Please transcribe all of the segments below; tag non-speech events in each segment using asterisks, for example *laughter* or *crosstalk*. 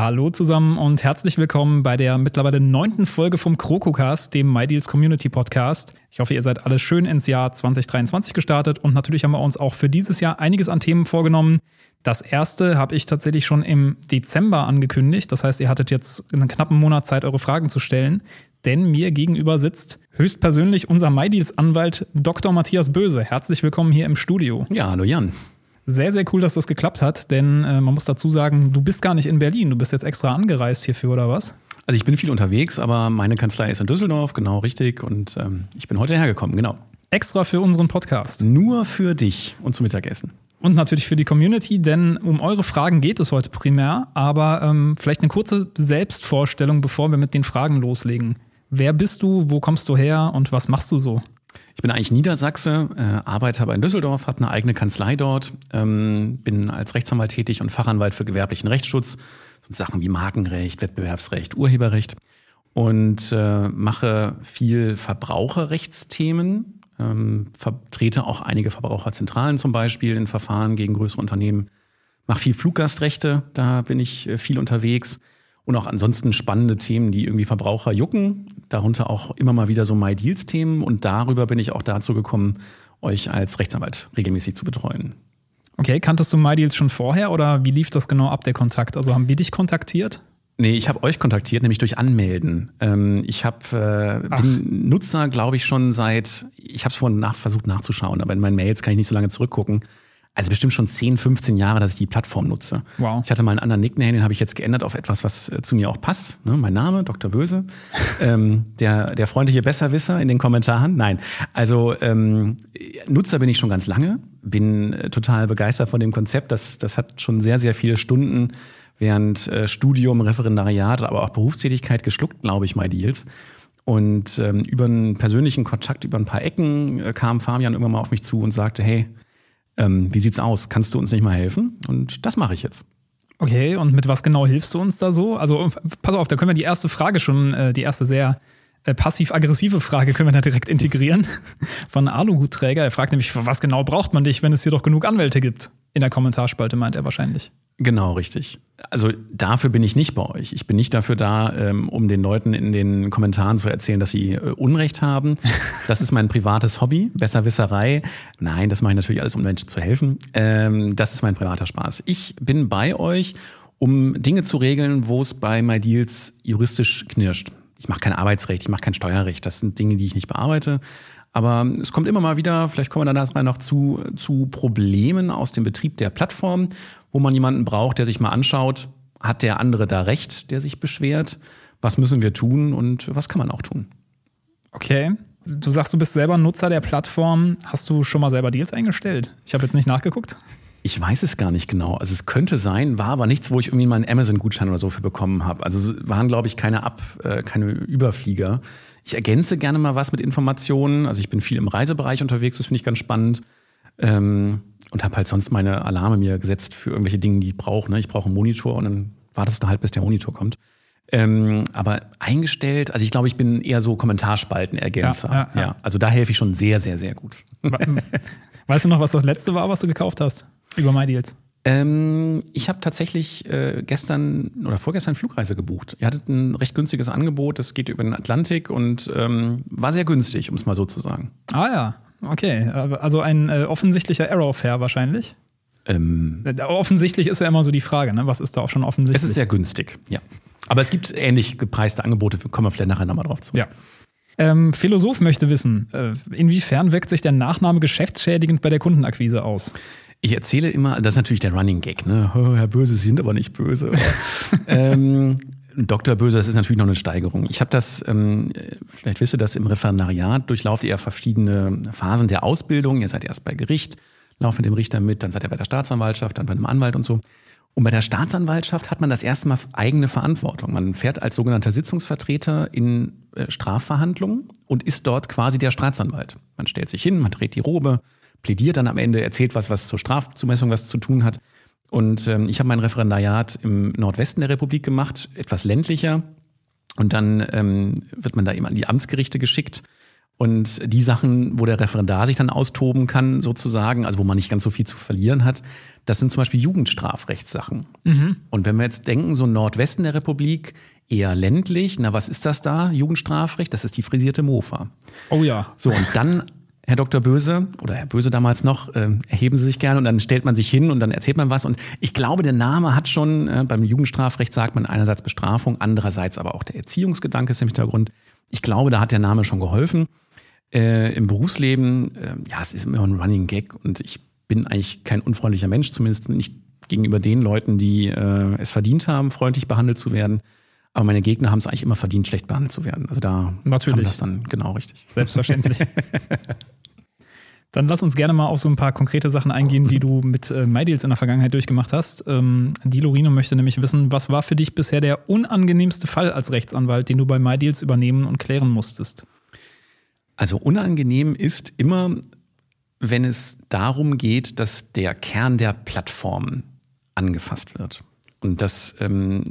Hallo zusammen und herzlich willkommen bei der mittlerweile neunten Folge vom KrokoCast, dem MyDeals Community Podcast. Ich hoffe, ihr seid alle schön ins Jahr 2023 gestartet und natürlich haben wir uns auch für dieses Jahr einiges an Themen vorgenommen. Das erste habe ich tatsächlich schon im Dezember angekündigt. Das heißt, ihr hattet jetzt einen knappen Monat Zeit, eure Fragen zu stellen. Denn mir gegenüber sitzt höchstpersönlich unser MyDeals-Anwalt Dr. Matthias Böse. Herzlich willkommen hier im Studio. Ja, hallo Jan. Sehr, sehr cool, dass das geklappt hat, denn äh, man muss dazu sagen, du bist gar nicht in Berlin, du bist jetzt extra angereist hierfür, oder was? Also ich bin viel unterwegs, aber meine Kanzlei ist in Düsseldorf, genau richtig. Und ähm, ich bin heute hergekommen, genau. Extra für unseren Podcast. Nur für dich und zum Mittagessen. Und natürlich für die Community, denn um eure Fragen geht es heute primär. Aber ähm, vielleicht eine kurze Selbstvorstellung, bevor wir mit den Fragen loslegen. Wer bist du, wo kommst du her und was machst du so? Ich bin eigentlich Niedersachse, äh, arbeite aber in Düsseldorf, habe eine eigene Kanzlei dort, ähm, bin als Rechtsanwalt tätig und Fachanwalt für gewerblichen Rechtsschutz, so Sachen wie Markenrecht, Wettbewerbsrecht, Urheberrecht und äh, mache viel Verbraucherrechtsthemen, ähm, vertrete auch einige Verbraucherzentralen zum Beispiel in Verfahren gegen größere Unternehmen, mache viel Fluggastrechte, da bin ich äh, viel unterwegs und auch ansonsten spannende Themen, die irgendwie Verbraucher jucken. Darunter auch immer mal wieder so My Deals Themen. Und darüber bin ich auch dazu gekommen, euch als Rechtsanwalt regelmäßig zu betreuen. Okay, kanntest du My Deals schon vorher oder wie lief das genau ab, der Kontakt? Also haben wir dich kontaktiert? Nee, ich habe euch kontaktiert, nämlich durch Anmelden. Ähm, ich hab, äh, bin Nutzer, glaube ich, schon seit, ich habe es vorhin nach, versucht nachzuschauen, aber in meinen Mails kann ich nicht so lange zurückgucken also bestimmt schon 10, 15 Jahre, dass ich die Plattform nutze. Wow. Ich hatte mal einen anderen Nickname, den habe ich jetzt geändert auf etwas, was äh, zu mir auch passt. Ne? Mein Name, Dr. Böse. *laughs* ähm, der, der freundliche Besserwisser in den Kommentaren. Nein, also ähm, Nutzer bin ich schon ganz lange, bin äh, total begeistert von dem Konzept. Das, das hat schon sehr, sehr viele Stunden während äh, Studium, Referendariat, aber auch Berufstätigkeit geschluckt, glaube ich, My Deals. Und ähm, über einen persönlichen Kontakt, über ein paar Ecken äh, kam Fabian immer mal auf mich zu und sagte, hey, ähm, wie sieht's aus? Kannst du uns nicht mal helfen? Und das mache ich jetzt. Okay, und mit was genau hilfst du uns da so? Also pass auf, da können wir die erste Frage schon, äh, die erste sehr äh, passiv-aggressive Frage können wir da direkt integrieren. *laughs* Von Aluhutträger. Er fragt nämlich, was genau braucht man dich, wenn es hier doch genug Anwälte gibt? In der Kommentarspalte meint er wahrscheinlich. Genau, richtig. Also dafür bin ich nicht bei euch. Ich bin nicht dafür da, ähm, um den Leuten in den Kommentaren zu erzählen, dass sie äh, Unrecht haben. *laughs* Das ist mein privates Hobby, Besserwisserei. Nein, das mache ich natürlich alles, um Menschen zu helfen. Ähm, das ist mein privater Spaß. Ich bin bei euch, um Dinge zu regeln, wo es bei MyDeals juristisch knirscht. Ich mache kein Arbeitsrecht, ich mache kein Steuerrecht. Das sind Dinge, die ich nicht bearbeite. Aber es kommt immer mal wieder, vielleicht kommen wir danach noch zu, zu Problemen aus dem Betrieb der Plattform, wo man jemanden braucht, der sich mal anschaut, hat der andere da recht, der sich beschwert? Was müssen wir tun und was kann man auch tun? Okay. Du sagst, du bist selber Nutzer der Plattform. Hast du schon mal selber Deals eingestellt? Ich habe jetzt nicht nachgeguckt. Ich weiß es gar nicht genau. Also es könnte sein, war aber nichts, wo ich irgendwie mal einen Amazon-Gutschein oder so für bekommen habe. Also waren, glaube ich, keine Ab, äh, keine Überflieger. Ich ergänze gerne mal was mit Informationen. Also ich bin viel im Reisebereich unterwegs, das finde ich ganz spannend. Ähm, und habe halt sonst meine Alarme mir gesetzt für irgendwelche Dinge, die ich brauche. Ne? Ich brauche einen Monitor und dann wartest du halt, bis der Monitor kommt. Ähm, aber eingestellt, also ich glaube, ich bin eher so Kommentarspalten-Ergänzer. Ja, ja, ja. Also da helfe ich schon sehr, sehr, sehr gut. Weißt du noch, was das letzte war, was du gekauft hast über MyDeals? Ähm, ich habe tatsächlich äh, gestern oder vorgestern Flugreise gebucht. Ihr hattet ein recht günstiges Angebot, das geht über den Atlantik und ähm, war sehr günstig, um es mal so zu sagen. Ah ja, okay. Also ein äh, offensichtlicher Error-Fair wahrscheinlich. Ähm, äh, offensichtlich ist ja immer so die Frage, ne? was ist da auch schon offensichtlich? Es ist sehr günstig, ja. Aber es gibt ähnlich gepreiste Angebote, kommen wir vielleicht nachher nochmal drauf zu. Ja. Ähm, Philosoph möchte wissen, äh, inwiefern wirkt sich der Nachname geschäftsschädigend bei der Kundenakquise aus? Ich erzähle immer, das ist natürlich der Running Gag, ne? Oh, Herr Böse, Sie sind aber nicht böse. *laughs* ähm, Dr. Böse, das ist natürlich noch eine Steigerung. Ich habe das, ähm, vielleicht wisst ihr das, im Referendariat durchlauft ihr verschiedene Phasen der Ausbildung. Ihr seid erst bei Gericht, lauft mit dem Richter mit, dann seid ihr bei der Staatsanwaltschaft, dann bei einem Anwalt und so. Und bei der Staatsanwaltschaft hat man das erste Mal eigene Verantwortung. Man fährt als sogenannter Sitzungsvertreter in äh, Strafverhandlungen und ist dort quasi der Staatsanwalt. Man stellt sich hin, man dreht die Robe, plädiert dann am Ende, erzählt was, was zur Strafzumessung was zu tun hat. Und ähm, ich habe mein Referendariat im Nordwesten der Republik gemacht, etwas ländlicher. Und dann ähm, wird man da eben an die Amtsgerichte geschickt. Und die Sachen, wo der Referendar sich dann austoben kann, sozusagen, also wo man nicht ganz so viel zu verlieren hat, das sind zum Beispiel Jugendstrafrechtssachen. Mhm. Und wenn wir jetzt denken, so Nordwesten der Republik, eher ländlich, na was ist das da? Jugendstrafrecht, das ist die frisierte Mofa. Oh ja. So, und dann Herr Dr. Böse oder Herr Böse damals noch, äh, erheben Sie sich gerne und dann stellt man sich hin und dann erzählt man was. Und ich glaube, der Name hat schon, äh, beim Jugendstrafrecht sagt man einerseits Bestrafung, andererseits aber auch der Erziehungsgedanke ist im Hintergrund. Ich glaube, da hat der Name schon geholfen. Äh, Im Berufsleben, äh, ja, es ist immer ein Running Gag und ich bin eigentlich kein unfreundlicher Mensch, zumindest nicht gegenüber den Leuten, die äh, es verdient haben, freundlich behandelt zu werden. Aber meine Gegner haben es eigentlich immer verdient, schlecht behandelt zu werden. Also da Natürlich. kam das dann genau richtig. Selbstverständlich. *laughs* Dann lass uns gerne mal auf so ein paar konkrete Sachen eingehen, die du mit äh, MyDeals in der Vergangenheit durchgemacht hast. Ähm, die Lorino möchte nämlich wissen, was war für dich bisher der unangenehmste Fall als Rechtsanwalt, den du bei MyDeals übernehmen und klären musstest? Also unangenehm ist immer, wenn es darum geht, dass der Kern der Plattform angefasst wird. Und das, ähm,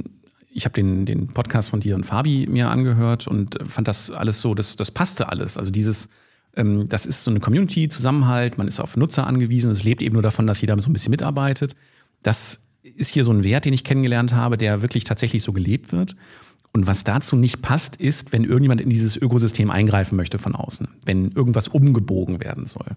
ich habe den, den Podcast von dir und Fabi mir angehört und fand das alles so, das, das passte alles. Also dieses, ähm, das ist so eine Community, Zusammenhalt, man ist auf Nutzer angewiesen und es lebt eben nur davon, dass jeder so ein bisschen mitarbeitet. Das ist hier so ein Wert, den ich kennengelernt habe, der wirklich tatsächlich so gelebt wird. Und was dazu nicht passt, ist, wenn irgendjemand in dieses Ökosystem eingreifen möchte von außen, wenn irgendwas umgebogen werden soll.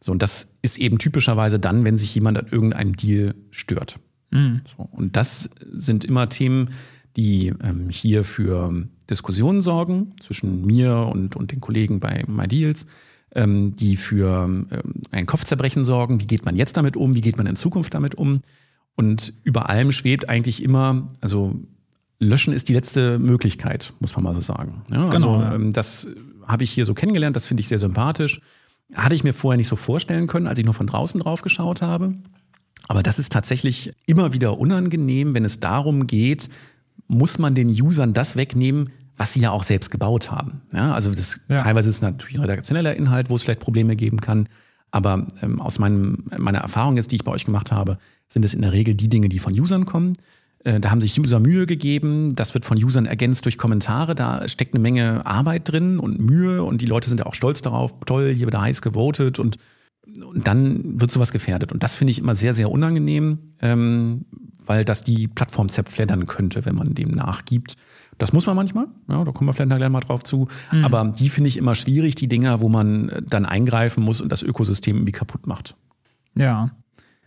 So, und das ist eben typischerweise dann, wenn sich jemand an irgendeinem Deal stört. Mhm. So, und das sind immer Themen, die ähm, hier für Diskussionen sorgen zwischen mir und, und den Kollegen bei MyDeals, ähm, die für ähm, ein Kopfzerbrechen sorgen. Wie geht man jetzt damit um? Wie geht man in Zukunft damit um? Und über allem schwebt eigentlich immer, also Löschen ist die letzte Möglichkeit, muss man mal so sagen. Ja, genau. Also, ähm, das habe ich hier so kennengelernt, das finde ich sehr sympathisch. Hatte ich mir vorher nicht so vorstellen können, als ich nur von draußen drauf geschaut habe. Aber das ist tatsächlich immer wieder unangenehm, wenn es darum geht, muss man den Usern das wegnehmen, was sie ja auch selbst gebaut haben. Ja, also das, ja. teilweise ist es natürlich ein redaktioneller Inhalt, wo es vielleicht Probleme geben kann. Aber ähm, aus meinem, meiner Erfahrung jetzt, die ich bei euch gemacht habe, sind es in der Regel die Dinge, die von Usern kommen. Äh, da haben sich User Mühe gegeben. Das wird von Usern ergänzt durch Kommentare. Da steckt eine Menge Arbeit drin und Mühe und die Leute sind ja auch stolz darauf. Toll, hier wird heiß gewotet und, und dann wird sowas gefährdet. Und das finde ich immer sehr, sehr unangenehm, ähm, weil das die Plattform zerfleddern könnte, wenn man dem nachgibt. Das muss man manchmal, ja, da kommen wir vielleicht gleich mal drauf zu. Mhm. Aber die finde ich immer schwierig, die Dinger, wo man dann eingreifen muss und das Ökosystem irgendwie kaputt macht. Ja,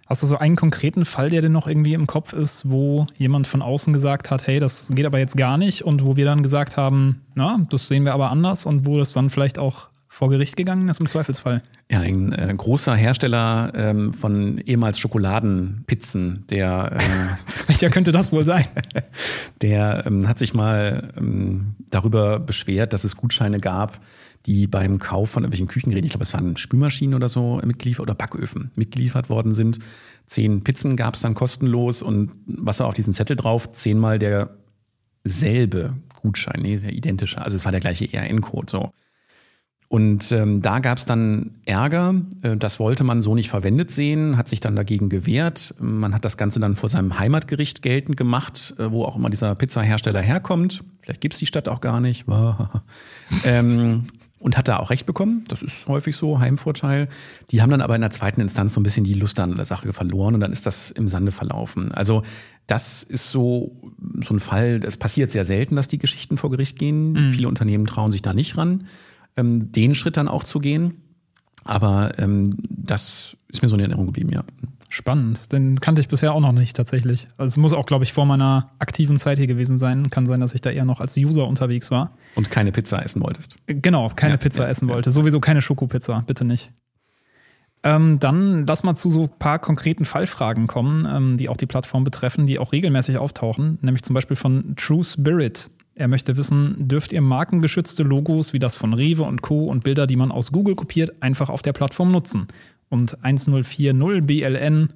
Hast du so einen konkreten Fall, der dir noch irgendwie im Kopf ist, wo jemand von außen gesagt hat, hey, das geht aber jetzt gar nicht und wo wir dann gesagt haben, na, das sehen wir aber anders und wo das dann vielleicht auch vor Gericht gegangen ist im Zweifelsfall? Ja, ein äh, großer Hersteller ähm, von ehemals Schokoladenpizzen, der äh, *laughs* Welcher könnte das wohl sein? *laughs* Der ähm, hat sich mal ähm, darüber beschwert, dass es Gutscheine gab, die beim Kauf von irgendwelchen Küchengeräten, ich glaube, es waren Spülmaschinen oder so mitgeliefert oder Backöfen mitgeliefert worden sind. Zehn Pizzen gab es dann kostenlos und was war auf diesem Zettel drauf? Zehnmal derselbe Gutschein, nee, der identische. Also es war der gleiche ERN-Code so. Und ähm, da gab es dann Ärger. Äh, das wollte man so nicht verwendet sehen, hat sich dann dagegen gewehrt. Man hat das Ganze dann vor seinem Heimatgericht geltend gemacht, äh, wo auch immer dieser Pizzahersteller herkommt. Vielleicht gibt es die Stadt auch gar nicht. *laughs* ähm, und hat da auch recht bekommen. Das ist häufig so, Heimvorteil. Die haben dann aber in der zweiten Instanz so ein bisschen die Lust an der Sache verloren und dann ist das im Sande verlaufen. Also das ist so, so ein Fall, es passiert sehr selten, dass die Geschichten vor Gericht gehen. Mhm. Viele Unternehmen trauen sich da nicht ran, ähm, den Schritt dann auch zu gehen. Aber ähm, das ist mir so in Erinnerung geblieben, ja. Spannend. Den kannte ich bisher auch noch nicht tatsächlich. Also es muss auch, glaube ich, vor meiner aktiven Zeit hier gewesen sein. Kann sein, dass ich da eher noch als User unterwegs war. Und keine Pizza essen wolltest. Genau, keine ja, Pizza ja, essen wollte. Sowieso keine Schokopizza, bitte nicht. Ähm, dann lass mal zu so ein paar konkreten Fallfragen kommen, ähm, die auch die Plattform betreffen, die auch regelmäßig auftauchen. Nämlich zum Beispiel von True Spirit. Er möchte wissen, dürft ihr markengeschützte Logos wie das von Rewe und Co. und Bilder, die man aus Google kopiert, einfach auf der Plattform nutzen? Und 1040 BLN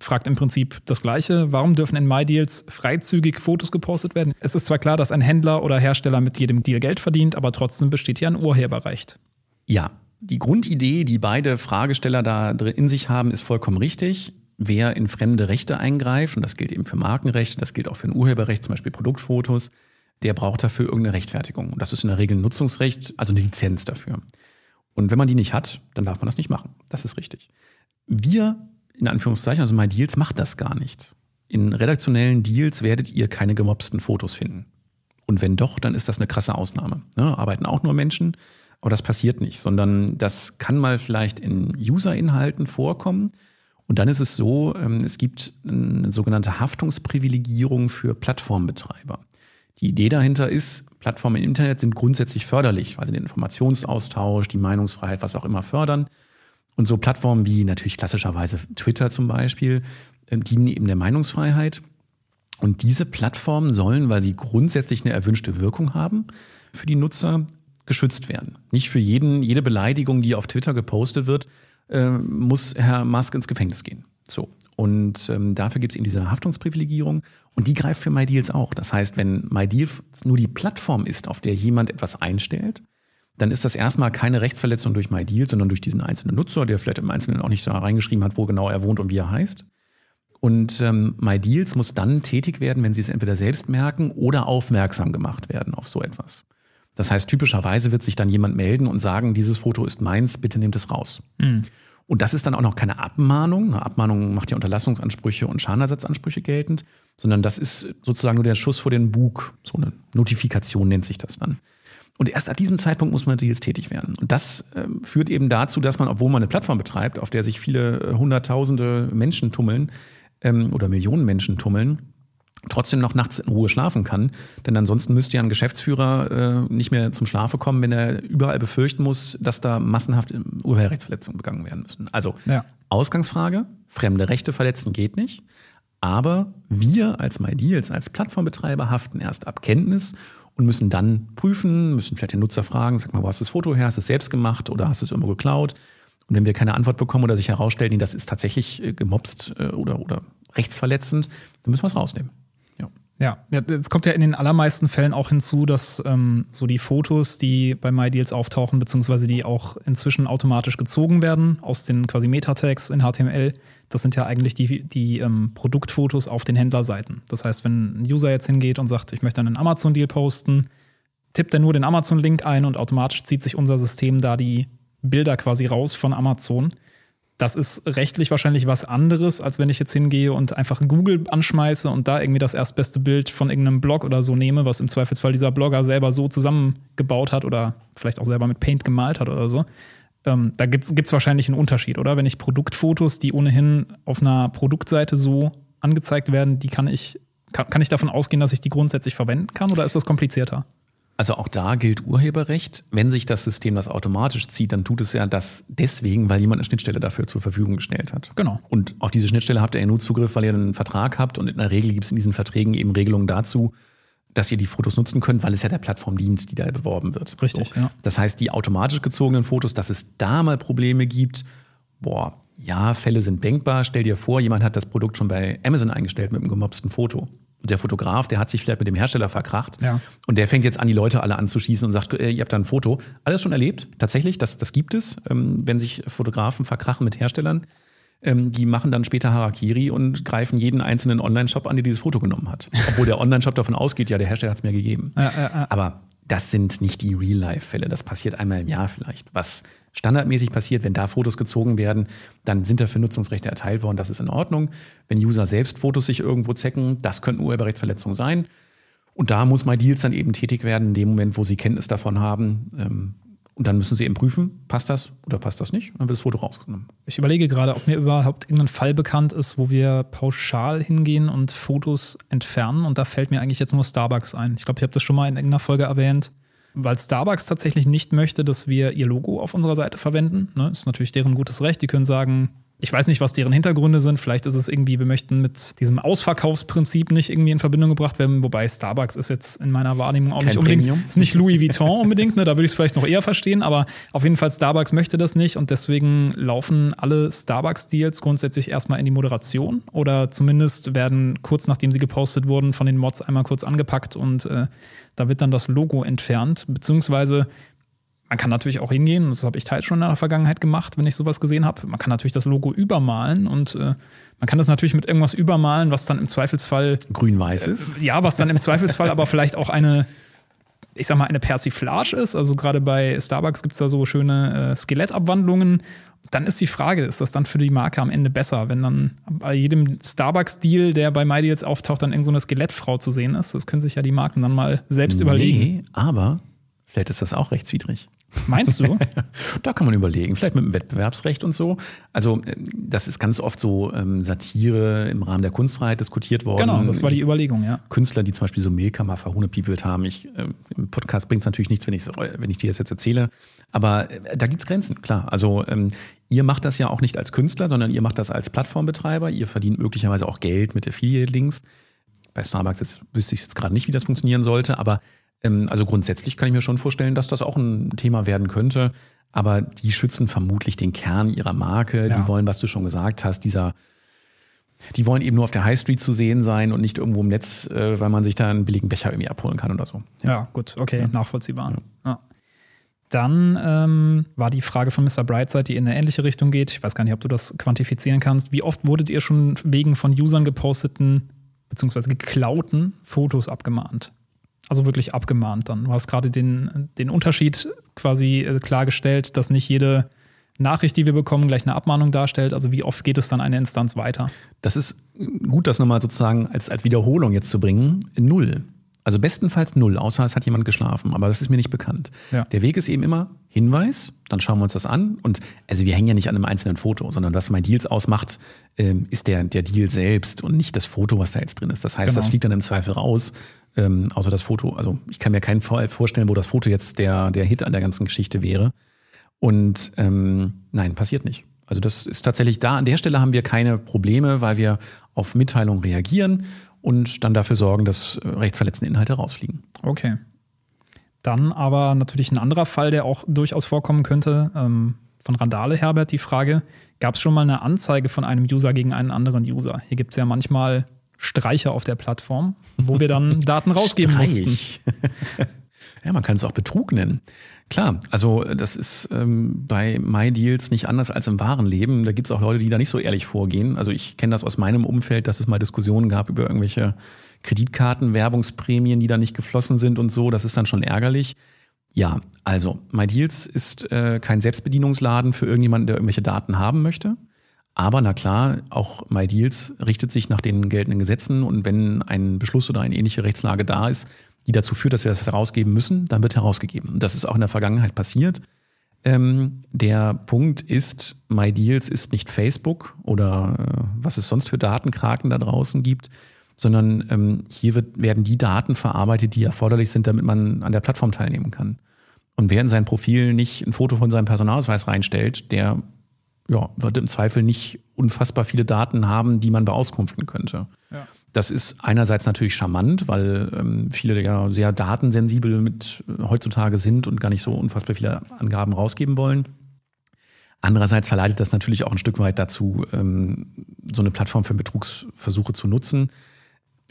fragt im Prinzip das Gleiche. Warum dürfen in MyDeals freizügig Fotos gepostet werden? Es ist zwar klar, dass ein Händler oder Hersteller mit jedem Deal Geld verdient, aber trotzdem besteht hier ein Urheberrecht. Ja, die Grundidee, die beide Fragesteller da in sich haben, ist vollkommen richtig. Wer in fremde Rechte eingreift, und das gilt eben für Markenrechte, das gilt auch für ein Urheberrecht, zum Beispiel Produktfotos, der braucht dafür irgendeine Rechtfertigung. Und das ist in der Regel ein Nutzungsrecht, also eine Lizenz dafür. Und wenn man die nicht hat, dann darf man das nicht machen. Das ist richtig. Wir, in Anführungszeichen, also MyDeals, macht das gar nicht. In redaktionellen Deals werdet ihr keine gemobsten Fotos finden. Und wenn doch, dann ist das eine krasse Ausnahme. Ne? Arbeiten auch nur Menschen, aber das passiert nicht, sondern das kann mal vielleicht in User-Inhalten vorkommen. Und dann ist es so, ähm, es gibt eine sogenannte Haftungsprivilegierung für Plattformbetreiber. Die Idee dahinter ist, Plattformen im Internet sind grundsätzlich förderlich, weil sie den Informationsaustausch, die Meinungsfreiheit, was auch immer fördern. Und so Plattformen wie natürlich klassischerweise Twitter zum Beispiel ähm, dienen eben der Meinungsfreiheit. Und diese Plattformen sollen, weil sie grundsätzlich eine erwünschte Wirkung haben, für die Nutzer geschützt werden. Nicht für jeden, jede Beleidigung, die auf Twitter gepostet wird, äh, muss Herr Musk ins Gefängnis gehen. So. Und ähm, dafür gibt es eben diese Haftungsprivilegierung und die greift für MyDeals auch. Das heißt, wenn MyDeals nur die Plattform ist, auf der jemand etwas einstellt, dann ist das erstmal keine Rechtsverletzung durch MyDeals, sondern durch diesen einzelnen Nutzer, der vielleicht im Einzelnen auch nicht so reingeschrieben hat, wo genau er wohnt und wie er heißt. Und ähm, MyDeals muss dann tätig werden, wenn sie es entweder selbst merken oder aufmerksam gemacht werden auf so etwas. Das heißt, typischerweise wird sich dann jemand melden und sagen, dieses Foto ist meins, bitte nehmt es raus. Mhm. Und das ist dann auch noch keine Abmahnung. Eine Abmahnung macht ja Unterlassungsansprüche und Schadenersatzansprüche geltend, sondern das ist sozusagen nur der Schuss vor den Bug. So eine Notifikation nennt sich das dann. Und erst ab diesem Zeitpunkt muss man jetzt tätig werden. Und das äh, führt eben dazu, dass man, obwohl man eine Plattform betreibt, auf der sich viele äh, hunderttausende Menschen tummeln ähm, oder Millionen Menschen tummeln, trotzdem noch nachts in Ruhe schlafen kann. Denn ansonsten müsste ja ein Geschäftsführer äh, nicht mehr zum Schlafe kommen, wenn er überall befürchten muss, dass da massenhaft Urheberrechtsverletzungen begangen werden müssen. Also ja. Ausgangsfrage, fremde Rechte verletzen geht nicht. Aber wir als MyDeals, als Plattformbetreiber haften erst ab Kenntnis und müssen dann prüfen, müssen vielleicht den Nutzer fragen, sag mal, wo hast du das Foto her? Hast du es selbst gemacht oder hast du es irgendwo geklaut? Und wenn wir keine Antwort bekommen oder sich herausstellen, das ist tatsächlich äh, gemobst äh, oder, oder rechtsverletzend, dann müssen wir es rausnehmen. Ja, jetzt kommt ja in den allermeisten Fällen auch hinzu, dass ähm, so die Fotos, die bei MyDeals auftauchen, beziehungsweise die auch inzwischen automatisch gezogen werden aus den quasi Metatags in HTML, das sind ja eigentlich die, die ähm, Produktfotos auf den Händlerseiten. Das heißt, wenn ein User jetzt hingeht und sagt, ich möchte einen Amazon-Deal posten, tippt er nur den Amazon-Link ein und automatisch zieht sich unser System da die Bilder quasi raus von Amazon. Das ist rechtlich wahrscheinlich was anderes, als wenn ich jetzt hingehe und einfach Google anschmeiße und da irgendwie das erstbeste Bild von irgendeinem Blog oder so nehme, was im Zweifelsfall dieser Blogger selber so zusammengebaut hat oder vielleicht auch selber mit Paint gemalt hat oder so. Ähm, da gibt es wahrscheinlich einen Unterschied, oder? Wenn ich Produktfotos, die ohnehin auf einer Produktseite so angezeigt werden, die kann ich, kann, kann ich davon ausgehen, dass ich die grundsätzlich verwenden kann oder ist das komplizierter? Also auch da gilt Urheberrecht. Wenn sich das System das automatisch zieht, dann tut es ja das deswegen, weil jemand eine Schnittstelle dafür zur Verfügung gestellt hat. Genau. Und auf diese Schnittstelle habt ihr ja nur Zugriff, weil ihr einen Vertrag habt. Und in der Regel gibt es in diesen Verträgen eben Regelungen dazu, dass ihr die Fotos nutzen könnt, weil es ja der Plattform dient, die da beworben wird. Richtig. So. Ja. Das heißt, die automatisch gezogenen Fotos, dass es da mal Probleme gibt, boah, ja, Fälle sind denkbar. Stell dir vor, jemand hat das Produkt schon bei Amazon eingestellt mit einem gemobsten Foto. Und der Fotograf, der hat sich vielleicht mit dem Hersteller verkracht ja. und der fängt jetzt an, die Leute alle anzuschießen und sagt, äh, ihr habt da ein Foto. Alles schon erlebt, tatsächlich, das, das gibt es, ähm, wenn sich Fotografen verkrachen mit Herstellern. Ähm, die machen dann später Harakiri und greifen jeden einzelnen Online-Shop an, der dieses Foto genommen hat. Obwohl der Online-Shop davon ausgeht, ja, der Hersteller hat es mir gegeben. Ja, ja, Aber das sind nicht die Real-Life-Fälle. Das passiert einmal im Jahr vielleicht. Was standardmäßig passiert, wenn da Fotos gezogen werden, dann sind dafür Nutzungsrechte erteilt worden. Das ist in Ordnung. Wenn User selbst Fotos sich irgendwo zecken, das könnten Urheberrechtsverletzungen sein. Und da muss MyDeals dann eben tätig werden, in dem Moment, wo sie Kenntnis davon haben. Ähm, und dann müssen sie eben prüfen, passt das oder passt das nicht? Und dann wird das Foto rausgenommen. Ich überlege gerade, ob mir überhaupt irgendein Fall bekannt ist, wo wir pauschal hingehen und Fotos entfernen. Und da fällt mir eigentlich jetzt nur Starbucks ein. Ich glaube, ich habe das schon mal in irgendeiner Folge erwähnt weil Starbucks tatsächlich nicht möchte, dass wir ihr Logo auf unserer Seite verwenden. Ne? Ist natürlich deren gutes Recht. Die können sagen, ich weiß nicht, was deren Hintergründe sind. Vielleicht ist es irgendwie, wir möchten mit diesem Ausverkaufsprinzip nicht irgendwie in Verbindung gebracht werden. Wobei Starbucks ist jetzt in meiner Wahrnehmung auch Kein nicht unbedingt, Premium. ist nicht Louis Vuitton unbedingt. Ne? Da würde ich es vielleicht noch eher verstehen. Aber auf jeden Fall Starbucks möchte das nicht und deswegen laufen alle Starbucks-Deals grundsätzlich erstmal in die Moderation oder zumindest werden kurz nachdem sie gepostet wurden von den Mods einmal kurz angepackt und äh, da wird dann das Logo entfernt, beziehungsweise man kann natürlich auch hingehen, das habe ich teils schon in der Vergangenheit gemacht, wenn ich sowas gesehen habe. Man kann natürlich das Logo übermalen und äh, man kann das natürlich mit irgendwas übermalen, was dann im Zweifelsfall grün-weiß ist. Äh, ja, was dann im Zweifelsfall aber vielleicht auch eine ich sag mal, eine Persiflage ist. Also gerade bei Starbucks gibt es da so schöne äh, Skelettabwandlungen. Dann ist die Frage, ist das dann für die Marke am Ende besser, wenn dann bei jedem Starbucks-Deal, der bei MyDeals auftaucht, dann irgendeine so Skelettfrau zu sehen ist? Das können sich ja die Marken dann mal selbst nee, überlegen. aber vielleicht ist das auch rechtswidrig. Meinst du? *laughs* da kann man überlegen, vielleicht mit dem Wettbewerbsrecht und so. Also äh, das ist ganz oft so ähm, Satire im Rahmen der Kunstfreiheit diskutiert worden. Genau, das war die Überlegung, ja. Künstler, die zum Beispiel so Milkammer verhunepiepelt haben. Ich, äh, Im Podcast bringt es natürlich nichts, wenn ich, wenn ich dir das jetzt erzähle. Aber äh, da gibt es Grenzen, klar. Also ähm, ihr macht das ja auch nicht als Künstler, sondern ihr macht das als Plattformbetreiber. Ihr verdient möglicherweise auch Geld mit Affiliate-Links. Bei Starbucks jetzt, wüsste ich jetzt gerade nicht, wie das funktionieren sollte, aber also grundsätzlich kann ich mir schon vorstellen, dass das auch ein Thema werden könnte. Aber die schützen vermutlich den Kern ihrer Marke. Ja. Die wollen, was du schon gesagt hast, dieser die wollen eben nur auf der High Street zu sehen sein und nicht irgendwo im Netz, äh, weil man sich da einen billigen Becher irgendwie abholen kann oder so. Ja, ja gut, okay, ja. nachvollziehbar. Dann ähm, war die Frage von Mr. Brightside, die in eine ähnliche Richtung geht. Ich weiß gar nicht, ob du das quantifizieren kannst. Wie oft wurdet ihr schon wegen von Usern geposteten bzw. geklauten Fotos abgemahnt? Also wirklich abgemahnt dann. Du hast gerade den, den Unterschied quasi äh, klargestellt, dass nicht jede Nachricht, die wir bekommen, gleich eine Abmahnung darstellt. Also wie oft geht es dann eine Instanz weiter? Das ist gut, das nochmal sozusagen als, als Wiederholung jetzt zu bringen. Null. Also bestenfalls null, außer es hat jemand geschlafen, aber das ist mir nicht bekannt. Ja. Der Weg ist eben immer Hinweis, dann schauen wir uns das an und also wir hängen ja nicht an einem einzelnen Foto, sondern was mein Deals ausmacht, ähm, ist der, der Deal selbst und nicht das Foto, was da jetzt drin ist. Das heißt, genau. das fliegt dann im Zweifel raus, ähm, außer das Foto. Also ich kann mir keinen Fall vorstellen, wo das Foto jetzt der, der Hit an der ganzen Geschichte wäre. Und ähm, nein, passiert nicht. Also das ist tatsächlich da. An der Stelle haben wir keine Probleme, weil wir auf Mitteilungen reagieren und dann dafür sorgen, dass äh, rechtsverletzende Inhalte rausfliegen. Okay. Dann aber natürlich ein anderer Fall, der auch durchaus vorkommen könnte. Ähm, von Randale Herbert die Frage: Gab es schon mal eine Anzeige von einem User gegen einen anderen User? Hier gibt es ja manchmal Streiche auf der Plattform, wo wir dann *laughs* Daten rausgeben mussten. *laughs* ja, man kann es auch Betrug nennen. Klar, also das ist ähm, bei MyDeals nicht anders als im wahren Leben. Da gibt es auch Leute, die da nicht so ehrlich vorgehen. Also ich kenne das aus meinem Umfeld, dass es mal Diskussionen gab über irgendwelche Kreditkartenwerbungsprämien, die da nicht geflossen sind und so. Das ist dann schon ärgerlich. Ja, also MyDeals ist äh, kein Selbstbedienungsladen für irgendjemanden, der irgendwelche Daten haben möchte. Aber na klar, auch MyDeals richtet sich nach den geltenden Gesetzen und wenn ein Beschluss oder eine ähnliche Rechtslage da ist, die dazu führt, dass wir das herausgeben müssen, dann wird herausgegeben. Das ist auch in der Vergangenheit passiert. Ähm, der Punkt ist, MyDeals ist nicht Facebook oder äh, was es sonst für Datenkraken da draußen gibt, sondern ähm, hier wird, werden die Daten verarbeitet, die erforderlich sind, damit man an der Plattform teilnehmen kann. Und wer in sein Profil nicht ein Foto von seinem Personalausweis reinstellt, der ja, wird im Zweifel nicht unfassbar viele Daten haben, die man beauskunften könnte. Ja. Das ist einerseits natürlich charmant, weil ähm, viele ja sehr datensensibel mit äh, heutzutage sind und gar nicht so unfassbar viele Angaben rausgeben wollen. Andererseits verleitet das natürlich auch ein Stück weit dazu, ähm, so eine Plattform für Betrugsversuche zu nutzen.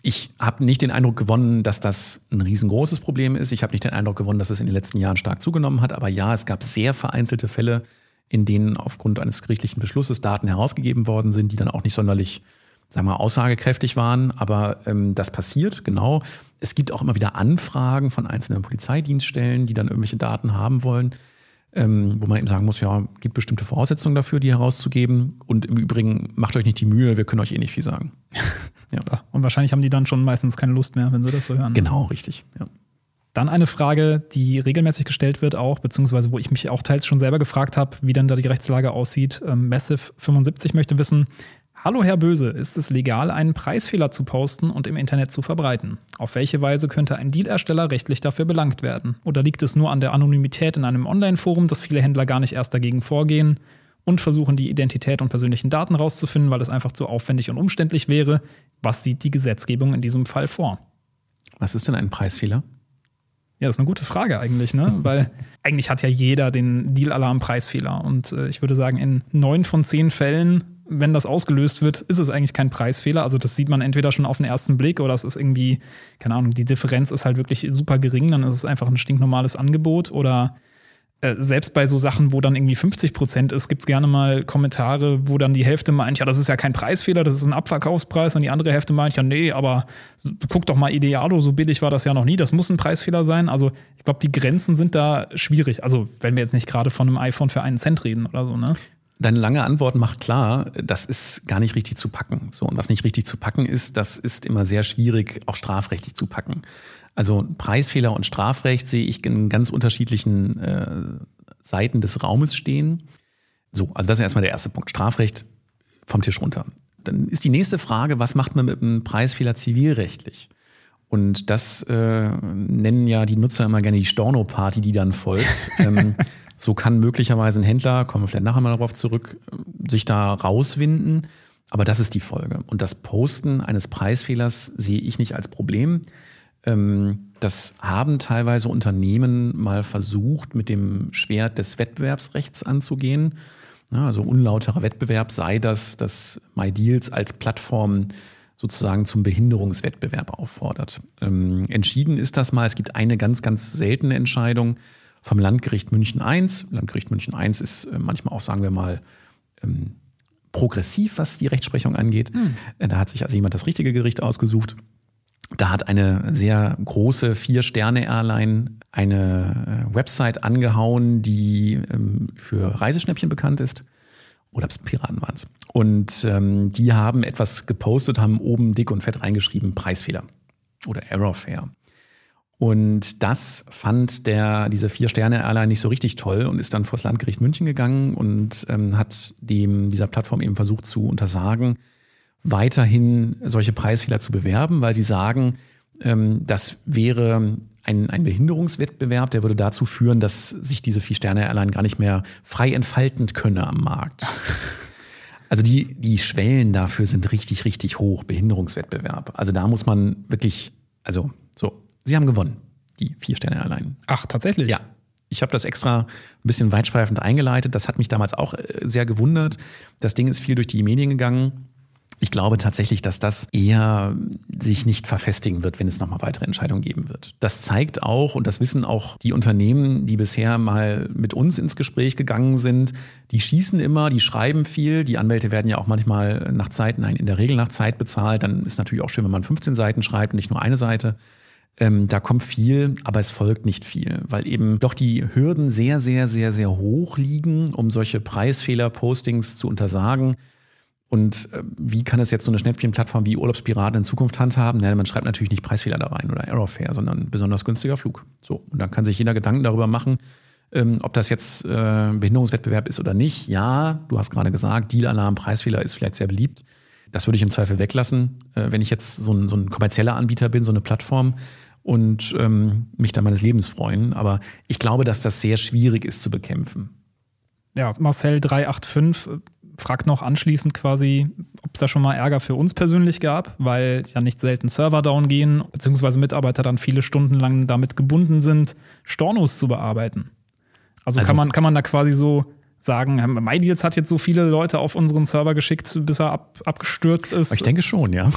Ich habe nicht den Eindruck gewonnen, dass das ein riesengroßes Problem ist. Ich habe nicht den Eindruck gewonnen, dass es in den letzten Jahren stark zugenommen hat. Aber ja, es gab sehr vereinzelte Fälle, in denen aufgrund eines gerichtlichen Beschlusses Daten herausgegeben worden sind, die dann auch nicht sonderlich sagen wir, aussagekräftig waren. Aber ähm, das passiert, genau. Es gibt auch immer wieder Anfragen von einzelnen Polizeidienststellen, die dann irgendwelche Daten haben wollen, ähm, wo man eben sagen muss, ja, gibt bestimmte Voraussetzungen dafür, die herauszugeben. Und im Übrigen macht euch nicht die Mühe, wir können euch eh nicht viel sagen. *laughs* ja. Und wahrscheinlich haben die dann schon meistens keine Lust mehr, wenn sie das so hören. Genau, richtig. Ja. Dann eine Frage, die regelmäßig gestellt wird auch, beziehungsweise wo ich mich auch teils schon selber gefragt habe, wie dann da die Rechtslage aussieht. Ähm, Massive75 möchte wissen, Hallo Herr Böse, ist es legal, einen Preisfehler zu posten und im Internet zu verbreiten? Auf welche Weise könnte ein Dealersteller rechtlich dafür belangt werden? Oder liegt es nur an der Anonymität in einem Online-Forum, dass viele Händler gar nicht erst dagegen vorgehen und versuchen, die Identität und persönlichen Daten rauszufinden, weil es einfach zu aufwendig und umständlich wäre? Was sieht die Gesetzgebung in diesem Fall vor? Was ist denn ein Preisfehler? Ja, das ist eine gute Frage eigentlich, ne? Weil eigentlich hat ja jeder den Deal-Alarm-Preisfehler. Und äh, ich würde sagen, in neun von zehn Fällen wenn das ausgelöst wird, ist es eigentlich kein Preisfehler. Also das sieht man entweder schon auf den ersten Blick oder es ist irgendwie, keine Ahnung, die Differenz ist halt wirklich super gering, dann ist es einfach ein stinknormales Angebot oder äh, selbst bei so Sachen, wo dann irgendwie 50 Prozent ist, gibt es gerne mal Kommentare, wo dann die Hälfte meint, ja, das ist ja kein Preisfehler, das ist ein Abverkaufspreis und die andere Hälfte meint, ja, nee, aber guck doch mal Idealo, so billig war das ja noch nie, das muss ein Preisfehler sein. Also ich glaube, die Grenzen sind da schwierig. Also wenn wir jetzt nicht gerade von einem iPhone für einen Cent reden oder so, ne? Deine lange Antwort macht klar, das ist gar nicht richtig zu packen. So, und was nicht richtig zu packen ist, das ist immer sehr schwierig, auch strafrechtlich zu packen. Also Preisfehler und Strafrecht sehe ich in ganz unterschiedlichen äh, Seiten des Raumes stehen. So, also das ist erstmal der erste Punkt. Strafrecht vom Tisch runter. Dann ist die nächste Frage, was macht man mit einem Preisfehler zivilrechtlich? Und das äh, nennen ja die Nutzer immer gerne die Storno-Party, die dann folgt. *laughs* ähm, so kann möglicherweise ein Händler, kommen wir vielleicht nachher mal darauf zurück, sich da rauswinden. Aber das ist die Folge. Und das Posten eines Preisfehlers sehe ich nicht als Problem. Ähm, das haben teilweise Unternehmen mal versucht, mit dem Schwert des Wettbewerbsrechts anzugehen. Also unlauterer Wettbewerb sei das, dass MyDeals als Plattform sozusagen zum Behinderungswettbewerb auffordert. Ähm, entschieden ist das mal, es gibt eine ganz, ganz seltene Entscheidung vom Landgericht München I. Landgericht München I ist äh, manchmal auch, sagen wir mal, ähm, progressiv, was die Rechtsprechung angeht. Hm. Da hat sich also jemand das richtige Gericht ausgesucht. Da hat eine sehr große Vier-Sterne-Airline eine äh, Website angehauen, die ähm, für Reiseschnäppchen bekannt ist. Oder Piraten waren es. Und ähm, die haben etwas gepostet, haben oben dick und fett reingeschrieben, Preisfehler oder Errorfare. Und das fand der, diese Vier-Sterne-Airline nicht so richtig toll und ist dann vor das Landgericht München gegangen und ähm, hat dem, dieser Plattform eben versucht zu untersagen, weiterhin solche Preisfehler zu bewerben, weil sie sagen, ähm, das wäre ein, ein Behinderungswettbewerb, der würde dazu führen, dass sich diese Vier-Sterne-Airline gar nicht mehr frei entfalten könne am Markt. *laughs* Also die, die Schwellen dafür sind richtig, richtig hoch, Behinderungswettbewerb. Also da muss man wirklich, also so, sie haben gewonnen, die Vier-Sterne-Airline. Ach, tatsächlich? Ja. Ich habe das extra ein bisschen weitschweifend eingeleitet. Das hat mich damals auch äh, sehr gewundert. Das Ding ist viel durch die Medien gegangen. Ich glaube tatsächlich, dass das eher sich nicht verfestigen wird, wenn es nochmal weitere Entscheidungen geben wird. Das zeigt auch, und das wissen auch die Unternehmen, die bisher mal mit uns ins Gespräch gegangen sind, die schießen immer, die schreiben viel. Die Anwälte werden ja auch manchmal nach Zeit, nein, in der Regel nach Zeit bezahlt. Dann ist natürlich auch schön, wenn man 15 Seiten schreibt und nicht nur eine Seite. Ähm, da kommt viel, aber es folgt nicht viel, weil eben doch die Hürden sehr, sehr, sehr, sehr hoch liegen, um solche Preisfehler-Postings zu untersagen. Und äh, wie kann es jetzt so eine Schnäppchenplattform wie Urlaubspiraten in Zukunft handhaben? Naja, man schreibt natürlich nicht Preisfehler da rein oder Errorfare, sondern besonders günstiger Flug. So, und dann kann sich jeder Gedanken darüber machen, ähm, ob das jetzt äh, Behinderungswettbewerb ist oder nicht. Ja, du hast gerade gesagt, Deal-Alarm, Preisfehler ist vielleicht sehr beliebt. Das würde ich im Zweifel weglassen, äh, wenn ich jetzt so ein, so ein kommerzieller Anbieter bin, so eine Plattform und ähm, mich da meines Lebens freuen. Aber ich glaube, dass das sehr schwierig ist zu bekämpfen. Ja, Marcel 385 fragt noch anschließend quasi, ob es da schon mal Ärger für uns persönlich gab, weil ja nicht selten Server down gehen, beziehungsweise Mitarbeiter dann viele Stunden lang damit gebunden sind, Stornos zu bearbeiten. Also, also kann, man, kann man da quasi so sagen, MyDeals hat jetzt so viele Leute auf unseren Server geschickt, bis er ab, abgestürzt ist? Ich denke schon, ja.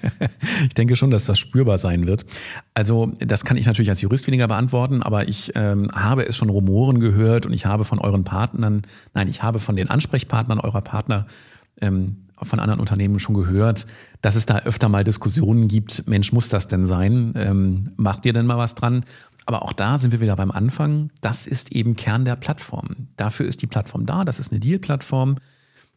*laughs* ich denke schon, dass das spürbar sein wird. Also das kann ich natürlich als Jurist weniger beantworten, aber ich ähm, habe es schon Rumoren gehört und ich habe von euren Partnern, nein, ich habe von den Ansprechpartnern eurer Partner ähm, von anderen Unternehmen schon gehört, dass es da öfter mal Diskussionen gibt, Mensch, muss das denn sein? Ähm, macht ihr denn mal was dran? Aber auch da sind wir wieder beim Anfang. Das ist eben Kern der Plattform. Dafür ist die Plattform da. Das ist eine Deal-Plattform.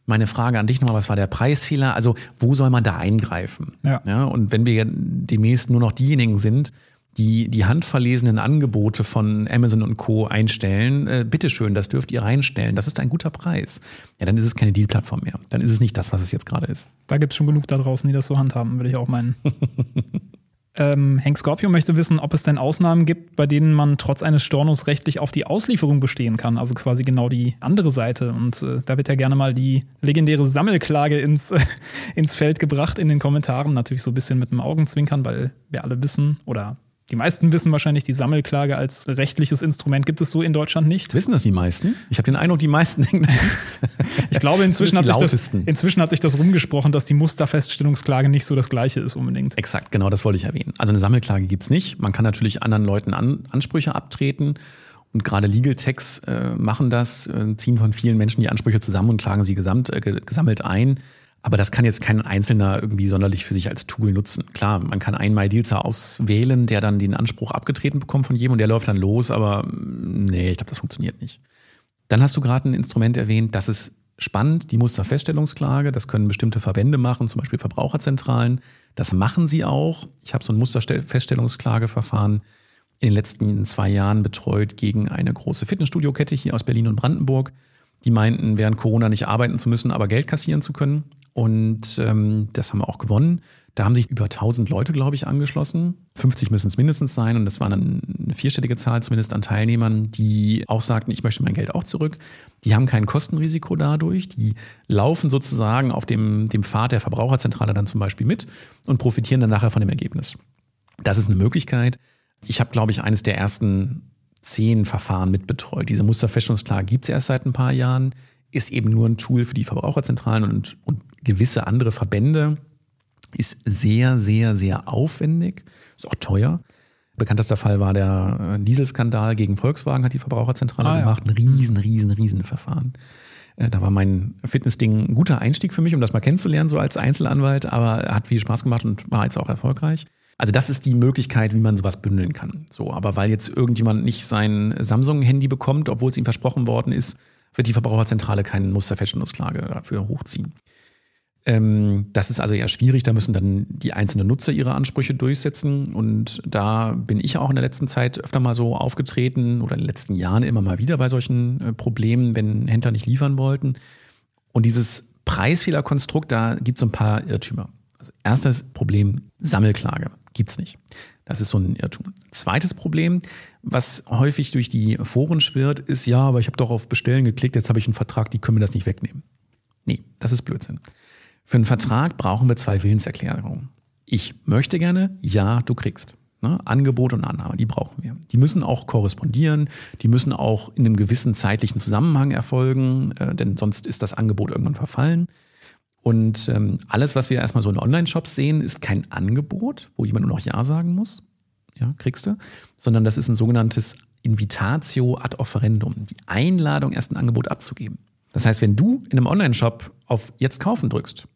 Meine Frage an dich nochmal, was war der Preisfehler? Also, wo soll man da eingreifen? Ja. ja. und wenn wir demnächst nur noch diejenigen sind, die die handverlesenen Angebote von Amazon und Co. einstellen, äh, bitteschön, das dürft ihr reinstellen. Das ist ein guter Preis. Ja, dann ist es keine Deal-Plattform mehr. Dann ist es nicht das, was es jetzt gerade ist. Da gibt es schon genug da draußen, die das so handhaben, würde ich auch meinen. *laughs* Ähm, Hank Scorpio möchte wissen, ob es denn Ausnahmen gibt, bei denen man trotz eines Stornos rechtlich auf die Auslieferung bestehen kann. Also quasi genau die andere Seite. Und äh, da wird ja gerne mal die legendäre Sammelklage ins, *laughs* ins Feld gebracht in den Kommentaren. Natürlich so ein bisschen mit einem Augenzwinkern, weil wir alle wissen oder die meisten wissen wahrscheinlich, die Sammelklage als rechtliches Instrument gibt es so in Deutschland nicht. Wissen das die meisten? Ich habe den Eindruck, die meisten *laughs* denken, das *laughs* ich glaube, inzwischen *laughs* hat, sich das, inzwischen hat sich das rumgesprochen, dass die Musterfeststellungsklage nicht so das Gleiche ist unbedingt. Exakt, genau das wollte ich erwähnen. Also eine Sammelklage gibt's nicht. Man kann natürlich anderen Leuten An Ansprüche abtreten Und gerade Legal Techs äh, machen das, äh, ziehen von vielen Menschen die Ansprüche zusammen und klagen sie gesamt, äh, gesammelt ein. Aber das kann jetzt kein Einzelner irgendwie sonderlich für sich als Tool nutzen. Klar, man kann einen MyDealser auswählen, der dann den Anspruch abgetreten bekommt von jedem und der läuft dann los, aber mm, nee, ich glaube, das funktioniert nicht. Dann hast du gerade ein Instrument erwähnt, das ist spannend, die Musterfeststellungsklage. Das können bestimmte Verbände machen, zum Beispiel Verbraucherzentralen. Das machen sie auch. Ich habe so ein Musterfeststellungsklageverfahren in den letzten zwei Jahren betreut gegen eine große Fitnessstudio-Kette hier aus Berlin und Brandenburg. Die meinten, während Corona nicht arbeiten zu müssen, aber Geld kassieren zu können. Und ähm, das haben wir auch gewonnen. Da haben sich über 1000 Leute, glaube ich, angeschlossen. 50 müssen es mindestens sein. Und das war dann eine vierstellige Zahl zumindest an Teilnehmern, die auch sagten, ich möchte mein Geld auch zurück. Die haben kein Kostenrisiko dadurch. Die laufen sozusagen auf dem, dem Pfad der Verbraucherzentrale dann zum Beispiel mit und profitieren dann nachher von dem Ergebnis. Das ist eine Möglichkeit. Ich habe, glaube ich, eines der ersten zehn Verfahren mitbetreut. Diese Musterfeststellungsklage gibt es erst seit ein paar Jahren, ist eben nur ein Tool für die Verbraucherzentralen und, und gewisse andere Verbände. Ist sehr, sehr, sehr aufwendig, ist auch teuer. Bekanntester Fall war der äh, Dieselskandal gegen Volkswagen, hat die Verbraucherzentrale ah, gemacht. Ein riesen, riesen, riesen Verfahren. Äh, da war mein Fitnessding ein guter Einstieg für mich, um das mal kennenzulernen, so als Einzelanwalt, aber hat viel Spaß gemacht und war jetzt auch erfolgreich. Also das ist die Möglichkeit, wie man sowas bündeln kann. So, aber weil jetzt irgendjemand nicht sein Samsung-Handy bekommt, obwohl es ihm versprochen worden ist, wird die Verbraucherzentrale keine Musterfeststellungsklage dafür hochziehen. Ähm, das ist also eher schwierig, da müssen dann die einzelnen Nutzer ihre Ansprüche durchsetzen. Und da bin ich auch in der letzten Zeit öfter mal so aufgetreten oder in den letzten Jahren immer mal wieder bei solchen äh, Problemen, wenn Händler nicht liefern wollten. Und dieses Preisfehlerkonstrukt, da gibt es ein paar Irrtümer. Also erstes Problem, Sammelklage. Gibt es nicht. Das ist so ein Irrtum. Zweites Problem, was häufig durch die Foren schwirrt, ist, ja, aber ich habe doch auf Bestellen geklickt, jetzt habe ich einen Vertrag, die können mir das nicht wegnehmen. Nee, das ist Blödsinn. Für einen Vertrag brauchen wir zwei Willenserklärungen. Ich möchte gerne, ja, du kriegst. Ne? Angebot und Annahme, die brauchen wir. Die müssen auch korrespondieren, die müssen auch in einem gewissen zeitlichen Zusammenhang erfolgen, äh, denn sonst ist das Angebot irgendwann verfallen. Und ähm, alles, was wir erstmal so in Online-Shops sehen, ist kein Angebot, wo jemand nur noch Ja sagen muss. Ja, kriegst du. Sondern das ist ein sogenanntes Invitatio ad offerendum. Die Einladung, erst ein Angebot abzugeben. Das heißt, wenn du in einem Online-Shop auf Jetzt kaufen drückst,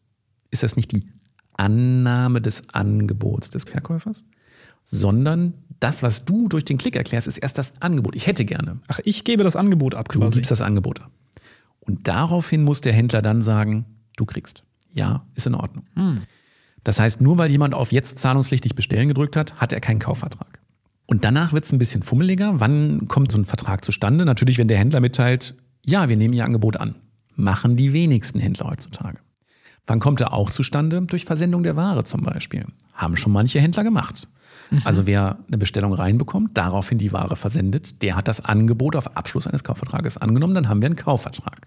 ist das nicht die Annahme des Angebots des Verkäufers, sondern das, was du durch den Klick erklärst, ist erst das Angebot. Ich hätte gerne. Ach, ich gebe das Angebot ab quasi. Du gibst das Angebot ab. Und daraufhin muss der Händler dann sagen, du kriegst. Ja, ist in Ordnung. Hm. Das heißt, nur weil jemand auf jetzt zahlungspflichtig bestellen gedrückt hat, hat er keinen Kaufvertrag. Und danach wird es ein bisschen fummeliger. Wann kommt so ein Vertrag zustande? Natürlich, wenn der Händler mitteilt, ja, wir nehmen Ihr Angebot an. Machen die wenigsten Händler heutzutage. Wann kommt er auch zustande? Durch Versendung der Ware zum Beispiel. Haben schon manche Händler gemacht. Mhm. Also wer eine Bestellung reinbekommt, daraufhin die Ware versendet, der hat das Angebot auf Abschluss eines Kaufvertrages angenommen, dann haben wir einen Kaufvertrag.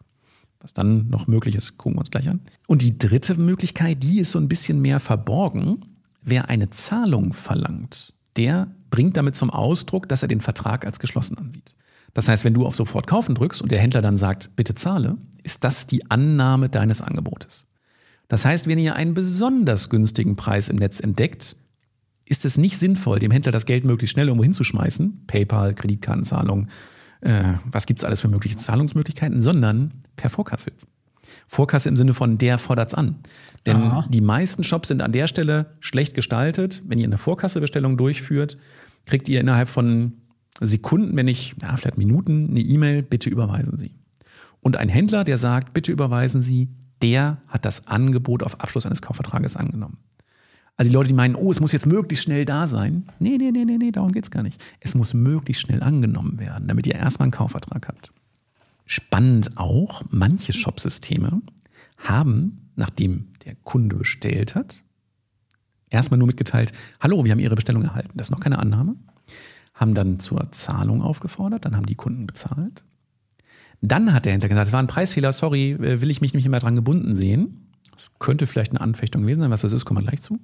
Was dann noch möglich ist, gucken wir uns gleich an. Und die dritte Möglichkeit, die ist so ein bisschen mehr verborgen. Wer eine Zahlung verlangt, der bringt damit zum Ausdruck, dass er den Vertrag als geschlossen ansieht. Das heißt, wenn du auf Sofort kaufen drückst und der Händler dann sagt, bitte zahle, ist das die Annahme deines Angebotes. Das heißt, wenn ihr einen besonders günstigen Preis im Netz entdeckt, ist es nicht sinnvoll, dem Händler das Geld möglichst schnell irgendwo hinzuschmeißen, PayPal, Kreditkartenzahlung, äh, was gibt es alles für mögliche Zahlungsmöglichkeiten, sondern per Vorkasse. Vorkasse im Sinne von, der fordert es an. Denn Aha. die meisten Shops sind an der Stelle schlecht gestaltet. Wenn ihr eine Vorkassebestellung durchführt, kriegt ihr innerhalb von Sekunden, wenn nicht, ja, vielleicht Minuten, eine E-Mail, bitte überweisen Sie. Und ein Händler, der sagt, bitte überweisen Sie, der hat das Angebot auf Abschluss eines Kaufvertrages angenommen. Also die Leute, die meinen, oh, es muss jetzt möglichst schnell da sein. Nee, nee, nee, nee, nee, darum geht es gar nicht. Es muss möglichst schnell angenommen werden, damit ihr erstmal einen Kaufvertrag habt. Spannend auch, manche Shopsysteme haben, nachdem der Kunde bestellt hat, erstmal nur mitgeteilt, hallo, wir haben Ihre Bestellung erhalten. Das ist noch keine Annahme. Haben dann zur Zahlung aufgefordert, dann haben die Kunden bezahlt. Dann hat der Händler gesagt, es war ein Preisfehler, sorry, äh, will ich mich nicht mehr dran gebunden sehen. Das könnte vielleicht eine Anfechtung gewesen sein, was das ist, kommen wir gleich zu.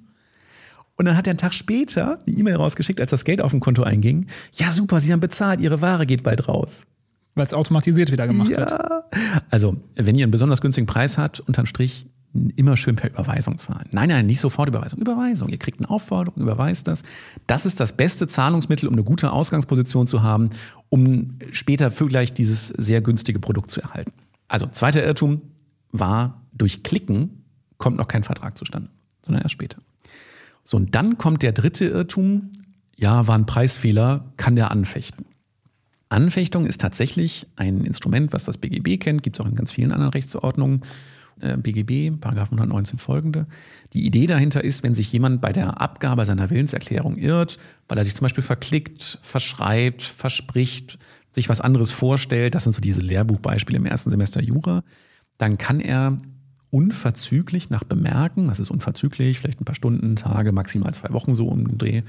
Und dann hat er einen Tag später die E-Mail rausgeschickt, als das Geld auf dem Konto einging. Ja, super, Sie haben bezahlt, Ihre Ware geht bald raus. Weil es automatisiert wieder gemacht ja. hat. Also, wenn ihr einen besonders günstigen Preis habt, unterm Strich, immer schön per Überweisung zahlen. Nein, nein, nicht sofort Überweisung. Überweisung. Ihr kriegt eine Aufforderung, überweist das. Das ist das beste Zahlungsmittel, um eine gute Ausgangsposition zu haben, um später vielleicht dieses sehr günstige Produkt zu erhalten. Also, zweiter Irrtum war, durch Klicken kommt noch kein Vertrag zustande, sondern erst später. So, und dann kommt der dritte Irrtum. Ja, war ein Preisfehler, kann der anfechten. Anfechtung ist tatsächlich ein Instrument, was das BGB kennt, gibt es auch in ganz vielen anderen Rechtsordnungen. Äh, BGB, Paragraph 119 folgende. Die Idee dahinter ist, wenn sich jemand bei der Abgabe seiner Willenserklärung irrt, weil er sich zum Beispiel verklickt, verschreibt, verspricht, sich was anderes vorstellt, das sind so diese Lehrbuchbeispiele im ersten Semester Jura, dann kann er unverzüglich nach Bemerken, das ist unverzüglich, vielleicht ein paar Stunden, Tage, maximal zwei Wochen so um den Dreh,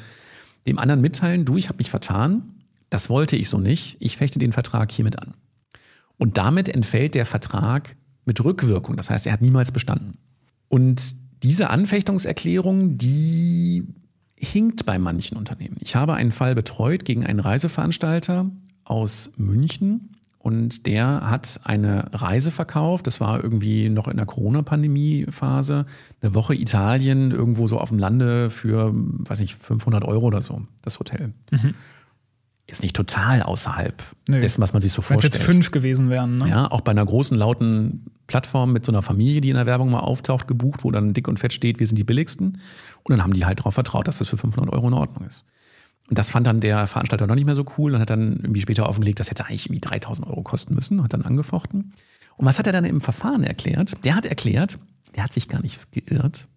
dem anderen mitteilen, du, ich habe mich vertan, das wollte ich so nicht, ich fechte den Vertrag hiermit an. Und damit entfällt der Vertrag mit Rückwirkung. Das heißt, er hat niemals bestanden. Und diese Anfechtungserklärung, die hinkt bei manchen Unternehmen. Ich habe einen Fall betreut gegen einen Reiseveranstalter aus München und der hat eine Reise verkauft. Das war irgendwie noch in der Corona-Pandemie-Phase. Eine Woche Italien, irgendwo so auf dem Lande für, weiß nicht, 500 Euro oder so, das Hotel. Mhm ist nicht total außerhalb Nö. dessen, was man sich so vorstellt. Wenn es jetzt fünf gewesen wären. Ne? Ja, auch bei einer großen, lauten Plattform mit so einer Familie, die in der Werbung mal auftaucht, gebucht, wo dann dick und fett steht, wir sind die billigsten. Und dann haben die halt darauf vertraut, dass das für 500 Euro in Ordnung ist. Und das fand dann der Veranstalter noch nicht mehr so cool und hat dann irgendwie später offengelegt, das hätte eigentlich irgendwie 3000 Euro kosten müssen, hat dann angefochten. Und was hat er dann im Verfahren erklärt? Der hat erklärt, der hat sich gar nicht geirrt,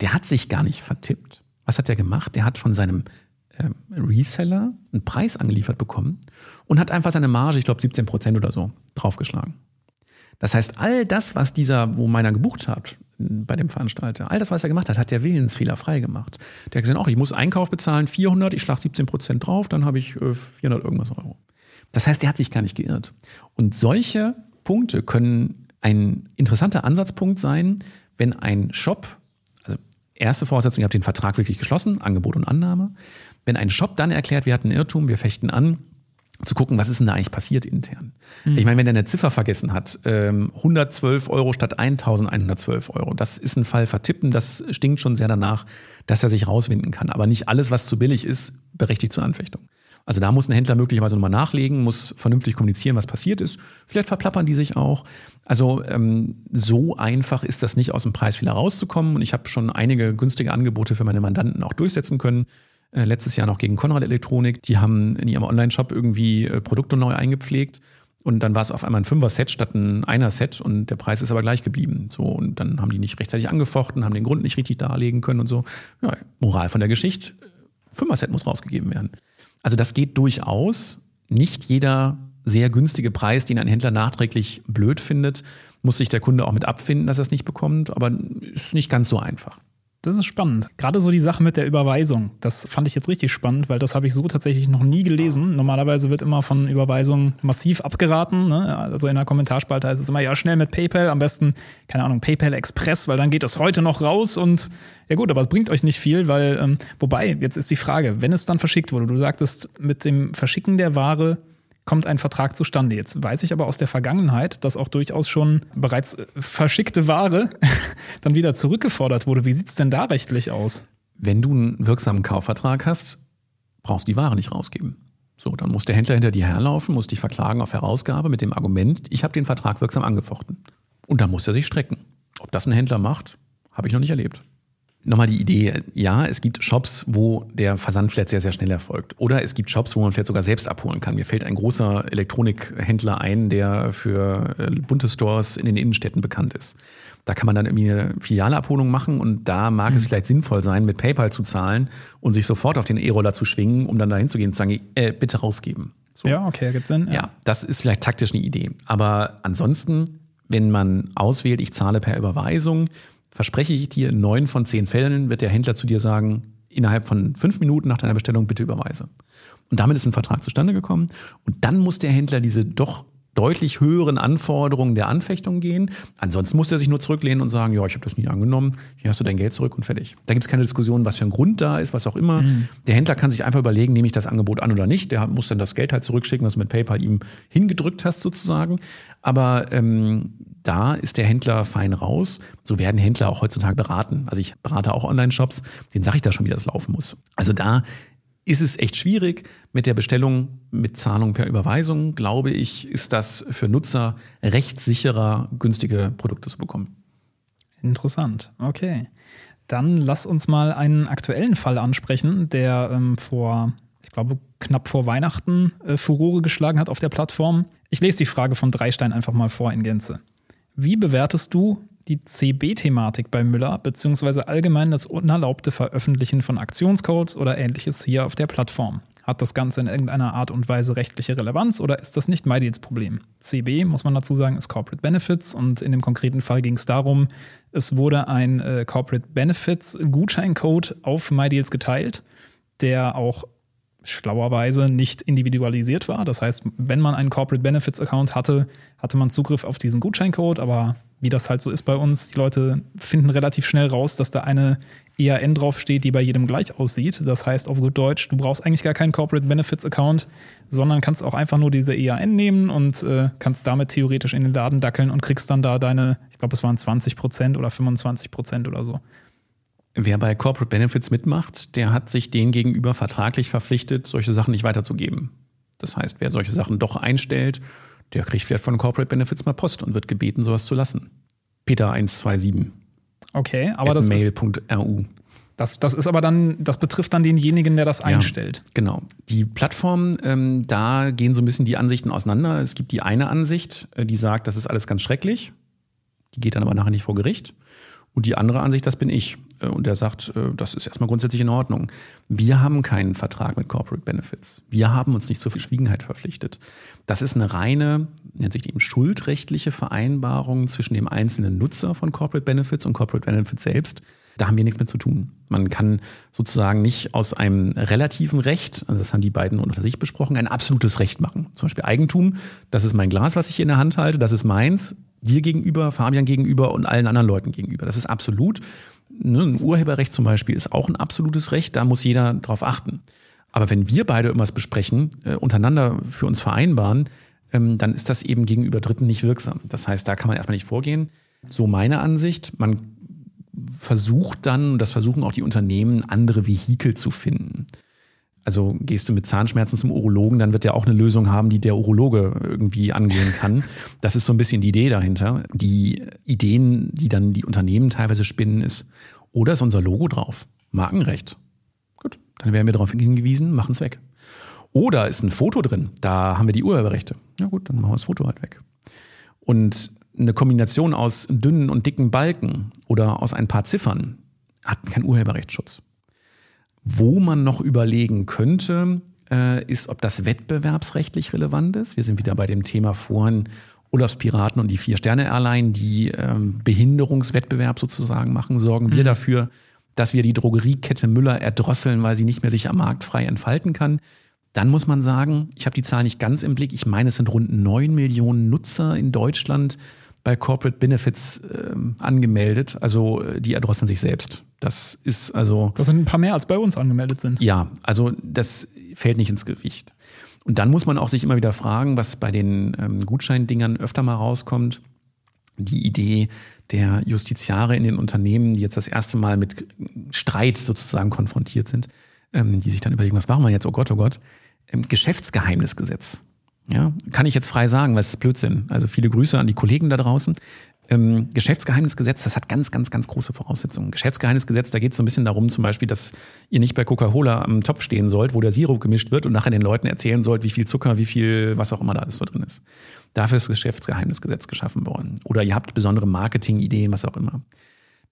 der hat sich gar nicht vertippt. Was hat er gemacht? Der hat von seinem ähm, Reseller einen Preis angeliefert bekommen und hat einfach seine Marge, ich glaube 17 Prozent oder so, draufgeschlagen. Das heißt, all das, was dieser, wo meiner gebucht hat, bei dem Veranstalter, all das, was er gemacht hat, hat der Willensfehler frei gemacht. Der hat gesagt, auch ich muss Einkauf bezahlen, 400, ich schlage 17 Prozent drauf, dann habe ich 400 äh, irgendwas Euro. Das heißt, der hat sich gar nicht geirrt. Und solche Punkte können ein interessanter Ansatzpunkt sein, wenn ein Shop, also erste Voraussetzung, ihr habt den Vertrag wirklich geschlossen, Angebot und Annahme, wenn ein Shop dann erklärt, wir hatten Irrtum, wir fechten an, zu gucken, was ist denn da eigentlich passiert intern. Mhm. Ich meine, wenn der eine Ziffer vergessen hat, 112 ähm, Euro statt 1112 Euro, das ist ein Fall vertippen, das stinkt schon sehr danach, dass er sich rauswinden kann. Aber nicht alles, was zu billig ist, berechtigt zur Anfechtung. Also da muss ein Händler möglicherweise nochmal nachlegen, muss vernünftig kommunizieren, was passiert ist. Vielleicht verplappern die sich auch. Also ähm, so einfach ist das nicht aus dem Preis wieder rauszukommen. Und ich habe schon einige günstige Angebote für meine Mandanten auch durchsetzen können. Äh, letztes Jahr noch gegen Konrad Elektronik. Die haben in ihrem Online-Shop irgendwie äh, Produkte neu eingepflegt. Und dann war es auf einmal ein Fünfer-Set statt ein Einer-Set und der Preis ist aber gleich geblieben. So, und dann haben die nicht rechtzeitig angefochten, haben den Grund nicht richtig darlegen können und so. Ja, Moral von der Geschichte, Fünfer-Set muss rausgegeben werden. Also das geht durchaus. Nicht jeder sehr günstige Preis, den ein Händler nachträglich blöd findet, muss sich der Kunde auch mit abfinden, dass er es nicht bekommt, aber ist nicht ganz so einfach. Das ist spannend. Gerade so die Sache mit der Überweisung. Das fand ich jetzt richtig spannend, weil das habe ich so tatsächlich noch nie gelesen. Normalerweise wird immer von Überweisung massiv abgeraten. Ne? Also in der Kommentarspalte heißt es immer, ja, schnell mit PayPal, am besten, keine Ahnung, PayPal Express, weil dann geht das heute noch raus und ja gut, aber es bringt euch nicht viel, weil, ähm, wobei, jetzt ist die Frage, wenn es dann verschickt wurde, du sagtest, mit dem Verschicken der Ware kommt ein Vertrag zustande. Jetzt weiß ich aber aus der Vergangenheit, dass auch durchaus schon bereits äh, verschickte Ware *laughs* dann wieder zurückgefordert wurde. Wie sieht es denn da rechtlich aus? Wenn du einen wirksamen Kaufvertrag hast, brauchst du die Ware nicht rausgeben. So, dann muss der Händler hinter dir herlaufen, muss dich verklagen auf Herausgabe mit dem Argument, ich habe den Vertrag wirksam angefochten. Und dann muss er sich strecken. Ob das ein Händler macht, habe ich noch nicht erlebt. Nochmal die Idee, ja, es gibt Shops, wo der Versand vielleicht sehr, sehr schnell erfolgt. Oder es gibt Shops, wo man vielleicht sogar selbst abholen kann. Mir fällt ein großer Elektronikhändler ein, der für äh, bunte Stores in den Innenstädten bekannt ist. Da kann man dann irgendwie eine Filialabholung machen und da mag mhm. es vielleicht sinnvoll sein, mit PayPal zu zahlen und sich sofort auf den E-Roller zu schwingen, um dann dahin zu gehen und zu sagen, äh, bitte rausgeben. So. Ja, okay, gibt Sinn. Ja. ja, das ist vielleicht taktisch eine Idee. Aber ansonsten, wenn man auswählt, ich zahle per Überweisung, verspreche ich dir, in neun von zehn Fällen wird der Händler zu dir sagen, innerhalb von fünf Minuten nach deiner Bestellung bitte überweise. Und damit ist ein Vertrag zustande gekommen. Und dann muss der Händler diese doch deutlich höheren Anforderungen der Anfechtung gehen. Ansonsten muss er sich nur zurücklehnen und sagen, ja, ich habe das nie angenommen, hier hast du dein Geld zurück und fertig. Da gibt es keine Diskussion, was für ein Grund da ist, was auch immer. Mhm. Der Händler kann sich einfach überlegen, nehme ich das Angebot an oder nicht. Der muss dann das Geld halt zurückschicken, was du mit PayPal ihm hingedrückt hast sozusagen. Aber ähm, da ist der Händler fein raus. So werden Händler auch heutzutage beraten. Also ich berate auch Online-Shops, denen sage ich da schon, wie das laufen muss. Also da ist es echt schwierig. Mit der Bestellung mit Zahlung per Überweisung, glaube ich, ist das für Nutzer rechtssicherer, günstige Produkte zu bekommen. Interessant. Okay. Dann lass uns mal einen aktuellen Fall ansprechen, der ähm, vor, ich glaube, knapp vor Weihnachten äh, Furore geschlagen hat auf der Plattform. Ich lese die Frage von Dreistein einfach mal vor in Gänze. Wie bewertest du die CB-Thematik bei Müller, beziehungsweise allgemein das unerlaubte Veröffentlichen von Aktionscodes oder ähnliches hier auf der Plattform? Hat das Ganze in irgendeiner Art und Weise rechtliche Relevanz oder ist das nicht MyDeals Problem? CB, muss man dazu sagen, ist Corporate Benefits und in dem konkreten Fall ging es darum, es wurde ein äh, Corporate Benefits Gutscheincode auf MyDeals geteilt, der auch schlauerweise nicht individualisiert war. Das heißt, wenn man einen Corporate Benefits Account hatte, hatte man Zugriff auf diesen Gutscheincode, aber wie das halt so ist bei uns, die Leute finden relativ schnell raus, dass da eine EAN draufsteht, die bei jedem gleich aussieht. Das heißt auf gut Deutsch, du brauchst eigentlich gar keinen Corporate Benefits Account, sondern kannst auch einfach nur diese EAN nehmen und äh, kannst damit theoretisch in den Laden dackeln und kriegst dann da deine, ich glaube, es waren 20 Prozent oder 25 Prozent oder so. Wer bei Corporate Benefits mitmacht, der hat sich denen gegenüber vertraglich verpflichtet, solche Sachen nicht weiterzugeben. Das heißt, wer solche Sachen doch einstellt, der kriegt vielleicht von Corporate Benefits mal Post und wird gebeten, sowas zu lassen. Peter 127. Okay, aber das mail.ru. Das, das ist aber dann, das betrifft dann denjenigen, der das einstellt. Ja, genau. Die Plattform, ähm, da gehen so ein bisschen die Ansichten auseinander. Es gibt die eine Ansicht, äh, die sagt, das ist alles ganz schrecklich. Die geht dann aber nachher nicht vor Gericht. Und die andere Ansicht, das bin ich. Äh, und der sagt, äh, das ist erstmal grundsätzlich in Ordnung. Wir haben keinen Vertrag mit Corporate Benefits. Wir haben uns nicht zur Verschwiegenheit verpflichtet. Das ist eine reine, nennt sich eben schuldrechtliche Vereinbarung zwischen dem einzelnen Nutzer von Corporate Benefits und Corporate Benefits selbst. Da haben wir nichts mit zu tun. Man kann sozusagen nicht aus einem relativen Recht, also das haben die beiden unter sich besprochen, ein absolutes Recht machen. Zum Beispiel Eigentum, das ist mein Glas, was ich hier in der Hand halte, das ist meins dir gegenüber, Fabian gegenüber und allen anderen Leuten gegenüber. Das ist absolut. Ne, ein Urheberrecht zum Beispiel ist auch ein absolutes Recht, da muss jeder drauf achten. Aber wenn wir beide irgendwas besprechen, äh, untereinander für uns vereinbaren, ähm, dann ist das eben gegenüber Dritten nicht wirksam. Das heißt, da kann man erstmal nicht vorgehen. So meine Ansicht. Man versucht dann, das versuchen auch die Unternehmen, andere Vehikel zu finden. Also gehst du mit Zahnschmerzen zum Urologen, dann wird er auch eine Lösung haben, die der Urologe irgendwie angehen kann. *laughs* Das ist so ein bisschen die Idee dahinter. Die Ideen, die dann die Unternehmen teilweise spinnen, ist, oder ist unser Logo drauf? Markenrecht. Gut, dann werden wir darauf hingewiesen, machen es weg. Oder ist ein Foto drin, da haben wir die Urheberrechte. Ja gut, dann machen wir das Foto halt weg. Und eine Kombination aus dünnen und dicken Balken oder aus ein paar Ziffern hat keinen Urheberrechtsschutz. Wo man noch überlegen könnte, äh, ist, ob das wettbewerbsrechtlich relevant ist. Wir sind wieder bei dem Thema vorhin Urlaubspiraten und die Vier-Sterne-Airline, die ähm, Behinderungswettbewerb sozusagen machen. Sorgen wir mhm. dafür, dass wir die Drogeriekette Müller erdrosseln, weil sie nicht mehr sich am Markt frei entfalten kann. Dann muss man sagen, ich habe die Zahl nicht ganz im Blick, ich meine, es sind rund 9 Millionen Nutzer in Deutschland bei Corporate Benefits ähm, angemeldet. Also äh, die erdrosseln sich selbst. Das ist also. Das sind ein paar mehr als bei uns angemeldet sind. Ja, also das fällt nicht ins Gewicht. Und dann muss man auch sich immer wieder fragen, was bei den ähm, Gutscheindingern öfter mal rauskommt. Die Idee der Justiziare in den Unternehmen, die jetzt das erste Mal mit Streit sozusagen konfrontiert sind, ähm, die sich dann überlegen, was machen wir jetzt? Oh Gott, oh Gott. Ähm, Geschäftsgeheimnisgesetz. Ja, kann ich jetzt frei sagen, weil es ist Blödsinn. Also viele Grüße an die Kollegen da draußen. Ähm, Geschäftsgeheimnisgesetz, das hat ganz, ganz, ganz große Voraussetzungen. Geschäftsgeheimnisgesetz, da geht es so ein bisschen darum, zum Beispiel, dass ihr nicht bei Coca-Cola am Topf stehen sollt, wo der Sirup gemischt wird und nachher den Leuten erzählen sollt, wie viel Zucker, wie viel, was auch immer da alles so drin ist. Dafür ist das Geschäftsgeheimnisgesetz geschaffen worden. Oder ihr habt besondere Marketingideen, was auch immer.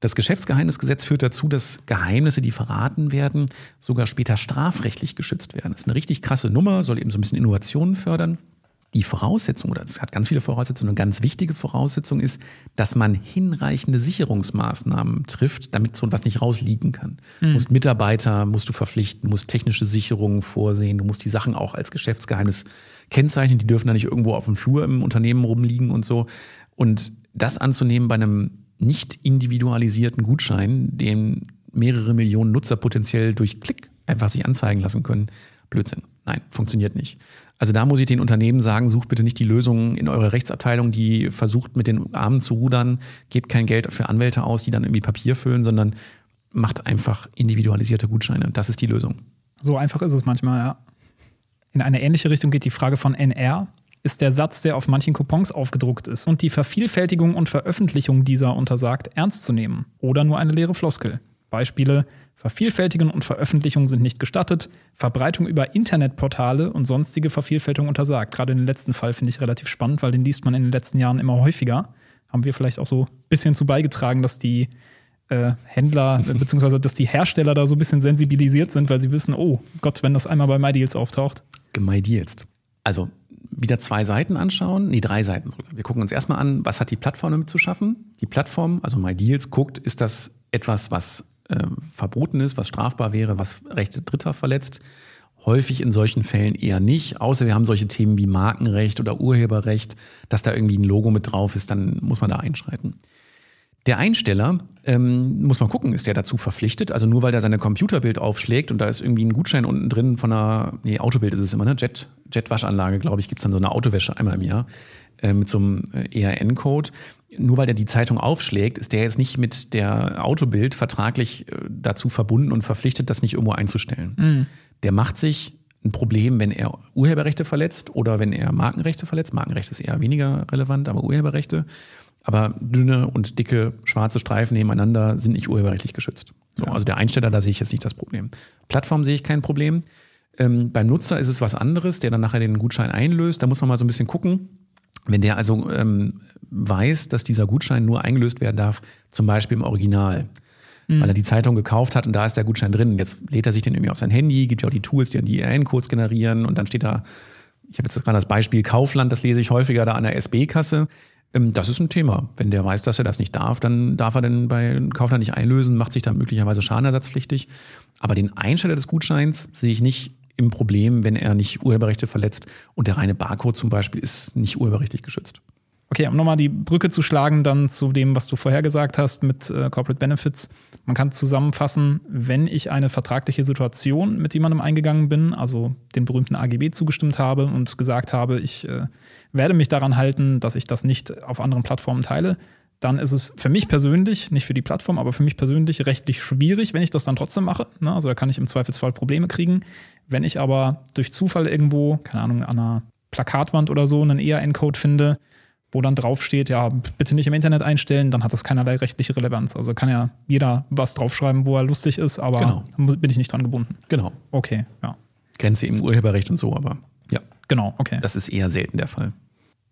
Das Geschäftsgeheimnisgesetz führt dazu, dass Geheimnisse, die verraten werden, sogar später strafrechtlich geschützt werden. Das ist eine richtig krasse Nummer, soll eben so ein bisschen Innovationen fördern. Die Voraussetzung, oder es hat ganz viele Voraussetzungen, eine ganz wichtige Voraussetzung ist, dass man hinreichende Sicherungsmaßnahmen trifft, damit so etwas nicht rausliegen kann. Mhm. Du musst Mitarbeiter, musst du verpflichten, musst technische Sicherungen vorsehen, du musst die Sachen auch als Geschäftsgeheimnis kennzeichnen, die dürfen da nicht irgendwo auf dem Flur im Unternehmen rumliegen und so. Und das anzunehmen bei einem nicht individualisierten Gutschein, den mehrere Millionen Nutzer potenziell durch Klick einfach sich anzeigen lassen können. Blödsinn. Nein, funktioniert nicht. Also da muss ich den Unternehmen sagen, sucht bitte nicht die Lösung in eurer Rechtsabteilung, die versucht mit den Armen zu rudern, gebt kein Geld für Anwälte aus, die dann irgendwie Papier füllen, sondern macht einfach individualisierte Gutscheine. Das ist die Lösung. So einfach ist es manchmal, ja. In eine ähnliche Richtung geht die Frage von NR. Ist der Satz, der auf manchen Coupons aufgedruckt ist und die Vervielfältigung und Veröffentlichung dieser untersagt, ernst zu nehmen? Oder nur eine leere Floskel? Beispiele: Vervielfältigung und Veröffentlichung sind nicht gestattet, Verbreitung über Internetportale und sonstige Vervielfältigung untersagt. Gerade den letzten Fall finde ich relativ spannend, weil den liest man in den letzten Jahren immer häufiger. Haben wir vielleicht auch so ein bisschen zu beigetragen, dass die äh, Händler beziehungsweise dass die Hersteller da so ein bisschen sensibilisiert sind, weil sie wissen, oh Gott, wenn das einmal bei MyDeals auftaucht. MyDeals. Also wieder zwei Seiten anschauen, nee, drei Seiten sogar. Wir gucken uns erstmal an, was hat die Plattform damit zu schaffen. Die Plattform, also MyDeals, guckt, ist das etwas, was äh, verboten ist, was strafbar wäre, was Rechte Dritter verletzt. Häufig in solchen Fällen eher nicht, außer wir haben solche Themen wie Markenrecht oder Urheberrecht, dass da irgendwie ein Logo mit drauf ist, dann muss man da einschreiten. Der Einsteller ähm, muss man gucken, ist der dazu verpflichtet? Also nur weil der seine Computerbild aufschlägt und da ist irgendwie ein Gutschein unten drin von einer, nee, Autobild ist es immer, ne? Jet, Jet-Waschanlage, glaube ich, gibt es dann so eine Autowäsche einmal im Jahr äh, mit so einem äh, ERN-Code. Nur weil der die Zeitung aufschlägt, ist der jetzt nicht mit der Autobild vertraglich äh, dazu verbunden und verpflichtet, das nicht irgendwo einzustellen. Mhm. Der macht sich ein Problem, wenn er Urheberrechte verletzt oder wenn er Markenrechte verletzt. Markenrecht ist eher weniger relevant, aber Urheberrechte. Aber dünne und dicke schwarze Streifen nebeneinander sind nicht urheberrechtlich geschützt. So, ja. Also der Einsteller, da sehe ich jetzt nicht das Problem. Plattform sehe ich kein Problem. Ähm, beim Nutzer ist es was anderes, der dann nachher den Gutschein einlöst. Da muss man mal so ein bisschen gucken. Wenn der also ähm, weiß, dass dieser Gutschein nur eingelöst werden darf, zum Beispiel im Original, mhm. weil er die Zeitung gekauft hat und da ist der Gutschein drin. Jetzt lädt er sich den irgendwie auf sein Handy, gibt ja auch die Tools, die dann die ERN-Codes generieren und dann steht da, ich habe jetzt gerade das Beispiel Kaufland, das lese ich häufiger da an der SB-Kasse. Ähm, das ist ein Thema. Wenn der weiß, dass er das nicht darf, dann darf er den bei Kaufland nicht einlösen, macht sich dann möglicherweise schadenersatzpflichtig. Aber den Einsteller des Gutscheins sehe ich nicht im Problem, wenn er nicht Urheberrechte verletzt. Und der reine Barcode zum Beispiel ist nicht urheberrechtlich geschützt. Okay, um nochmal die Brücke zu schlagen, dann zu dem, was du vorher gesagt hast mit äh, Corporate Benefits. Man kann zusammenfassen, wenn ich eine vertragliche Situation mit jemandem eingegangen bin, also den berühmten AGB zugestimmt habe und gesagt habe, ich äh, werde mich daran halten, dass ich das nicht auf anderen Plattformen teile, dann ist es für mich persönlich, nicht für die Plattform, aber für mich persönlich rechtlich schwierig, wenn ich das dann trotzdem mache. Ne? Also da kann ich im Zweifelsfall Probleme kriegen. Wenn ich aber durch Zufall irgendwo, keine Ahnung, an einer Plakatwand oder so einen EAN-Code finde, wo dann draufsteht, ja, bitte nicht im Internet einstellen, dann hat das keinerlei rechtliche Relevanz. Also kann ja jeder was draufschreiben, wo er lustig ist, aber genau. bin ich nicht dran gebunden. Genau. Okay, ja. Grenze im Urheberrecht und so, aber ja. Genau, okay. Das ist eher selten der Fall.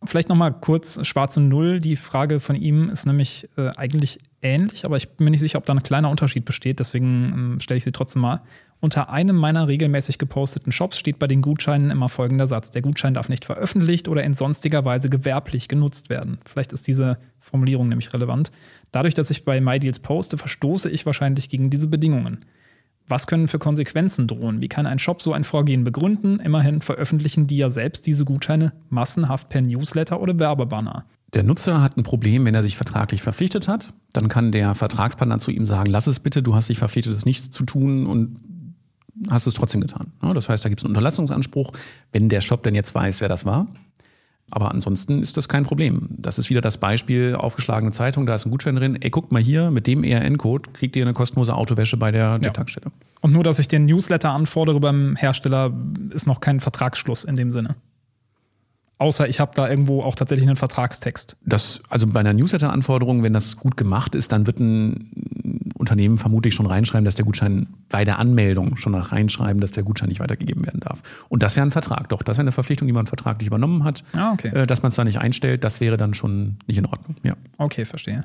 Vielleicht nochmal kurz schwarze Null. Die Frage von ihm ist nämlich äh, eigentlich ähnlich, aber ich bin mir nicht sicher, ob da ein kleiner Unterschied besteht. Deswegen ähm, stelle ich sie trotzdem mal. Unter einem meiner regelmäßig geposteten Shops steht bei den Gutscheinen immer folgender Satz. Der Gutschein darf nicht veröffentlicht oder in sonstiger Weise gewerblich genutzt werden. Vielleicht ist diese Formulierung nämlich relevant. Dadurch, dass ich bei MyDeals poste, verstoße ich wahrscheinlich gegen diese Bedingungen. Was können für Konsequenzen drohen? Wie kann ein Shop so ein Vorgehen begründen? Immerhin veröffentlichen die ja selbst diese Gutscheine massenhaft per Newsletter oder Werbebanner. Der Nutzer hat ein Problem, wenn er sich vertraglich verpflichtet hat. Dann kann der Vertragspartner zu ihm sagen, lass es bitte, du hast dich verpflichtet, es nicht zu tun und hast es trotzdem getan. Das heißt, da gibt es einen Unterlassungsanspruch, wenn der Shop denn jetzt weiß, wer das war. Aber ansonsten ist das kein Problem. Das ist wieder das Beispiel aufgeschlagene Zeitung, da ist ein Gutschein drin. Ey, guckt mal hier, mit dem ERN-Code kriegt ihr eine kostenlose Autowäsche bei der ja. Tankstelle. Und nur, dass ich den Newsletter anfordere beim Hersteller, ist noch kein Vertragsschluss in dem Sinne. Außer ich habe da irgendwo auch tatsächlich einen Vertragstext. Das, also bei einer Newsletter-Anforderung, wenn das gut gemacht ist, dann wird ein Unternehmen vermutlich schon reinschreiben, dass der Gutschein bei der Anmeldung schon reinschreiben, dass der Gutschein nicht weitergegeben werden darf. Und das wäre ein Vertrag. Doch, das wäre eine Verpflichtung, die man vertraglich übernommen hat. Ah, okay. Äh, dass man es da nicht einstellt, das wäre dann schon nicht in Ordnung. Ja. Okay, verstehe.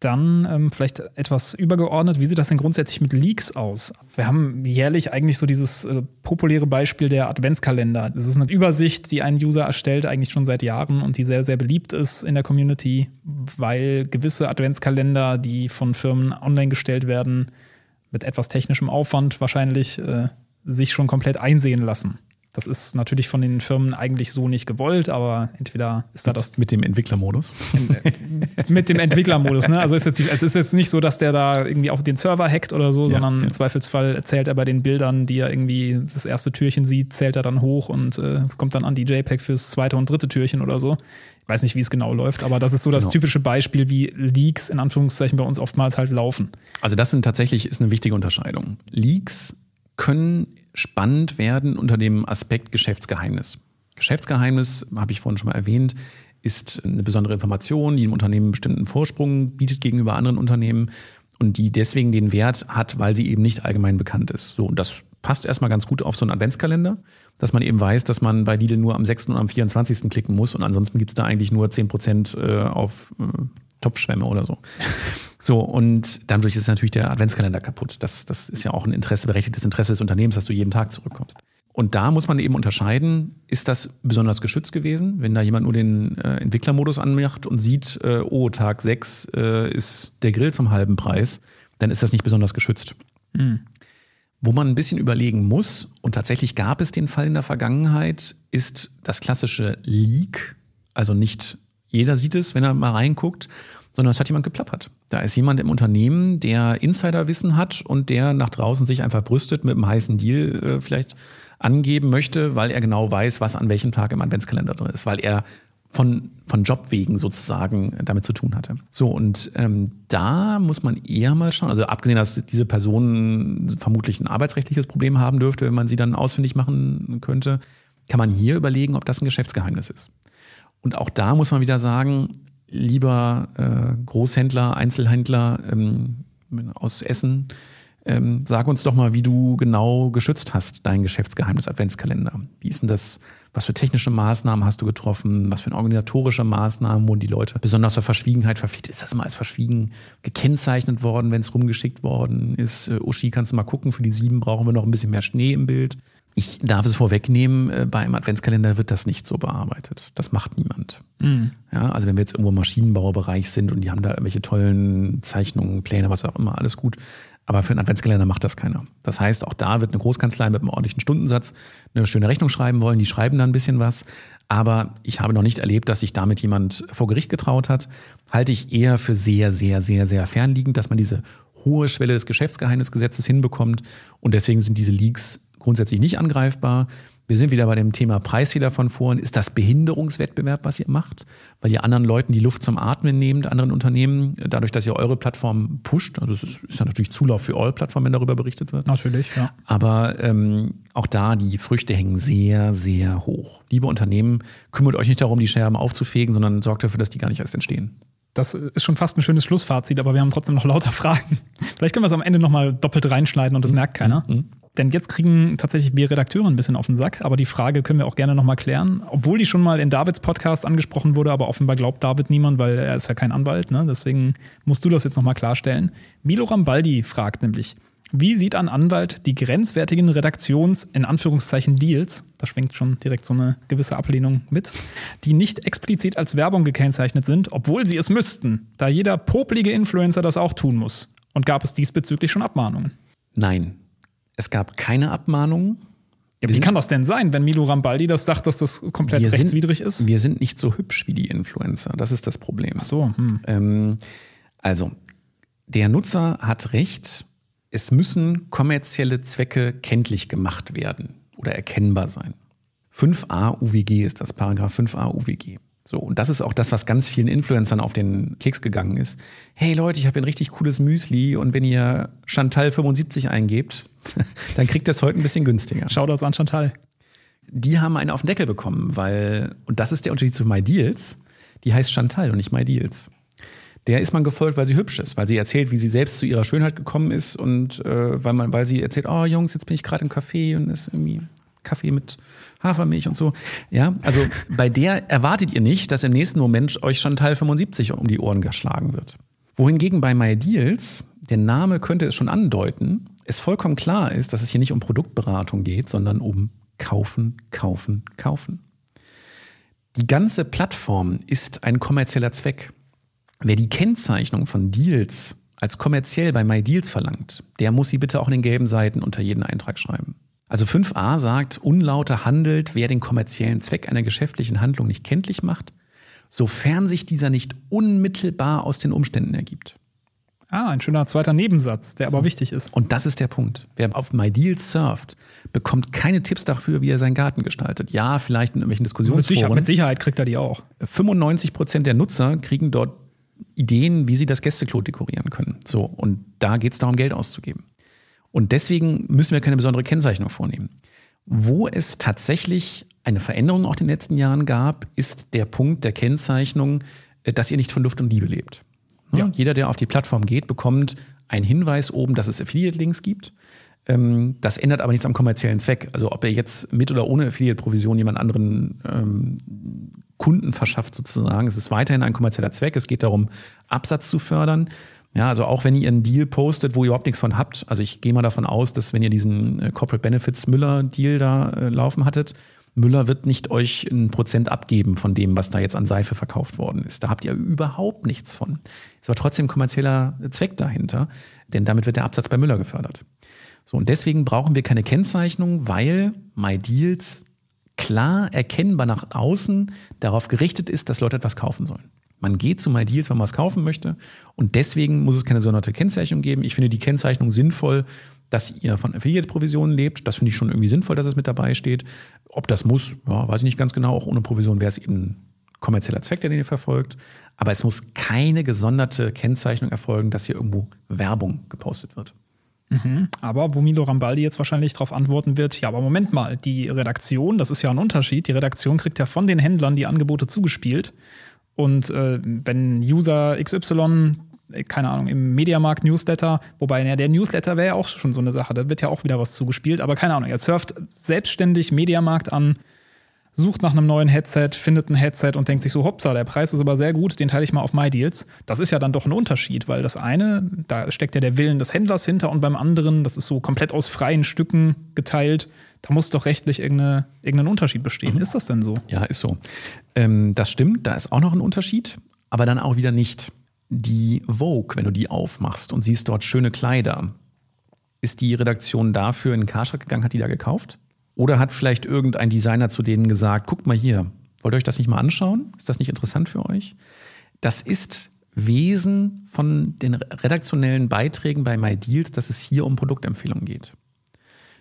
Dann ähm, vielleicht etwas übergeordnet, wie sieht das denn grundsätzlich mit Leaks aus? Wir haben jährlich eigentlich so dieses äh, populäre Beispiel der Adventskalender. Das ist eine Übersicht, die ein User erstellt, eigentlich schon seit Jahren und die sehr, sehr beliebt ist in der Community, weil gewisse Adventskalender, die von Firmen online gestellt werden, mit etwas technischem Aufwand wahrscheinlich äh, sich schon komplett einsehen lassen. Das ist natürlich von den Firmen eigentlich so nicht gewollt, aber entweder ist da das. Mit dem Entwicklermodus? Mit dem Entwicklermodus, ne? Also ist jetzt, es ist jetzt nicht so, dass der da irgendwie auch den Server hackt oder so, ja, sondern ja. im Zweifelsfall zählt er bei den Bildern, die er irgendwie das erste Türchen sieht, zählt er dann hoch und äh, kommt dann an die JPEG fürs zweite und dritte Türchen oder so. Ich weiß nicht, wie es genau läuft, aber das ist so das genau. typische Beispiel, wie Leaks in Anführungszeichen bei uns oftmals halt laufen. Also das sind tatsächlich ist eine wichtige Unterscheidung. Leaks können spannend werden unter dem Aspekt Geschäftsgeheimnis. Geschäftsgeheimnis, habe ich vorhin schon mal erwähnt, ist eine besondere Information, die im Unternehmen einen bestimmten Vorsprung bietet gegenüber anderen Unternehmen und die deswegen den Wert hat, weil sie eben nicht allgemein bekannt ist. So, und das passt erstmal ganz gut auf so einen Adventskalender, dass man eben weiß, dass man bei Lidl nur am 6. und am 24. klicken muss und ansonsten gibt es da eigentlich nur 10% äh, auf äh, Topfschwämme oder so. *laughs* So, und dadurch ist natürlich der Adventskalender kaputt. Das, das ist ja auch ein Interesse, berechtigtes Interesse des Unternehmens, dass du jeden Tag zurückkommst. Und da muss man eben unterscheiden, ist das besonders geschützt gewesen, wenn da jemand nur den äh, Entwicklermodus anmacht und sieht, äh, oh, Tag 6 äh, ist der Grill zum halben Preis, dann ist das nicht besonders geschützt. Mhm. Wo man ein bisschen überlegen muss, und tatsächlich gab es den Fall in der Vergangenheit, ist das klassische Leak, also nicht jeder sieht es, wenn er mal reinguckt, sondern es hat jemand geplappert. Da ist jemand im Unternehmen, der Insiderwissen hat und der nach draußen sich einfach brüstet mit einem heißen Deal äh, vielleicht angeben möchte, weil er genau weiß, was an welchem Tag im Adventskalender drin ist, weil er von, von Jobwegen sozusagen damit zu tun hatte. So, und ähm, da muss man eher mal schauen, also abgesehen, dass diese Person vermutlich ein arbeitsrechtliches Problem haben dürfte, wenn man sie dann ausfindig machen könnte, kann man hier überlegen, ob das ein Geschäftsgeheimnis ist. Und auch da muss man wieder sagen, lieber äh, Großhändler, Einzelhändler ähm, aus Essen, ähm, sag uns doch mal, wie du genau geschützt hast, dein Geschäftsgeheimnis Adventskalender. Wie ist denn das? Was für technische Maßnahmen hast du getroffen? Was für organisatorische Maßnahmen wurden die Leute besonders zur Verschwiegenheit verpflichtet? Ist das mal als verschwiegen gekennzeichnet worden, wenn es rumgeschickt worden ist? Äh, Uschi, kannst du mal gucken, für die sieben brauchen wir noch ein bisschen mehr Schnee im Bild. Ich darf es vorwegnehmen, äh, beim Adventskalender wird das nicht so bearbeitet. Das macht niemand. Mhm. Ja, also wenn wir jetzt irgendwo im Maschinenbaubereich sind und die haben da irgendwelche tollen Zeichnungen, Pläne, was auch immer, alles gut. Aber für einen Adventskalender macht das keiner. Das heißt, auch da wird eine Großkanzlei mit einem ordentlichen Stundensatz eine schöne Rechnung schreiben wollen. Die schreiben da ein bisschen was. Aber ich habe noch nicht erlebt, dass sich damit jemand vor Gericht getraut hat. Halte ich eher für sehr, sehr, sehr, sehr fernliegend, dass man diese hohe Schwelle des Geschäftsgeheimnisgesetzes hinbekommt. Und deswegen sind diese Leaks grundsätzlich nicht angreifbar. Wir sind wieder bei dem Thema Preisfehler von vorhin. Ist das Behinderungswettbewerb, was ihr macht? Weil ihr anderen Leuten die Luft zum Atmen nehmt, anderen Unternehmen, dadurch, dass ihr eure Plattform pusht. Also es ist, ist ja natürlich Zulauf für eure Plattform, wenn darüber berichtet wird. Natürlich, ja. Aber ähm, auch da, die Früchte hängen sehr, sehr hoch. Liebe Unternehmen, kümmert euch nicht darum, die Scherben aufzufegen, sondern sorgt dafür, dass die gar nicht erst entstehen. Das ist schon fast ein schönes Schlussfazit, aber wir haben trotzdem noch lauter *laughs* Fragen. Vielleicht können wir es am Ende nochmal doppelt reinschneiden und das merkt keiner. Mhm. Denn jetzt kriegen tatsächlich wir Redakteure ein bisschen auf den Sack, aber die Frage können wir auch gerne nochmal klären. Obwohl die schon mal in Davids Podcast angesprochen wurde, aber offenbar glaubt David niemand, weil er ist ja kein Anwalt. Ne? Deswegen musst du das jetzt nochmal klarstellen. Milo Rambaldi fragt nämlich, wie sieht ein Anwalt die grenzwertigen Redaktions-, in Anführungszeichen Deals, da schwingt schon direkt so eine gewisse Ablehnung mit, die nicht explizit als Werbung gekennzeichnet sind, obwohl sie es müssten, da jeder poplige Influencer das auch tun muss? Und gab es diesbezüglich schon Abmahnungen? Nein, es gab keine Abmahnungen. Ja, wie kann das denn sein, wenn Milo Rambaldi das sagt, dass das komplett rechtswidrig sind, ist? Wir sind nicht so hübsch wie die Influencer. Das ist das Problem. Ach so. Hm. Ähm, also, der Nutzer hat recht. Es müssen kommerzielle Zwecke kenntlich gemacht werden oder erkennbar sein. 5a UWG ist das, Paragraph 5a UWG. So, und das ist auch das, was ganz vielen Influencern auf den Keks gegangen ist. Hey Leute, ich habe ein richtig cooles Müsli und wenn ihr Chantal 75 eingebt, *laughs* dann kriegt das heute ein bisschen günstiger. Schau das an Chantal. Die haben einen auf den Deckel bekommen, weil, und das ist der Unterschied zu MyDeals, die heißt Chantal und nicht MyDeals. Der ist man gefolgt, weil sie hübsch ist, weil sie erzählt, wie sie selbst zu ihrer Schönheit gekommen ist und äh, weil, man, weil sie erzählt, oh Jungs, jetzt bin ich gerade im Café und ist irgendwie Kaffee mit Hafermilch und so. Ja, also bei der erwartet ihr nicht, dass im nächsten Moment euch schon Teil 75 um die Ohren geschlagen wird. Wohingegen bei MyDeals, der Name könnte es schon andeuten, es vollkommen klar ist, dass es hier nicht um Produktberatung geht, sondern um kaufen, kaufen, kaufen. Die ganze Plattform ist ein kommerzieller Zweck. Wer die Kennzeichnung von Deals als kommerziell bei MyDeals verlangt, der muss sie bitte auch in den gelben Seiten unter jeden Eintrag schreiben. Also 5a sagt, unlauter handelt, wer den kommerziellen Zweck einer geschäftlichen Handlung nicht kenntlich macht, sofern sich dieser nicht unmittelbar aus den Umständen ergibt. Ah, ein schöner zweiter Nebensatz, der aber wichtig ist. Und das ist der Punkt. Wer auf MyDeals surft, bekommt keine Tipps dafür, wie er seinen Garten gestaltet. Ja, vielleicht in irgendwelchen Diskussionsforen. Mit Sicherheit kriegt er die auch. 95 Prozent der Nutzer kriegen dort Ideen, wie sie das Gästeklo dekorieren können. So, und da geht es darum, Geld auszugeben. Und deswegen müssen wir keine besondere Kennzeichnung vornehmen. Wo es tatsächlich eine Veränderung auch in den letzten Jahren gab, ist der Punkt der Kennzeichnung, äh, dass ihr nicht von Luft und Liebe lebt. Ja. Jeder, der auf die Plattform geht, bekommt einen Hinweis oben, dass es Affiliate-Links gibt. Ähm, das ändert aber nichts am kommerziellen Zweck. Also ob er jetzt mit oder ohne Affiliate-Provision jemand anderen ähm, Kunden verschafft sozusagen. Es ist weiterhin ein kommerzieller Zweck. Es geht darum, Absatz zu fördern. Ja, also auch wenn ihr einen Deal postet, wo ihr überhaupt nichts von habt, also ich gehe mal davon aus, dass wenn ihr diesen äh, Corporate Benefits Müller Deal da äh, laufen hattet, Müller wird nicht euch ein Prozent abgeben von dem, was da jetzt an Seife verkauft worden ist. Da habt ihr überhaupt nichts von. Ist aber trotzdem kommerzieller Zweck dahinter, denn damit wird der Absatz bei Müller gefördert. So, und deswegen brauchen wir keine Kennzeichnung, weil MyDeals klar erkennbar nach außen darauf gerichtet ist, dass Leute etwas kaufen sollen. Man geht zu MyDeals, wenn man was kaufen möchte. Und deswegen muss es keine gesonderte Kennzeichnung geben. Ich finde die Kennzeichnung sinnvoll, dass ihr von Affiliate-Provisionen lebt. Das finde ich schon irgendwie sinnvoll, dass es mit dabei steht. Ob das muss, ja, weiß ich nicht ganz genau. Auch ohne Provision wäre es eben kommerzieller Zweck, den ihr verfolgt. Aber es muss keine gesonderte Kennzeichnung erfolgen, dass hier irgendwo Werbung gepostet wird. Mhm. Aber wo Milo Rambaldi jetzt wahrscheinlich darauf antworten wird, ja, aber Moment mal, die Redaktion, das ist ja ein Unterschied, die Redaktion kriegt ja von den Händlern die Angebote zugespielt. Und äh, wenn User XY keine Ahnung, im Mediamarkt Newsletter, wobei ja, der Newsletter wäre ja auch schon so eine Sache, da wird ja auch wieder was zugespielt, aber keine Ahnung, er surft selbstständig Mediamarkt an, sucht nach einem neuen Headset, findet ein Headset und denkt sich so, hoppsa, der Preis ist aber sehr gut, den teile ich mal auf MyDeals. Das ist ja dann doch ein Unterschied, weil das eine, da steckt ja der Willen des Händlers hinter und beim anderen, das ist so komplett aus freien Stücken geteilt. Da muss doch rechtlich irgendeine, irgendein Unterschied bestehen. Mhm. Ist das denn so? Ja, ist so. Ähm, das stimmt, da ist auch noch ein Unterschied, aber dann auch wieder nicht die Vogue, wenn du die aufmachst und siehst dort schöne Kleider, ist die Redaktion dafür in Karstadt gegangen, hat die da gekauft? Oder hat vielleicht irgendein Designer zu denen gesagt, guckt mal hier, wollt ihr euch das nicht mal anschauen? Ist das nicht interessant für euch? Das ist Wesen von den redaktionellen Beiträgen bei MyDeals, dass es hier um Produktempfehlungen geht.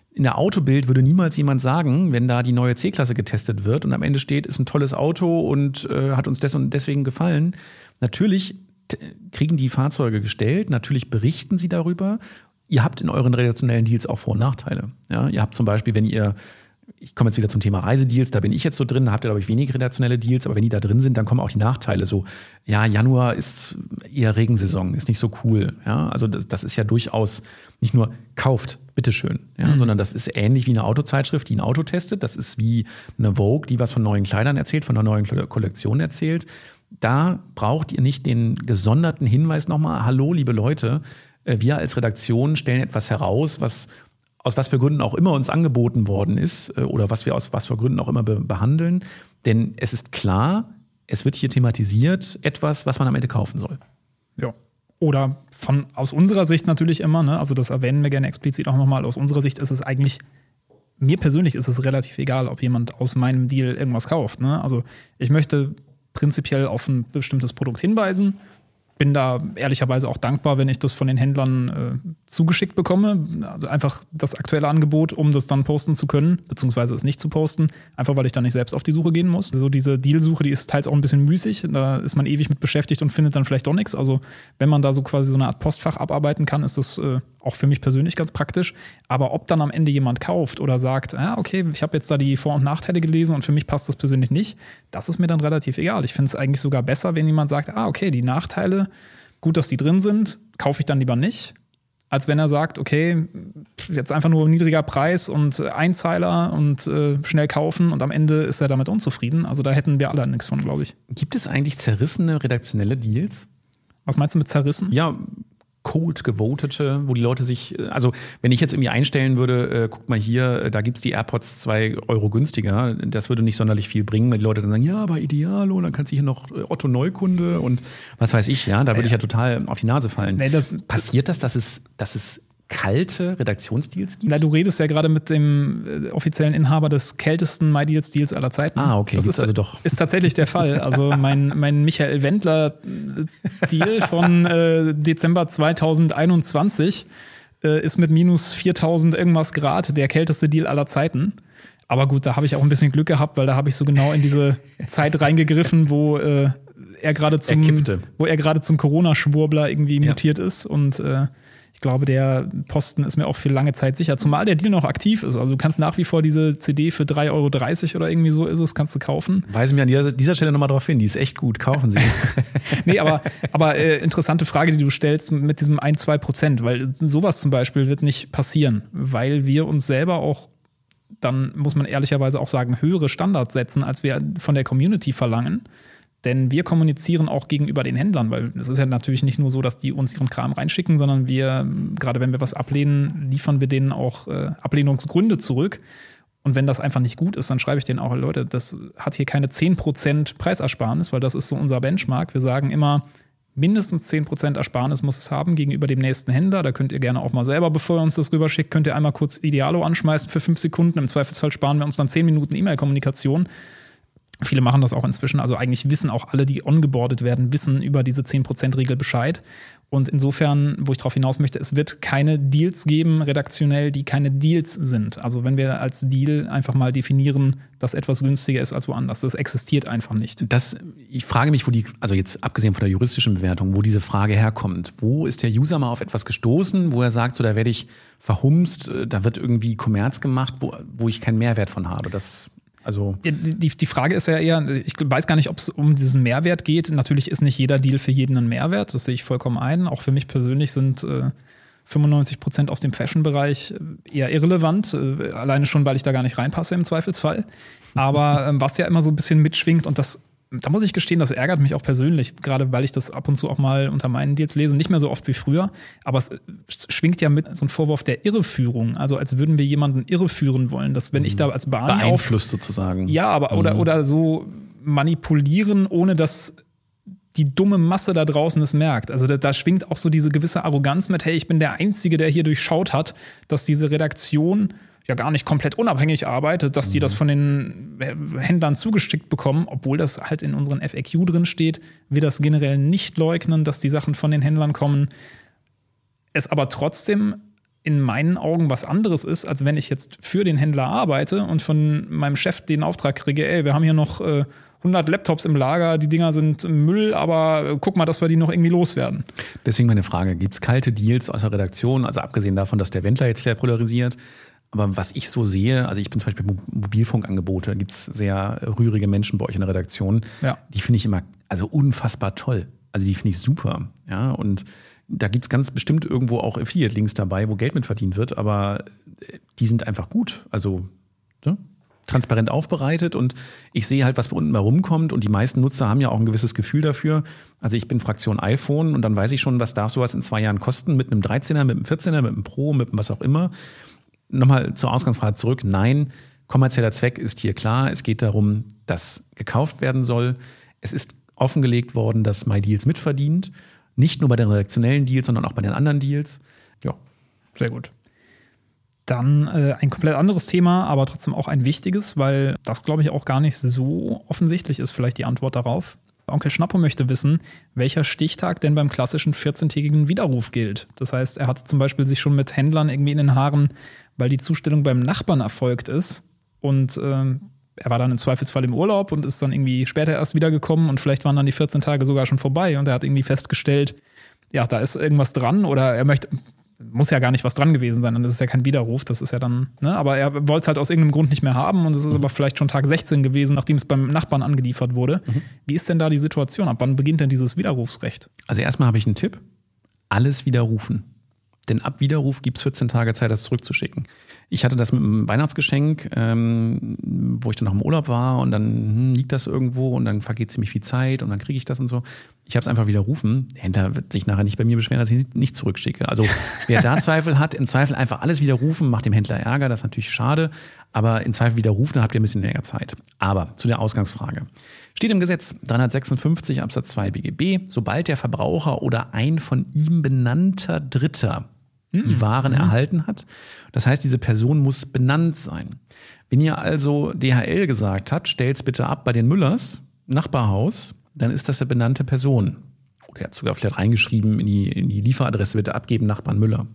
In der Autobild würde niemals jemand sagen, wenn da die neue C-Klasse getestet wird und am Ende steht, ist ein tolles Auto und äh, hat uns deswegen gefallen. Natürlich kriegen die Fahrzeuge gestellt, natürlich berichten sie darüber. Ihr habt in euren redaktionellen Deals auch Vor- und Nachteile. Ja, ihr habt zum Beispiel, wenn ihr ich komme jetzt wieder zum Thema Reisedeals, da bin ich jetzt so drin, da habt ihr, glaube ich, wenig redaktionelle Deals, aber wenn die da drin sind, dann kommen auch die Nachteile. So, ja, Januar ist eher Regensaison, ist nicht so cool. Ja, also das, das ist ja durchaus nicht nur kauft, bitteschön, ja, mhm. sondern das ist ähnlich wie eine Autozeitschrift, die ein Auto testet. Das ist wie eine Vogue, die was von neuen Kleidern erzählt, von einer neuen Kollektion erzählt da braucht ihr nicht den gesonderten Hinweis nochmal, hallo liebe Leute, wir als Redaktion stellen etwas heraus, was aus was für Gründen auch immer uns angeboten worden ist äh, oder was wir aus was für Gründen auch immer behandeln. Denn es ist klar, es wird hier thematisiert etwas, was man am Ende kaufen soll. Ja. Oder von aus unserer Sicht natürlich immer, ne? also das erwähnen wir gerne explizit auch nochmal, aus unserer Sicht ist es eigentlich mir persönlich ist es relativ egal, ob jemand aus meinem Deal irgendwas kauft. Ne? Also ich möchte prinzipiell auf ein bestimmtes Produkt hinweisen bin da ehrlicherweise auch dankbar, wenn ich das von den Händlern äh, zugeschickt bekomme. Also einfach das aktuelle Angebot, um das dann posten zu können, beziehungsweise es nicht zu posten, einfach weil ich dann nicht selbst auf die Suche gehen muss. Also diese Dealsuche, die ist teils auch ein bisschen müßig. Da ist man ewig mit beschäftigt und findet dann vielleicht doch nichts. Also wenn man da so quasi so eine Art Postfach abarbeiten kann, ist das äh, auch für mich persönlich ganz praktisch. Aber ob dann am Ende jemand kauft oder sagt, ah, okay, ich habe jetzt da die Vor- und Nachteile gelesen und für mich passt das persönlich nicht, das ist mir dann relativ egal. Ich finde es eigentlich sogar besser, wenn jemand sagt, ah, okay, die Nachteile, gut, dass die drin sind, kaufe ich dann lieber nicht als wenn er sagt, okay, jetzt einfach nur niedriger Preis und Einzeiler und äh, schnell kaufen und am Ende ist er damit unzufrieden. Also da hätten wir alle nichts von, glaube ich. Gibt es eigentlich zerrissene redaktionelle Deals? Was meinst du mit zerrissen? Ja, cold gewotete, wo die Leute sich, also wenn ich jetzt irgendwie einstellen würde, äh, guck mal hier, äh, da gibt es die AirPods zwei Euro günstiger, das würde nicht sonderlich viel bringen, weil die Leute dann sagen, ja, aber Idealo, dann kannst du hier noch äh, Otto Neukunde und was weiß ich, ja, da würde ich ja total auf die Nase fallen. Nee, das, Passiert das, dass es, dass es kalte Redaktionsdeals gibt? Na, du redest ja gerade mit dem äh, offiziellen Inhaber des kältesten MyDeals-Deals aller Zeiten. Ah, okay, das ist also doch. Ist tatsächlich der Fall. Also mein, mein Michael Wendler-Deal *laughs* von äh, Dezember 2021 äh, ist mit minus 4000 irgendwas Grad der kälteste Deal aller Zeiten. Aber gut, da habe ich auch ein bisschen Glück gehabt, weil da habe ich so genau in diese Zeit reingegriffen, wo äh, er gerade zum, er wo er gerade zum Corona-Schwurbler irgendwie mutiert ja. ist und äh, ich glaube, der Posten ist mir auch für lange Zeit sicher, zumal der Deal noch aktiv ist. Also du kannst nach wie vor diese CD für 3,30 Euro oder irgendwie so ist es, kannst du kaufen. Weisen wir an dieser, dieser Stelle nochmal drauf hin, die ist echt gut, kaufen Sie. *laughs* nee, aber, aber äh, interessante Frage, die du stellst mit diesem 1, 2 Prozent, weil sowas zum Beispiel wird nicht passieren, weil wir uns selber auch dann muss man ehrlicherweise auch sagen, höhere Standards setzen, als wir von der Community verlangen. Denn wir kommunizieren auch gegenüber den Händlern, weil es ist ja natürlich nicht nur so, dass die uns ihren Kram reinschicken, sondern wir, gerade wenn wir was ablehnen, liefern wir denen auch äh, Ablehnungsgründe zurück. Und wenn das einfach nicht gut ist, dann schreibe ich denen auch, Leute, das hat hier keine 10% Preisersparnis, weil das ist so unser Benchmark. Wir sagen immer, mindestens 10% Ersparnis muss es haben gegenüber dem nächsten Händler. Da könnt ihr gerne auch mal selber, bevor ihr uns das rüberschickt, könnt ihr einmal kurz Idealo anschmeißen für fünf Sekunden. Im Zweifelsfall sparen wir uns dann 10 Minuten E-Mail-Kommunikation. Viele machen das auch inzwischen. Also eigentlich wissen auch alle, die ongeboardet werden, wissen über diese 10%-Regel Bescheid. Und insofern, wo ich darauf hinaus möchte, es wird keine Deals geben, redaktionell, die keine Deals sind. Also wenn wir als Deal einfach mal definieren, dass etwas günstiger ist als woanders. Das existiert einfach nicht. Das, ich frage mich, wo die, also jetzt abgesehen von der juristischen Bewertung, wo diese Frage herkommt. Wo ist der User mal auf etwas gestoßen, wo er sagt, so da werde ich verhumst, äh, da wird irgendwie Kommerz gemacht, wo, wo ich keinen Mehrwert von habe. Das also die, die Frage ist ja eher, ich weiß gar nicht, ob es um diesen Mehrwert geht. Natürlich ist nicht jeder Deal für jeden ein Mehrwert, das sehe ich vollkommen ein. Auch für mich persönlich sind äh, 95 Prozent aus dem Fashion-Bereich äh, eher irrelevant, äh, alleine schon, weil ich da gar nicht reinpasse im Zweifelsfall. Aber ähm, was ja immer so ein bisschen mitschwingt, und das da muss ich gestehen, das ärgert mich auch persönlich, gerade weil ich das ab und zu auch mal unter meinen Deals lese, nicht mehr so oft wie früher, aber es schwingt ja mit so einem Vorwurf der Irreführung, also als würden wir jemanden irreführen wollen, dass wenn ich da als Barney Beeinflusst sozusagen. Ja, aber mhm. oder, oder so manipulieren, ohne dass die dumme Masse da draußen es merkt. Also da, da, schwingt auch so diese gewisse Arroganz mit, hey, ich bin der Einzige, der hier durchschaut hat, dass diese Redaktion ja gar nicht komplett unabhängig arbeitet, dass die das mhm. von den Händlern zugestickt bekommen, obwohl das halt in unseren FAQ drin steht, wir das generell nicht leugnen, dass die Sachen von den Händlern kommen. Es aber trotzdem in meinen Augen was anderes ist, als wenn ich jetzt für den Händler arbeite und von meinem Chef den Auftrag kriege, ey, wir haben hier noch äh, 100 Laptops im Lager, die Dinger sind Müll, aber äh, guck mal, dass wir die noch irgendwie loswerden. Deswegen meine Frage, gibt es kalte Deals aus der Redaktion, also abgesehen davon, dass der Wendler jetzt wieder polarisiert, aber was ich so sehe, also ich bin zum Beispiel Mobilfunkangebote, gibt es sehr rührige Menschen bei euch in der Redaktion. Ja. Die finde ich immer also unfassbar toll. Also die finde ich super. Ja, und da gibt es ganz bestimmt irgendwo auch Affiliate-Links dabei, wo Geld mit verdient wird, aber äh, die sind einfach gut. Also ne? transparent aufbereitet und ich sehe halt, was unten mal rumkommt und die meisten Nutzer haben ja auch ein gewisses Gefühl dafür. Also ich bin Fraktion iPhone und dann weiß ich schon, was darf sowas in zwei Jahren kosten mit einem 13er, mit einem 14er, mit einem Pro, mit einem was auch immer nochmal zur Ausgangsfrage zurück. Nein, kommerzieller Zweck ist hier klar. Es geht darum, dass gekauft werden soll. Es ist offengelegt worden, dass MyDeals mitverdient. Nicht nur bei den redaktionellen Deals, sondern auch bei den anderen Deals. Ja. Sehr gut. Dann äh, ein komplett anderes Thema, aber trotzdem auch ein wichtiges, weil das, glaube ich, auch gar nicht so offensichtlich ist, vielleicht die Antwort darauf. Onkel Schnappo möchte wissen, welcher Stichtag denn beim klassischen 14-tägigen Widerruf gilt. Das heißt, er hat zum Beispiel sich schon mit Händlern irgendwie in den Haaren weil die Zustellung beim Nachbarn erfolgt ist. Und ähm, er war dann im Zweifelsfall im Urlaub und ist dann irgendwie später erst wiedergekommen und vielleicht waren dann die 14 Tage sogar schon vorbei und er hat irgendwie festgestellt, ja, da ist irgendwas dran oder er möchte, muss ja gar nicht was dran gewesen sein, dann ist es ja kein Widerruf, das ist ja dann, ne, aber er wollte es halt aus irgendeinem Grund nicht mehr haben und es ist mhm. aber vielleicht schon Tag 16 gewesen, nachdem es beim Nachbarn angeliefert wurde. Mhm. Wie ist denn da die Situation? Ab wann beginnt denn dieses Widerrufsrecht? Also erstmal habe ich einen Tipp, alles widerrufen. Denn ab Widerruf gibt es 14 Tage Zeit, das zurückzuschicken. Ich hatte das mit einem Weihnachtsgeschenk, ähm, wo ich dann noch im Urlaub war und dann hm, liegt das irgendwo und dann vergeht ziemlich viel Zeit und dann kriege ich das und so. Ich habe es einfach widerrufen. Der Händler wird sich nachher nicht bei mir beschweren, dass ich nicht zurückschicke. Also *laughs* wer da Zweifel hat, im Zweifel einfach alles widerrufen, macht dem Händler Ärger, das ist natürlich schade, aber im Zweifel widerrufen, dann habt ihr ein bisschen länger Zeit. Aber zu der Ausgangsfrage. Steht im Gesetz 356 Absatz 2 BGB, sobald der Verbraucher oder ein von ihm benannter Dritter die mhm. Waren mhm. erhalten hat. Das heißt, diese Person muss benannt sein. Wenn ihr also DHL gesagt habt, stellt's bitte ab bei den Müllers, Nachbarhaus, dann ist das eine benannte Person. Oder ihr habt sogar vielleicht reingeschrieben, in die, in die Lieferadresse bitte abgeben, Nachbarn Müller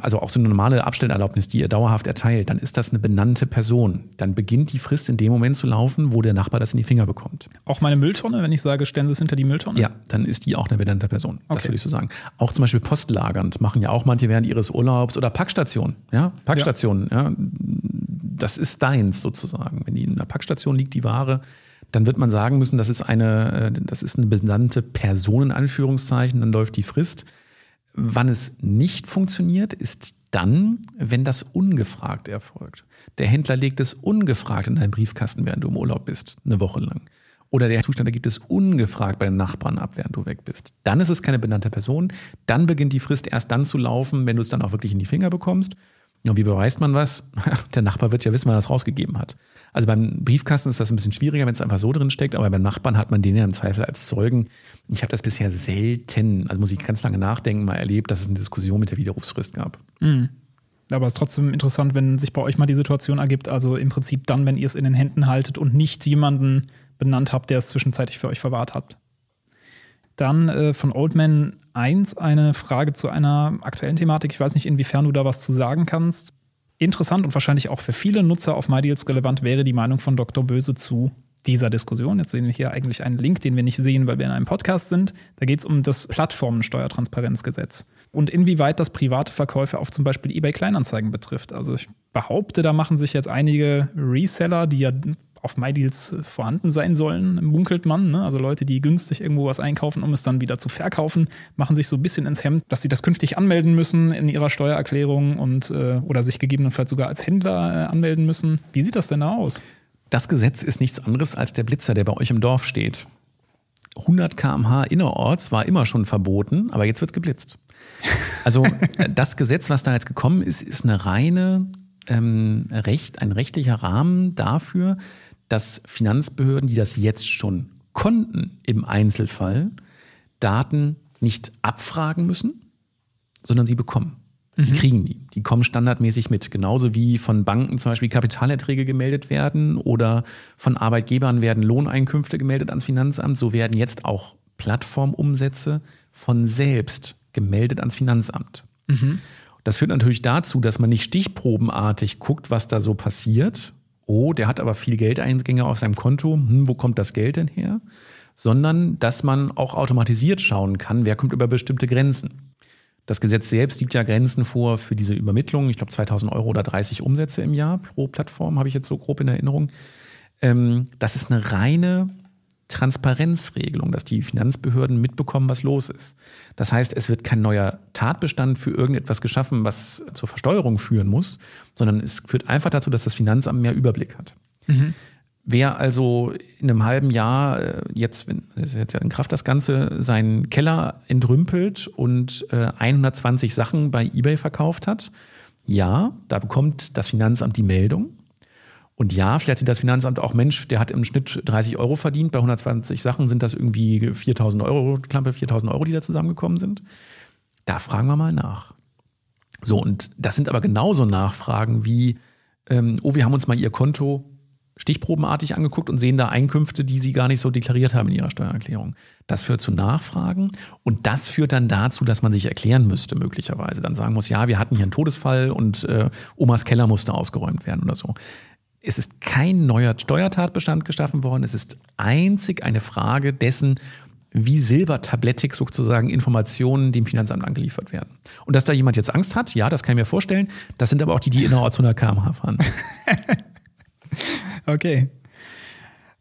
also auch so eine normale Abstellerlaubnis, die ihr dauerhaft erteilt, dann ist das eine benannte Person. Dann beginnt die Frist in dem Moment zu laufen, wo der Nachbar das in die Finger bekommt. Auch meine Mülltonne, wenn ich sage, stellen Sie es hinter die Mülltonne? Ja, dann ist die auch eine benannte Person. Okay. Das würde ich so sagen. Auch zum Beispiel postlagernd machen ja auch manche während ihres Urlaubs oder Packstationen. Ja, Packstationen. Ja. ja. Das ist deins sozusagen. Wenn die in einer Packstation liegt, die Ware, dann wird man sagen müssen, das ist eine, äh, das ist eine benannte Person in Anführungszeichen, dann läuft die Frist. Wann es nicht funktioniert, ist dann, wenn das ungefragt erfolgt. Der Händler legt es ungefragt in deinen Briefkasten, während du im Urlaub bist, eine Woche lang. Oder der Zustand gibt es ungefragt bei den Nachbarn ab, während du weg bist. Dann ist es keine benannte Person. Dann beginnt die Frist erst dann zu laufen, wenn du es dann auch wirklich in die Finger bekommst. Und wie beweist man was? *laughs* Der Nachbar wird ja wissen, wann er es rausgegeben hat. Also beim Briefkasten ist das ein bisschen schwieriger, wenn es einfach so drin steckt, aber beim Nachbarn hat man den ja im Zweifel als Zeugen. Ich habe das bisher selten, also muss ich ganz lange nachdenken, mal erlebt, dass es eine Diskussion mit der Widerrufsfrist gab. Mhm. Aber es ist trotzdem interessant, wenn sich bei euch mal die Situation ergibt, also im Prinzip dann, wenn ihr es in den Händen haltet und nicht jemanden benannt habt, der es zwischenzeitlich für euch verwahrt hat. Dann äh, von Oldman 1 eine Frage zu einer aktuellen Thematik. Ich weiß nicht, inwiefern du da was zu sagen kannst. Interessant und wahrscheinlich auch für viele Nutzer auf MyDeals relevant wäre die Meinung von Dr. Böse zu dieser Diskussion. Jetzt sehen wir hier eigentlich einen Link, den wir nicht sehen, weil wir in einem Podcast sind. Da geht es um das Plattformensteuertransparenzgesetz und inwieweit das private Verkäufe auf zum Beispiel eBay Kleinanzeigen betrifft. Also ich behaupte, da machen sich jetzt einige Reseller, die ja auf MyDeals vorhanden sein sollen, munkelt man. Ne? Also Leute, die günstig irgendwo was einkaufen, um es dann wieder zu verkaufen, machen sich so ein bisschen ins Hemd, dass sie das künftig anmelden müssen in ihrer Steuererklärung und äh, oder sich gegebenenfalls sogar als Händler äh, anmelden müssen. Wie sieht das denn da aus? Das Gesetz ist nichts anderes als der Blitzer, der bei euch im Dorf steht. 100 km/h innerorts war immer schon verboten, aber jetzt wird geblitzt. Also *laughs* das Gesetz, was da jetzt gekommen ist, ist eine reine ähm, Recht, ein rechtlicher Rahmen dafür, dass Finanzbehörden, die das jetzt schon konnten im Einzelfall, Daten nicht abfragen müssen, sondern sie bekommen. Die mhm. kriegen die. Die kommen standardmäßig mit. Genauso wie von Banken zum Beispiel Kapitalerträge gemeldet werden oder von Arbeitgebern werden Lohneinkünfte gemeldet ans Finanzamt. So werden jetzt auch Plattformumsätze von selbst gemeldet ans Finanzamt. Mhm. Das führt natürlich dazu, dass man nicht stichprobenartig guckt, was da so passiert, oh, der hat aber viel Geldeingänge auf seinem Konto, hm, wo kommt das Geld denn her? Sondern dass man auch automatisiert schauen kann, wer kommt über bestimmte Grenzen. Das Gesetz selbst gibt ja Grenzen vor für diese Übermittlung. Ich glaube 2000 Euro oder 30 Umsätze im Jahr pro Plattform, habe ich jetzt so grob in Erinnerung. Ähm, das ist eine reine Transparenzregelung, dass die Finanzbehörden mitbekommen, was los ist. Das heißt, es wird kein neuer Tatbestand für irgendetwas geschaffen, was zur Versteuerung führen muss, sondern es führt einfach dazu, dass das Finanzamt mehr Überblick hat. Mhm. Wer also in einem halben Jahr äh, jetzt, wenn jetzt in Kraft das Ganze, seinen Keller entrümpelt und 120 äh, Sachen bei eBay verkauft hat, ja, da bekommt das Finanzamt die Meldung. Und ja, vielleicht sieht das Finanzamt auch, Mensch, der hat im Schnitt 30 Euro verdient. Bei 120 Sachen sind das irgendwie 4000 Euro, knappe 4000 Euro, die da zusammengekommen sind. Da fragen wir mal nach. So, und das sind aber genauso Nachfragen wie, ähm, oh, wir haben uns mal Ihr Konto stichprobenartig angeguckt und sehen da Einkünfte, die Sie gar nicht so deklariert haben in Ihrer Steuererklärung. Das führt zu Nachfragen und das führt dann dazu, dass man sich erklären müsste, möglicherweise. Dann sagen muss, ja, wir hatten hier einen Todesfall und äh, Omas Keller musste ausgeräumt werden oder so. Es ist kein neuer Steuertatbestand geschaffen worden. Es ist einzig eine Frage dessen, wie silbertablettig sozusagen Informationen dem Finanzamt angeliefert werden. Und dass da jemand jetzt Angst hat, ja, das kann ich mir vorstellen. Das sind aber auch die, die innerorts 100 km/h fahren. *laughs* okay.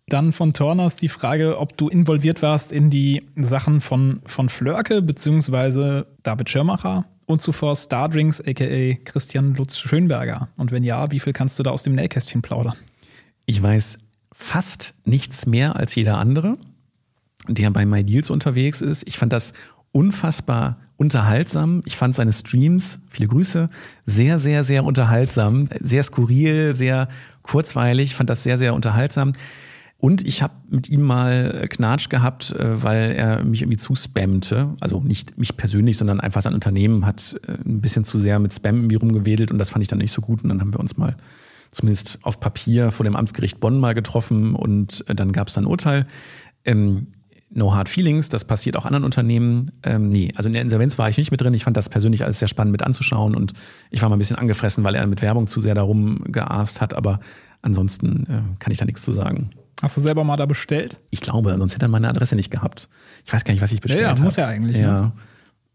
Dann von Torners die Frage, ob du involviert warst in die Sachen von, von Flörke bzw. David Schirmacher und zuvor Stardrinks, aka Christian Lutz Schönberger? Und wenn ja, wie viel kannst du da aus dem Nähkästchen plaudern? Ich weiß fast nichts mehr als jeder andere, der bei MyDeals unterwegs ist. Ich fand das unfassbar unterhaltsam. Ich fand seine Streams, viele Grüße, sehr, sehr, sehr unterhaltsam. Sehr skurril, sehr kurzweilig. Ich fand das sehr, sehr unterhaltsam. Und ich habe mit ihm mal Knatsch gehabt, äh, weil er mich irgendwie zuspammte. Also nicht mich persönlich, sondern einfach sein Unternehmen hat äh, ein bisschen zu sehr mit Spam irgendwie rumgewedelt und das fand ich dann nicht so gut. Und dann haben wir uns mal zumindest auf Papier vor dem Amtsgericht Bonn mal getroffen und äh, dann gab es ein Urteil. Ähm, no hard feelings, das passiert auch anderen Unternehmen. Ähm, nee, also in der Insolvenz war ich nicht mit drin. Ich fand das persönlich alles sehr spannend mit anzuschauen und ich war mal ein bisschen angefressen, weil er mit Werbung zu sehr darum geaßt hat, aber ansonsten äh, kann ich da nichts zu sagen. Hast du selber mal da bestellt? Ich glaube, sonst hätte er meine Adresse nicht gehabt. Ich weiß gar nicht, was ich bestellt habe. Ja, ja muss ja eigentlich. Ja. Ne?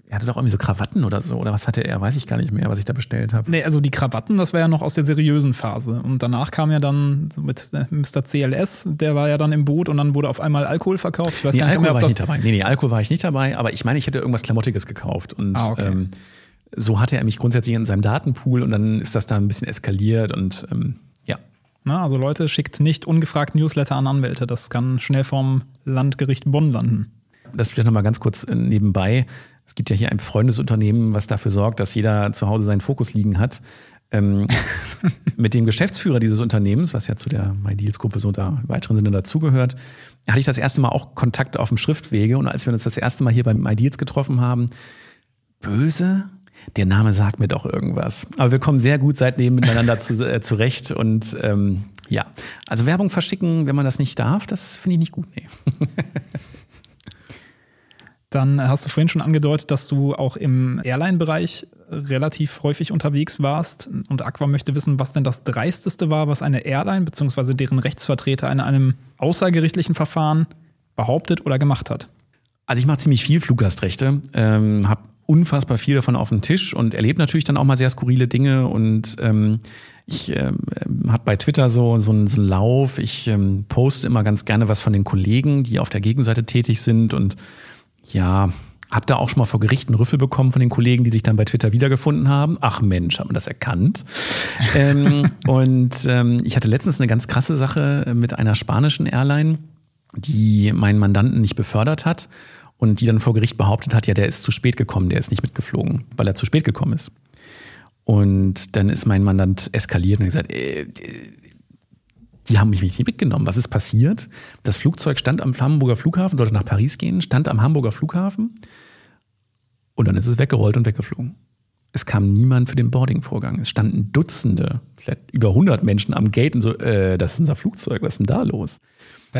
Er hatte doch irgendwie so Krawatten oder so. Oder was hatte er? Weiß ich gar nicht mehr, was ich da bestellt habe. Nee, also die Krawatten, das war ja noch aus der seriösen Phase. Und danach kam ja dann mit äh, Mr. CLS, der war ja dann im Boot und dann wurde auf einmal Alkohol verkauft. Ich weiß nee, gar nicht Alkohol mehr, war ich nicht dabei. Nee, nee, Alkohol war ich nicht dabei. Aber ich meine, ich hätte irgendwas Klamottiges gekauft. Und ah, okay. ähm, so hatte er mich grundsätzlich in seinem Datenpool und dann ist das da ein bisschen eskaliert und ähm, na, also Leute, schickt nicht ungefragt Newsletter an Anwälte. Das kann schnell vom Landgericht Bonn landen. Das vielleicht nochmal ganz kurz äh, nebenbei. Es gibt ja hier ein befreundetes Unternehmen, was dafür sorgt, dass jeder zu Hause seinen Fokus liegen hat. Ähm, *laughs* mit dem Geschäftsführer dieses Unternehmens, was ja zu der MyDeals-Gruppe so im weiteren Sinne dazugehört, hatte ich das erste Mal auch Kontakt auf dem Schriftwege. Und als wir uns das erste Mal hier bei MyDeals getroffen haben, böse, der Name sagt mir doch irgendwas. Aber wir kommen sehr gut seitdem miteinander zu, *laughs* äh, zurecht und ähm, ja, also Werbung verschicken, wenn man das nicht darf, das finde ich nicht gut. Nee. *laughs* Dann hast du vorhin schon angedeutet, dass du auch im Airline-Bereich relativ häufig unterwegs warst. Und Aqua möchte wissen, was denn das Dreisteste war, was eine Airline bzw. deren Rechtsvertreter in einem außergerichtlichen Verfahren behauptet oder gemacht hat. Also ich mache ziemlich viel Fluggastrechte, ähm, habe unfassbar viel davon auf den Tisch und erlebe natürlich dann auch mal sehr skurrile Dinge und ähm, ich ähm, habe bei Twitter so, so, einen, so einen Lauf. Ich ähm, poste immer ganz gerne was von den Kollegen, die auf der Gegenseite tätig sind und ja, habe da auch schon mal vor Gericht einen Rüffel bekommen von den Kollegen, die sich dann bei Twitter wiedergefunden haben. Ach Mensch, hat man das erkannt. *laughs* ähm, und ähm, ich hatte letztens eine ganz krasse Sache mit einer spanischen Airline, die meinen Mandanten nicht befördert hat und die dann vor Gericht behauptet hat, ja, der ist zu spät gekommen, der ist nicht mitgeflogen, weil er zu spät gekommen ist. Und dann ist mein Mandant eskaliert und hat gesagt, äh, die haben mich nicht mitgenommen. Was ist passiert? Das Flugzeug stand am Hamburger Flughafen, sollte nach Paris gehen, stand am Hamburger Flughafen und dann ist es weggerollt und weggeflogen. Es kam niemand für den Boardingvorgang. Es standen Dutzende, vielleicht über 100 Menschen am Gate und so, äh, das ist unser Flugzeug, was ist denn da los?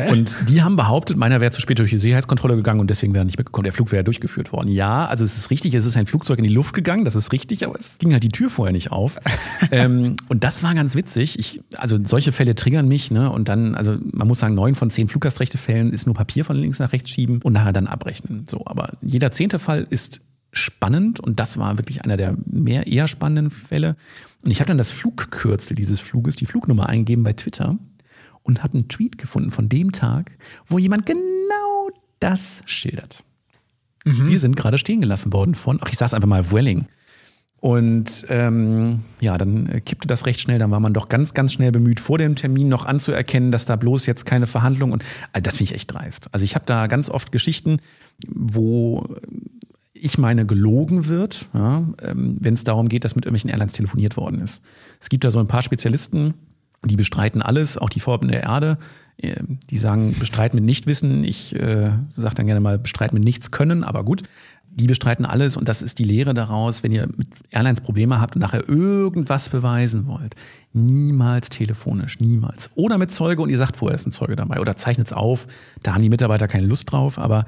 Und die haben behauptet, meiner wäre zu spät durch die Sicherheitskontrolle gegangen und deswegen wäre er nicht mitgekommen. Der Flug wäre durchgeführt worden. Ja, also es ist richtig, es ist ein Flugzeug in die Luft gegangen, das ist richtig, aber es ging halt die Tür vorher nicht auf. *laughs* ähm, und das war ganz witzig. Ich, also solche Fälle triggern mich, ne? Und dann, also man muss sagen, neun von zehn Fluggastrechtefällen ist nur Papier von links nach rechts schieben und nachher dann abrechnen. So, aber jeder zehnte Fall ist spannend und das war wirklich einer der mehr eher spannenden Fälle. Und ich habe dann das Flugkürzel dieses Fluges, die Flugnummer eingegeben bei Twitter und habe einen Tweet gefunden von dem Tag, wo jemand genau das schildert. Mhm. Wir sind gerade stehen gelassen worden von, ach, ich sag's einfach mal, Welling. Und ähm, ja, dann kippte das recht schnell. Dann war man doch ganz, ganz schnell bemüht, vor dem Termin noch anzuerkennen, dass da bloß jetzt keine Verhandlung und äh, das finde ich echt dreist. Also ich habe da ganz oft Geschichten, wo ich meine gelogen wird, ja, ähm, wenn es darum geht, dass mit irgendwelchen Airlines telefoniert worden ist. Es gibt da so ein paar Spezialisten, die bestreiten alles, auch die Vorhaben der Erde. Ähm, die sagen, bestreiten mit Nichtwissen. Ich äh, sage dann gerne mal, bestreiten mit nichts können, aber gut. Die bestreiten alles und das ist die Lehre daraus, wenn ihr mit Airlines Probleme habt und nachher irgendwas beweisen wollt. Niemals telefonisch, niemals. Oder mit Zeuge und ihr sagt vorher ist ein Zeuge dabei oder zeichnet es auf. Da haben die Mitarbeiter keine Lust drauf, aber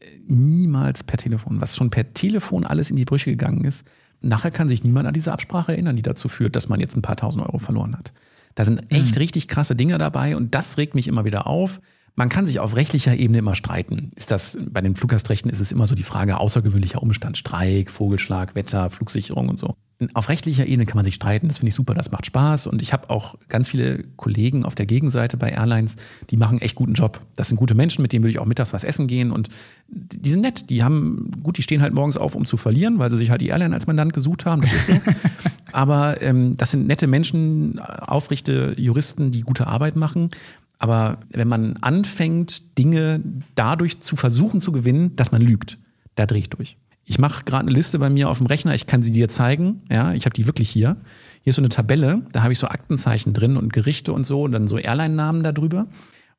äh, niemals per Telefon. Was schon per Telefon alles in die Brüche gegangen ist, nachher kann sich niemand an diese Absprache erinnern, die dazu führt, dass man jetzt ein paar tausend Euro verloren hat. Da sind echt mhm. richtig krasse Dinge dabei und das regt mich immer wieder auf. Man kann sich auf rechtlicher Ebene immer streiten. Ist das, bei den Fluggastrechten ist es immer so die Frage außergewöhnlicher Umstand, Streik, Vogelschlag, Wetter, Flugsicherung und so. Auf rechtlicher Ebene kann man sich streiten, das finde ich super, das macht Spaß. Und ich habe auch ganz viele Kollegen auf der Gegenseite bei Airlines, die machen echt guten Job. Das sind gute Menschen, mit denen würde ich auch mittags was essen gehen. Und die sind nett, die haben, gut, die stehen halt morgens auf, um zu verlieren, weil sie sich halt die Airline als Mandant gesucht haben. Das ist so. *laughs* Aber ähm, das sind nette Menschen, aufrichte Juristen, die gute Arbeit machen. Aber wenn man anfängt, Dinge dadurch zu versuchen zu gewinnen, dass man lügt, da drehe ich durch. Ich mache gerade eine Liste bei mir auf dem Rechner, ich kann sie dir zeigen. Ja, ich habe die wirklich hier. Hier ist so eine Tabelle, da habe ich so Aktenzeichen drin und Gerichte und so und dann so Airline-Namen darüber.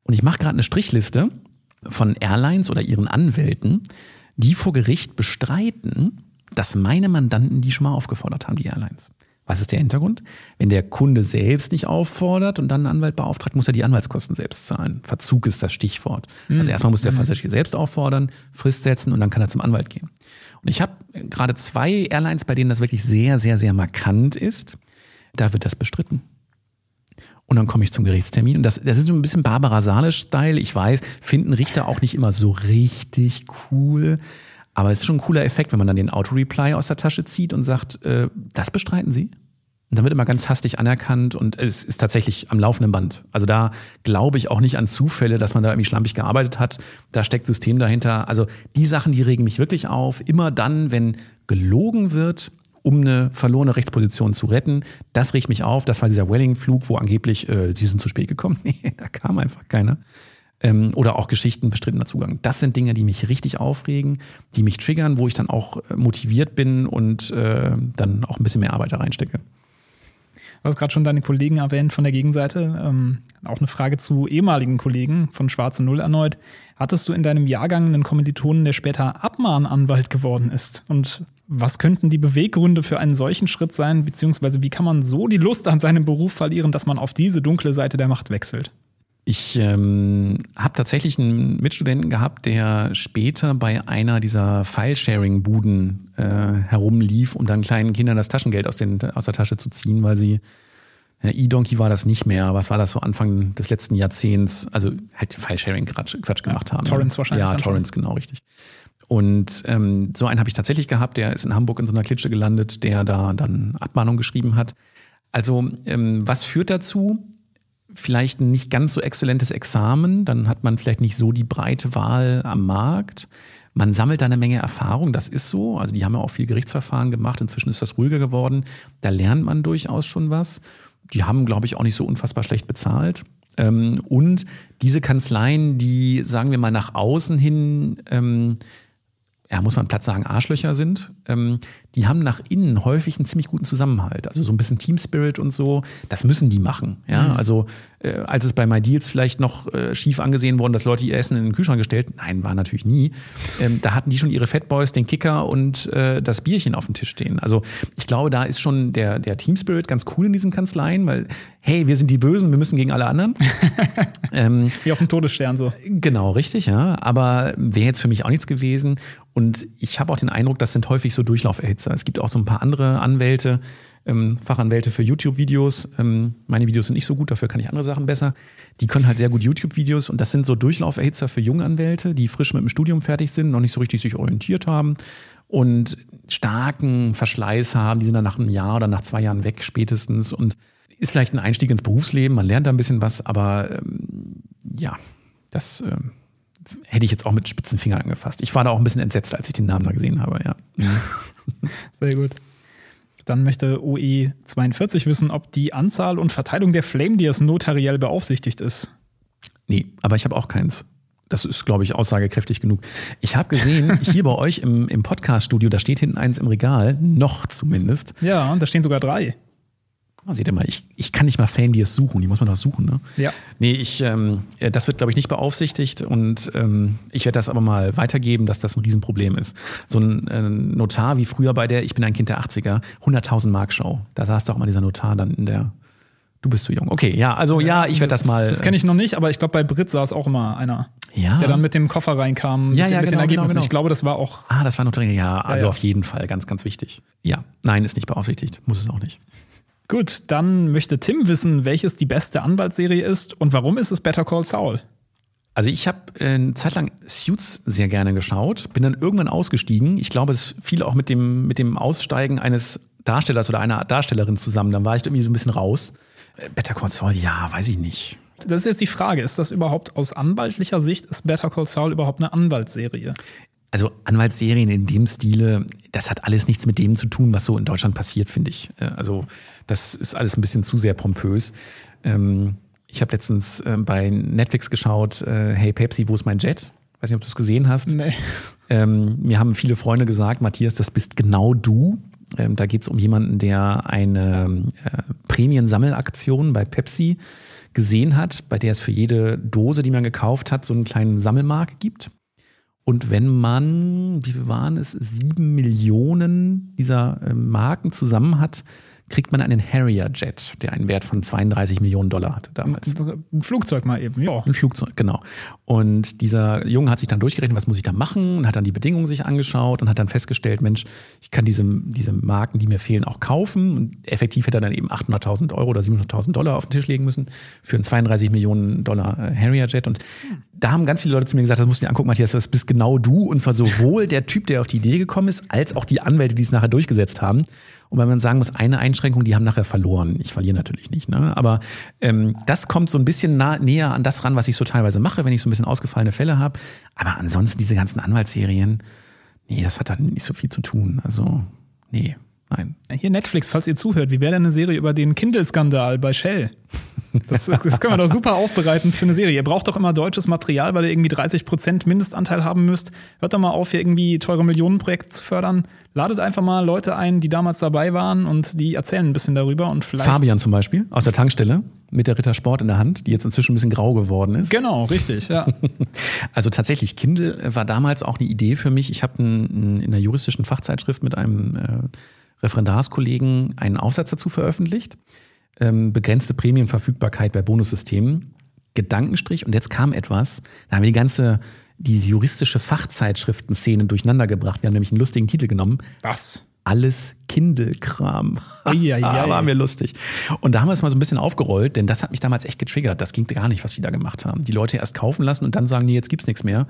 Und ich mache gerade eine Strichliste von Airlines oder ihren Anwälten, die vor Gericht bestreiten, dass meine Mandanten die schon mal aufgefordert haben, die Airlines. Was ist der Hintergrund? Wenn der Kunde selbst nicht auffordert und dann einen Anwalt beauftragt, muss er die Anwaltskosten selbst zahlen. Verzug ist das Stichwort. Mhm. Also erstmal muss der Versicherer selbst auffordern, Frist setzen und dann kann er zum Anwalt gehen. Und ich habe gerade zwei Airlines, bei denen das wirklich sehr, sehr, sehr markant ist. Da wird das bestritten. Und dann komme ich zum Gerichtstermin. Und das, das ist so ein bisschen Barbara Salisch-Style. Ich weiß, finden Richter auch nicht immer so richtig cool. Aber es ist schon ein cooler Effekt, wenn man dann den Auto-Reply aus der Tasche zieht und sagt, äh, das bestreiten Sie? Und dann wird immer ganz hastig anerkannt und es ist tatsächlich am laufenden Band. Also da glaube ich auch nicht an Zufälle, dass man da irgendwie schlampig gearbeitet hat. Da steckt System dahinter. Also die Sachen, die regen mich wirklich auf. Immer dann, wenn gelogen wird, um eine verlorene Rechtsposition zu retten. Das regt mich auf. Das war dieser Welling-Flug, wo angeblich, äh, sie sind zu spät gekommen. *laughs* Nee, da kam einfach keiner ähm, oder auch Geschichten bestrittener Zugang. Das sind Dinge, die mich richtig aufregen, die mich triggern, wo ich dann auch äh, motiviert bin und äh, dann auch ein bisschen mehr Arbeit da reinstecke. Du hast gerade schon deine Kollegen erwähnt von der Gegenseite. Ähm, auch eine Frage zu ehemaligen Kollegen von Schwarze Null erneut. Hattest du in deinem Jahrgang einen Kommilitonen, der später Abmahnanwalt geworden ist? Und was könnten die Beweggründe für einen solchen Schritt sein? Beziehungsweise wie kann man so die Lust an seinem Beruf verlieren, dass man auf diese dunkle Seite der Macht wechselt? Ich ähm, habe tatsächlich einen Mitstudenten gehabt, der später bei einer dieser File-Sharing-Buden äh, herumlief, um dann kleinen Kindern das Taschengeld aus, den, aus der Tasche zu ziehen, weil sie ja, E-Donkey war das nicht mehr. Was war das so Anfang des letzten Jahrzehnts? Also halt File-Sharing-Quatsch Quatsch gemacht ja, haben. Torrents wahrscheinlich. Ja, Torrents, genau, richtig. Und ähm, so einen habe ich tatsächlich gehabt, der ist in Hamburg in so einer Klitsche gelandet, der da dann Abmahnung geschrieben hat. Also ähm, was führt dazu? Vielleicht ein nicht ganz so exzellentes Examen, dann hat man vielleicht nicht so die breite Wahl am Markt. Man sammelt da eine Menge Erfahrung, das ist so. Also die haben ja auch viel Gerichtsverfahren gemacht, inzwischen ist das ruhiger geworden. Da lernt man durchaus schon was. Die haben, glaube ich, auch nicht so unfassbar schlecht bezahlt. Ähm, und diese Kanzleien, die, sagen wir mal, nach außen hin ähm, ja, muss man platt sagen, Arschlöcher sind, ähm, die haben nach innen häufig einen ziemlich guten Zusammenhalt. Also so ein bisschen Team Spirit und so, das müssen die machen. Ja? Mhm. Also äh, als es bei MyDeals vielleicht noch äh, schief angesehen worden, dass Leute ihr Essen in den Kühlschrank gestellt, nein, war natürlich nie. Ähm, da hatten die schon ihre Fatboys, den Kicker und äh, das Bierchen auf dem Tisch stehen. Also ich glaube, da ist schon der, der Team Spirit ganz cool in diesen Kanzleien, weil hey, wir sind die Bösen, wir müssen gegen alle anderen. *laughs* ähm, Wie auf dem Todesstern so. Genau, richtig, ja. Aber wäre jetzt für mich auch nichts gewesen. Und ich habe auch den Eindruck, das sind häufig so Es gibt auch so ein paar andere Anwälte, ähm, Fachanwälte für YouTube-Videos. Ähm, meine Videos sind nicht so gut, dafür kann ich andere Sachen besser. Die können halt sehr gut YouTube-Videos und das sind so Durchlauferhitzer für junge Anwälte, die frisch mit dem Studium fertig sind, noch nicht so richtig sich orientiert haben und starken Verschleiß haben. Die sind dann nach einem Jahr oder nach zwei Jahren weg spätestens und ist vielleicht ein Einstieg ins Berufsleben, man lernt da ein bisschen was, aber ähm, ja, das ähm, hätte ich jetzt auch mit spitzen Fingern angefasst. Ich war da auch ein bisschen entsetzt, als ich den Namen da gesehen habe, ja. *laughs* *laughs* Sehr gut. Dann möchte OE42 wissen, ob die Anzahl und Verteilung der Flame Deers notariell beaufsichtigt ist. Nee, aber ich habe auch keins. Das ist, glaube ich, aussagekräftig genug. Ich habe gesehen, *laughs* hier bei euch im, im Podcast-Studio, da steht hinten eins im Regal, noch zumindest. Ja, und da stehen sogar drei. Seht ihr mal, ich, ich kann nicht mal Fan-Deals suchen, die muss man doch suchen, ne? Ja. Nee, ich, ähm, das wird, glaube ich, nicht beaufsichtigt und ähm, ich werde das aber mal weitergeben, dass das ein Riesenproblem ist. So ein äh, Notar wie früher bei der Ich bin ein Kind der 80er, 100.000 Mark Show. Da saß doch mal dieser Notar dann in der Du bist zu jung. Okay, ja, also ja, ich werde das mal. Das, kenne ich noch nicht, aber ich glaube, bei Brit saß auch immer einer. Ja. Der dann mit dem Koffer reinkam, ja, mit, ja, mit genau, den Ergebnissen. Genau, genau. Ich glaube, das war auch. Ah, das war noch drin. Ja, also auf jeden Fall, ganz, ganz wichtig. Ja, nein, ist nicht beaufsichtigt. Muss es auch nicht. Gut, dann möchte Tim wissen, welches die beste Anwaltsserie ist und warum ist es Better Call Saul? Also ich habe äh, eine Zeit lang Suits sehr gerne geschaut, bin dann irgendwann ausgestiegen. Ich glaube, es fiel auch mit dem, mit dem Aussteigen eines Darstellers oder einer Darstellerin zusammen. Dann war ich irgendwie so ein bisschen raus. Äh, Better Call Saul, ja, weiß ich nicht. Das ist jetzt die Frage, ist das überhaupt aus anwaltlicher Sicht, ist Better Call Saul überhaupt eine Anwaltsserie? Also Anwaltsserien in dem Stile, das hat alles nichts mit dem zu tun, was so in Deutschland passiert, finde ich. Äh, also das ist alles ein bisschen zu sehr pompös. Ähm, ich habe letztens äh, bei Netflix geschaut, äh, Hey Pepsi, wo ist mein Jet? Weiß nicht, ob du es gesehen hast. Nee. Ähm, mir haben viele Freunde gesagt, Matthias, das bist genau du. Ähm, da geht es um jemanden, der eine äh, Prämiensammelaktion bei Pepsi gesehen hat, bei der es für jede Dose, die man gekauft hat, so einen kleinen Sammelmark gibt. Und wenn man, wie viel waren es, sieben Millionen dieser äh, Marken zusammen hat, kriegt man einen Harrier Jet, der einen Wert von 32 Millionen Dollar hatte damals. Ein Flugzeug mal eben, ja. Ein Flugzeug, genau. Und dieser Junge hat sich dann durchgerechnet, was muss ich da machen und hat dann die Bedingungen sich angeschaut und hat dann festgestellt, Mensch, ich kann diese, diese Marken, die mir fehlen, auch kaufen. Und effektiv hätte er dann eben 800.000 Euro oder 700.000 Dollar auf den Tisch legen müssen für einen 32 Millionen Dollar äh, Harrier Jet. Und da haben ganz viele Leute zu mir gesagt, das musst du dir angucken, Matthias, das bist genau du. Und zwar sowohl der Typ, der auf die Idee gekommen ist, als auch die Anwälte, die es nachher durchgesetzt haben. Und weil man sagen muss, eine Einschränkung, die haben nachher verloren. Ich verliere natürlich nicht, ne? Aber ähm, das kommt so ein bisschen nah, näher an das ran, was ich so teilweise mache, wenn ich so ein bisschen ausgefallene Fälle habe. Aber ansonsten diese ganzen Anwaltsserien, nee, das hat da nicht so viel zu tun. Also, nee. Nein. Hier Netflix, falls ihr zuhört, wie wäre denn eine Serie über den Kindle-Skandal bei Shell? Das, das können wir doch super aufbereiten für eine Serie. Ihr braucht doch immer deutsches Material, weil ihr irgendwie 30% Mindestanteil haben müsst. Hört doch mal auf, hier irgendwie teure Millionenprojekte zu fördern. Ladet einfach mal Leute ein, die damals dabei waren und die erzählen ein bisschen darüber und vielleicht. Fabian zum Beispiel aus der Tankstelle mit der Ritter Sport in der Hand, die jetzt inzwischen ein bisschen grau geworden ist. Genau, richtig, ja. *laughs* also tatsächlich, Kindle war damals auch eine Idee für mich. Ich habe in einer juristischen Fachzeitschrift mit einem äh, Referendarskollegen einen Aufsatz dazu veröffentlicht. Ähm, begrenzte Prämienverfügbarkeit bei Bonussystemen. Gedankenstrich. Und jetzt kam etwas, da haben wir die ganze, diese juristische Fachzeitschriften-Szene durcheinander gebracht. Wir haben nämlich einen lustigen Titel genommen. Was? Alles Kindelkram. Ja, ja, war mir lustig. Und da haben wir es mal so ein bisschen aufgerollt, denn das hat mich damals echt getriggert. Das ging gar nicht, was die da gemacht haben. Die Leute erst kaufen lassen und dann sagen, nee, jetzt gibt's nichts mehr.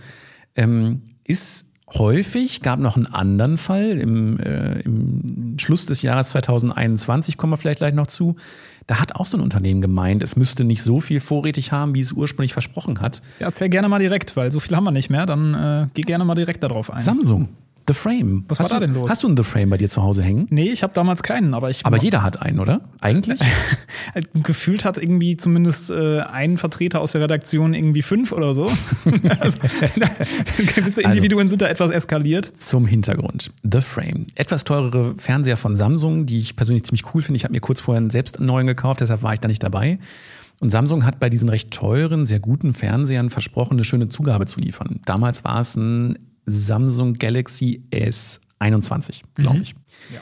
Ähm, ist häufig, gab noch einen anderen Fall im, äh, im Schluss des Jahres 2021, kommen wir vielleicht gleich noch zu. Da hat auch so ein Unternehmen gemeint, es müsste nicht so viel vorrätig haben, wie es ursprünglich versprochen hat. Ja, erzähl gerne mal direkt, weil so viel haben wir nicht mehr. Dann äh, geh gerne mal direkt darauf ein. Samsung. The Frame. Was hast war da denn los? Hast du einen The Frame bei dir zu Hause hängen? Nee, ich habe damals keinen, aber ich. Aber jeder hat einen, oder? Eigentlich? *laughs* Gefühlt hat irgendwie zumindest äh, ein Vertreter aus der Redaktion irgendwie fünf oder so. *laughs* also, *laughs* gewisse also, Individuen also, sind da etwas eskaliert. Zum Hintergrund. The Frame. Etwas teurere Fernseher von Samsung, die ich persönlich ziemlich cool finde. Ich habe mir kurz vorher selbst einen neuen gekauft, deshalb war ich da nicht dabei. Und Samsung hat bei diesen recht teuren, sehr guten Fernsehern versprochen, eine schöne Zugabe zu liefern. Damals war es ein Samsung Galaxy S21, glaube mhm. ich. Ja.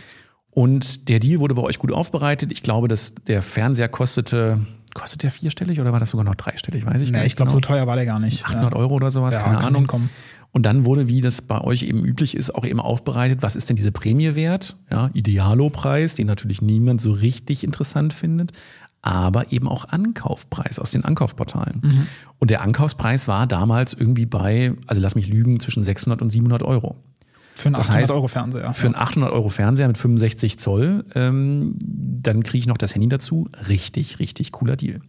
Und der Deal wurde bei euch gut aufbereitet. Ich glaube, dass der Fernseher kostete, kostet der vierstellig oder war das sogar noch dreistellig? Weiß ich nee, gar nicht. Ich glaube, genau. so teuer war der gar nicht. 800 ja. Euro oder sowas, ja, keine Ahnung. Hinkommen. Und dann wurde, wie das bei euch eben üblich ist, auch eben aufbereitet, was ist denn diese Prämie wert? Ja, Idealo-Preis, den natürlich niemand so richtig interessant findet aber eben auch Ankaufpreis aus den Ankaufportalen. Mhm. Und der Ankaufspreis war damals irgendwie bei, also lass mich lügen, zwischen 600 und 700 Euro. Für einen 800 Euro Fernseher. Für einen 800 Euro Fernseher mit 65 Zoll, ähm, dann kriege ich noch das Handy dazu. Richtig, richtig cooler Deal.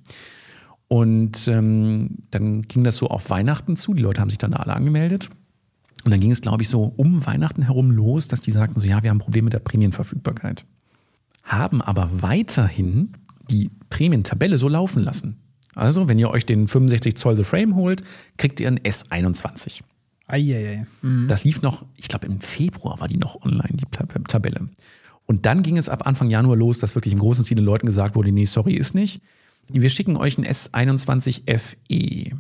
Und ähm, dann ging das so auf Weihnachten zu. Die Leute haben sich dann alle angemeldet. Und dann ging es, glaube ich, so um Weihnachten herum los, dass die sagten so, ja, wir haben Probleme mit der Prämienverfügbarkeit. Haben aber weiterhin die Prämientabelle so laufen lassen. Also, wenn ihr euch den 65 Zoll The Frame holt, kriegt ihr ein S21. Eieiei. Mhm. Das lief noch, ich glaube im Februar war die noch online, die Tabelle. Und dann ging es ab Anfang Januar los, dass wirklich im großen Stil den Leuten gesagt wurde, nee, sorry, ist nicht. Wir schicken euch ein S21 FE.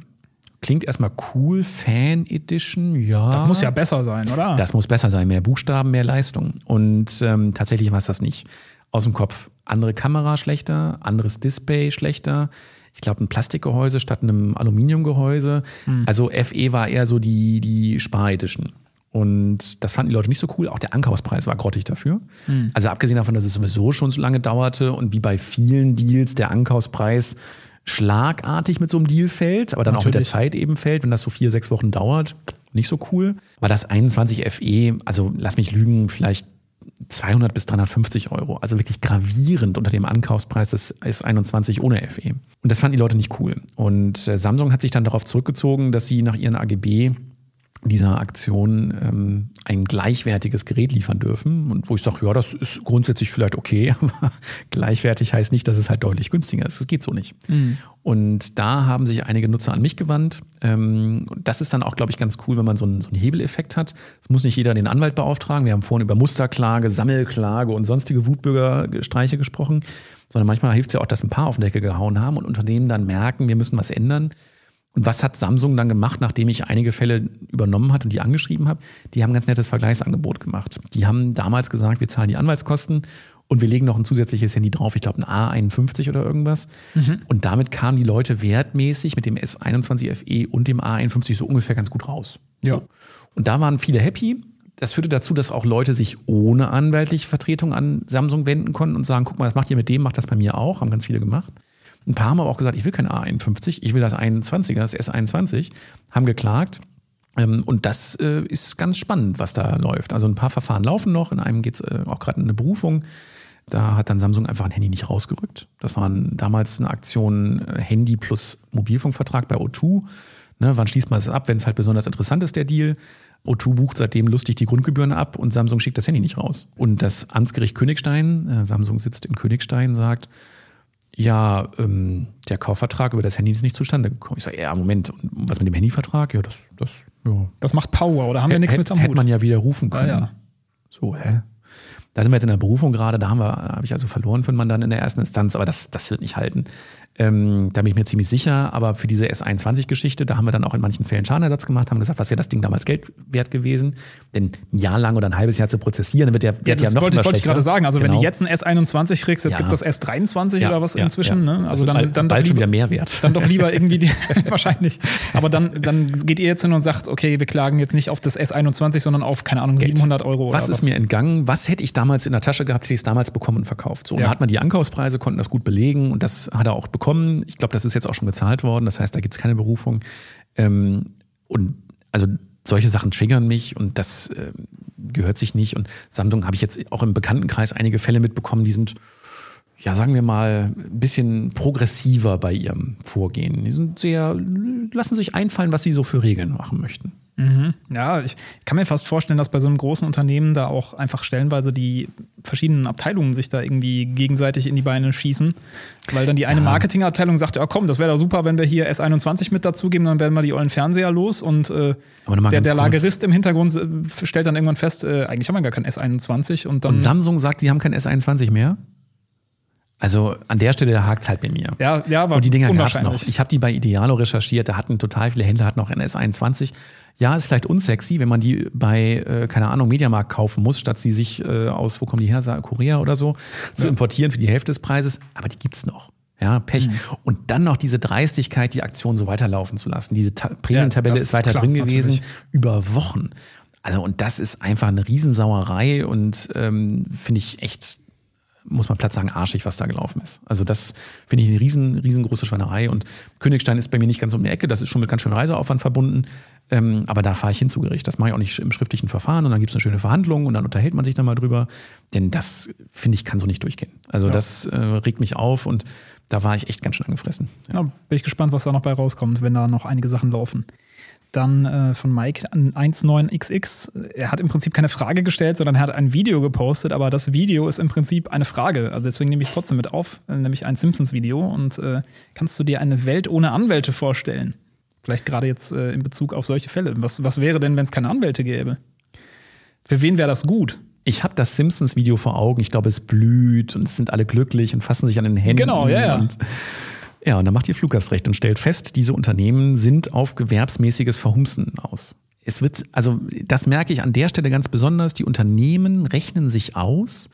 Klingt erstmal cool, Fan Edition, ja. Das muss ja besser sein, oder? Das muss besser sein, mehr Buchstaben, mehr Leistung. Und ähm, tatsächlich war es das nicht aus dem Kopf. Andere Kamera schlechter, anderes Display schlechter. Ich glaube, ein Plastikgehäuse statt einem Aluminiumgehäuse. Hm. Also FE war eher so die, die Spar-Edition. Und das fanden die Leute nicht so cool. Auch der Ankaufspreis war grottig dafür. Hm. Also abgesehen davon, dass es sowieso schon so lange dauerte und wie bei vielen Deals der Ankaufspreis schlagartig mit so einem Deal fällt, aber dann Natürlich. auch mit der Zeit eben fällt, wenn das so vier, sechs Wochen dauert. Nicht so cool. War das 21 FE, also lass mich lügen, vielleicht 200 bis 350 Euro. Also wirklich gravierend unter dem Ankaufspreis des S21 ohne FE. Und das fanden die Leute nicht cool. Und äh, Samsung hat sich dann darauf zurückgezogen, dass sie nach ihren AGB dieser Aktion ähm, ein gleichwertiges Gerät liefern dürfen. Und wo ich sage, ja, das ist grundsätzlich vielleicht okay, *laughs* aber gleichwertig heißt nicht, dass es halt deutlich günstiger ist. Das geht so nicht. Mhm. Und da haben sich einige Nutzer an mich gewandt. Ähm, das ist dann auch, glaube ich, ganz cool, wenn man so einen, so einen Hebeleffekt hat. Es muss nicht jeder den Anwalt beauftragen. Wir haben vorhin über Musterklage, Sammelklage und sonstige Wutbürgerstreiche gesprochen, sondern manchmal hilft es ja auch, dass ein paar auf den Deckel gehauen haben und Unternehmen dann merken, wir müssen was ändern. Und was hat Samsung dann gemacht, nachdem ich einige Fälle übernommen hat und die angeschrieben habe? Die haben ein ganz nettes Vergleichsangebot gemacht. Die haben damals gesagt, wir zahlen die Anwaltskosten und wir legen noch ein zusätzliches Handy drauf, ich glaube ein A51 oder irgendwas. Mhm. Und damit kamen die Leute wertmäßig mit dem S21 FE und dem A51 so ungefähr ganz gut raus. Ja. Und da waren viele happy. Das führte dazu, dass auch Leute sich ohne anwaltliche Vertretung an Samsung wenden konnten und sagen, guck mal, das macht ihr mit dem, macht das bei mir auch, haben ganz viele gemacht. Ein paar haben aber auch gesagt, ich will kein A51, ich will das 21er, das S21, haben geklagt. Ähm, und das äh, ist ganz spannend, was da läuft. Also ein paar Verfahren laufen noch, in einem geht es äh, auch gerade in eine Berufung. Da hat dann Samsung einfach ein Handy nicht rausgerückt. Das war damals eine Aktion äh, Handy plus Mobilfunkvertrag bei O2. Ne, wann schließt man es ab, wenn es halt besonders interessant ist, der Deal? O2 bucht seitdem lustig die Grundgebühren ab und Samsung schickt das Handy nicht raus. Und das Amtsgericht Königstein, Samsung sitzt in Königstein, sagt, ja, ähm, der Kaufvertrag über das Handy ist nicht zustande gekommen. Ich sage, ja, Moment, was mit dem Handyvertrag? Ja, das, das, ja. Das macht Power, oder haben wir nichts mit am Hut? Hätte man ja widerrufen können. Ja, ja. So, hä? Da sind wir jetzt in der Berufung gerade, da haben wir, habe ich also verloren für man dann in der ersten Instanz, aber das, das wird nicht halten. Ähm, da bin ich mir ziemlich sicher, aber für diese S21-Geschichte, da haben wir dann auch in manchen Fällen Schadenersatz gemacht, haben gesagt, was wäre das Ding damals Geld wert gewesen? Denn ein Jahr lang oder ein halbes Jahr zu prozessieren, dann wird der Wert ja, ja noch wollte, wollte ich gerade sagen. Also genau. wenn du jetzt ein S21 kriegst, jetzt ja. gibt es das S23 ja, oder was inzwischen. Ne? Also, also dann, dann bald schon wieder mehr wert. Dann doch lieber irgendwie die, *laughs* *laughs* wahrscheinlich. Aber dann, dann geht ihr jetzt hin und sagt, okay, wir klagen jetzt nicht auf das S21, sondern auf, keine Ahnung, 700 Euro. Was ist was. mir entgangen? Was hätte ich damals in der Tasche gehabt, hätte ich es damals bekommen und verkauft? So, und da hat man die Ankaufspreise, konnten das gut belegen und das hat er auch bekommen. Ich glaube, das ist jetzt auch schon gezahlt worden, das heißt, da gibt es keine Berufung. Ähm, und also solche Sachen triggern mich und das äh, gehört sich nicht. Und Samsung habe ich jetzt auch im Bekanntenkreis einige Fälle mitbekommen, die sind, ja, sagen wir mal, ein bisschen progressiver bei ihrem Vorgehen. Die sind sehr, lassen sich einfallen, was sie so für Regeln machen möchten. Mhm. Ja, ich kann mir fast vorstellen, dass bei so einem großen Unternehmen da auch einfach stellenweise die verschiedenen Abteilungen sich da irgendwie gegenseitig in die Beine schießen. Weil dann die eine ja. Marketingabteilung sagt, ja komm, das wäre doch super, wenn wir hier S21 mit dazugeben, dann werden wir die ollen Fernseher los. Und äh, der, der Lagerist im Hintergrund äh, stellt dann irgendwann fest, äh, eigentlich haben wir gar kein S21. Und, dann und Samsung sagt, sie haben kein S21 mehr? Also an der Stelle hakt es halt bei mir. Ja, ja, aber Und die Dinger gab es noch. Ich habe die bei Idealo recherchiert, da hatten total viele Händler hatten noch ein S21. Ja, ist vielleicht unsexy, wenn man die bei, äh, keine Ahnung, Mediamarkt kaufen muss, statt sie sich äh, aus, wo kommen die her, Korea oder so, zu ja. importieren für die Hälfte des Preises. Aber die gibt's noch. Ja, Pech. Mhm. Und dann noch diese Dreistigkeit, die Aktion so weiterlaufen zu lassen. Diese Prämientabelle ja, ist weiter drin gewesen, natürlich. über Wochen. Also, und das ist einfach eine Riesensauerei und ähm, finde ich echt muss man platt sagen, arschig, was da gelaufen ist. Also das finde ich eine riesen, riesengroße Schweinerei. Und Königstein ist bei mir nicht ganz um die Ecke, das ist schon mit ganz schön Reiseaufwand verbunden. Ähm, aber da fahre ich hin zu Gericht. Das mache ich auch nicht im schriftlichen Verfahren und dann gibt es eine schöne Verhandlung und dann unterhält man sich dann mal drüber. Denn das, finde ich, kann so nicht durchgehen. Also ja. das äh, regt mich auf und da war ich echt ganz schön angefressen. Ja. ja, bin ich gespannt, was da noch bei rauskommt, wenn da noch einige Sachen laufen dann äh, von Mike 19XX. Er hat im Prinzip keine Frage gestellt, sondern er hat ein Video gepostet, aber das Video ist im Prinzip eine Frage. Also deswegen nehme ich es trotzdem mit auf, äh, nämlich ein Simpsons-Video. Und äh, kannst du dir eine Welt ohne Anwälte vorstellen? Vielleicht gerade jetzt äh, in Bezug auf solche Fälle. Was, was wäre denn, wenn es keine Anwälte gäbe? Für wen wäre das gut? Ich habe das Simpsons-Video vor Augen. Ich glaube, es blüht und es sind alle glücklich und fassen sich an den Händen. Genau, ja, ja. Ja, und dann macht ihr Fluggastrecht und stellt fest, diese Unternehmen sind auf gewerbsmäßiges Verhumsen aus. Es wird, also das merke ich an der Stelle ganz besonders, die Unternehmen rechnen sich aus,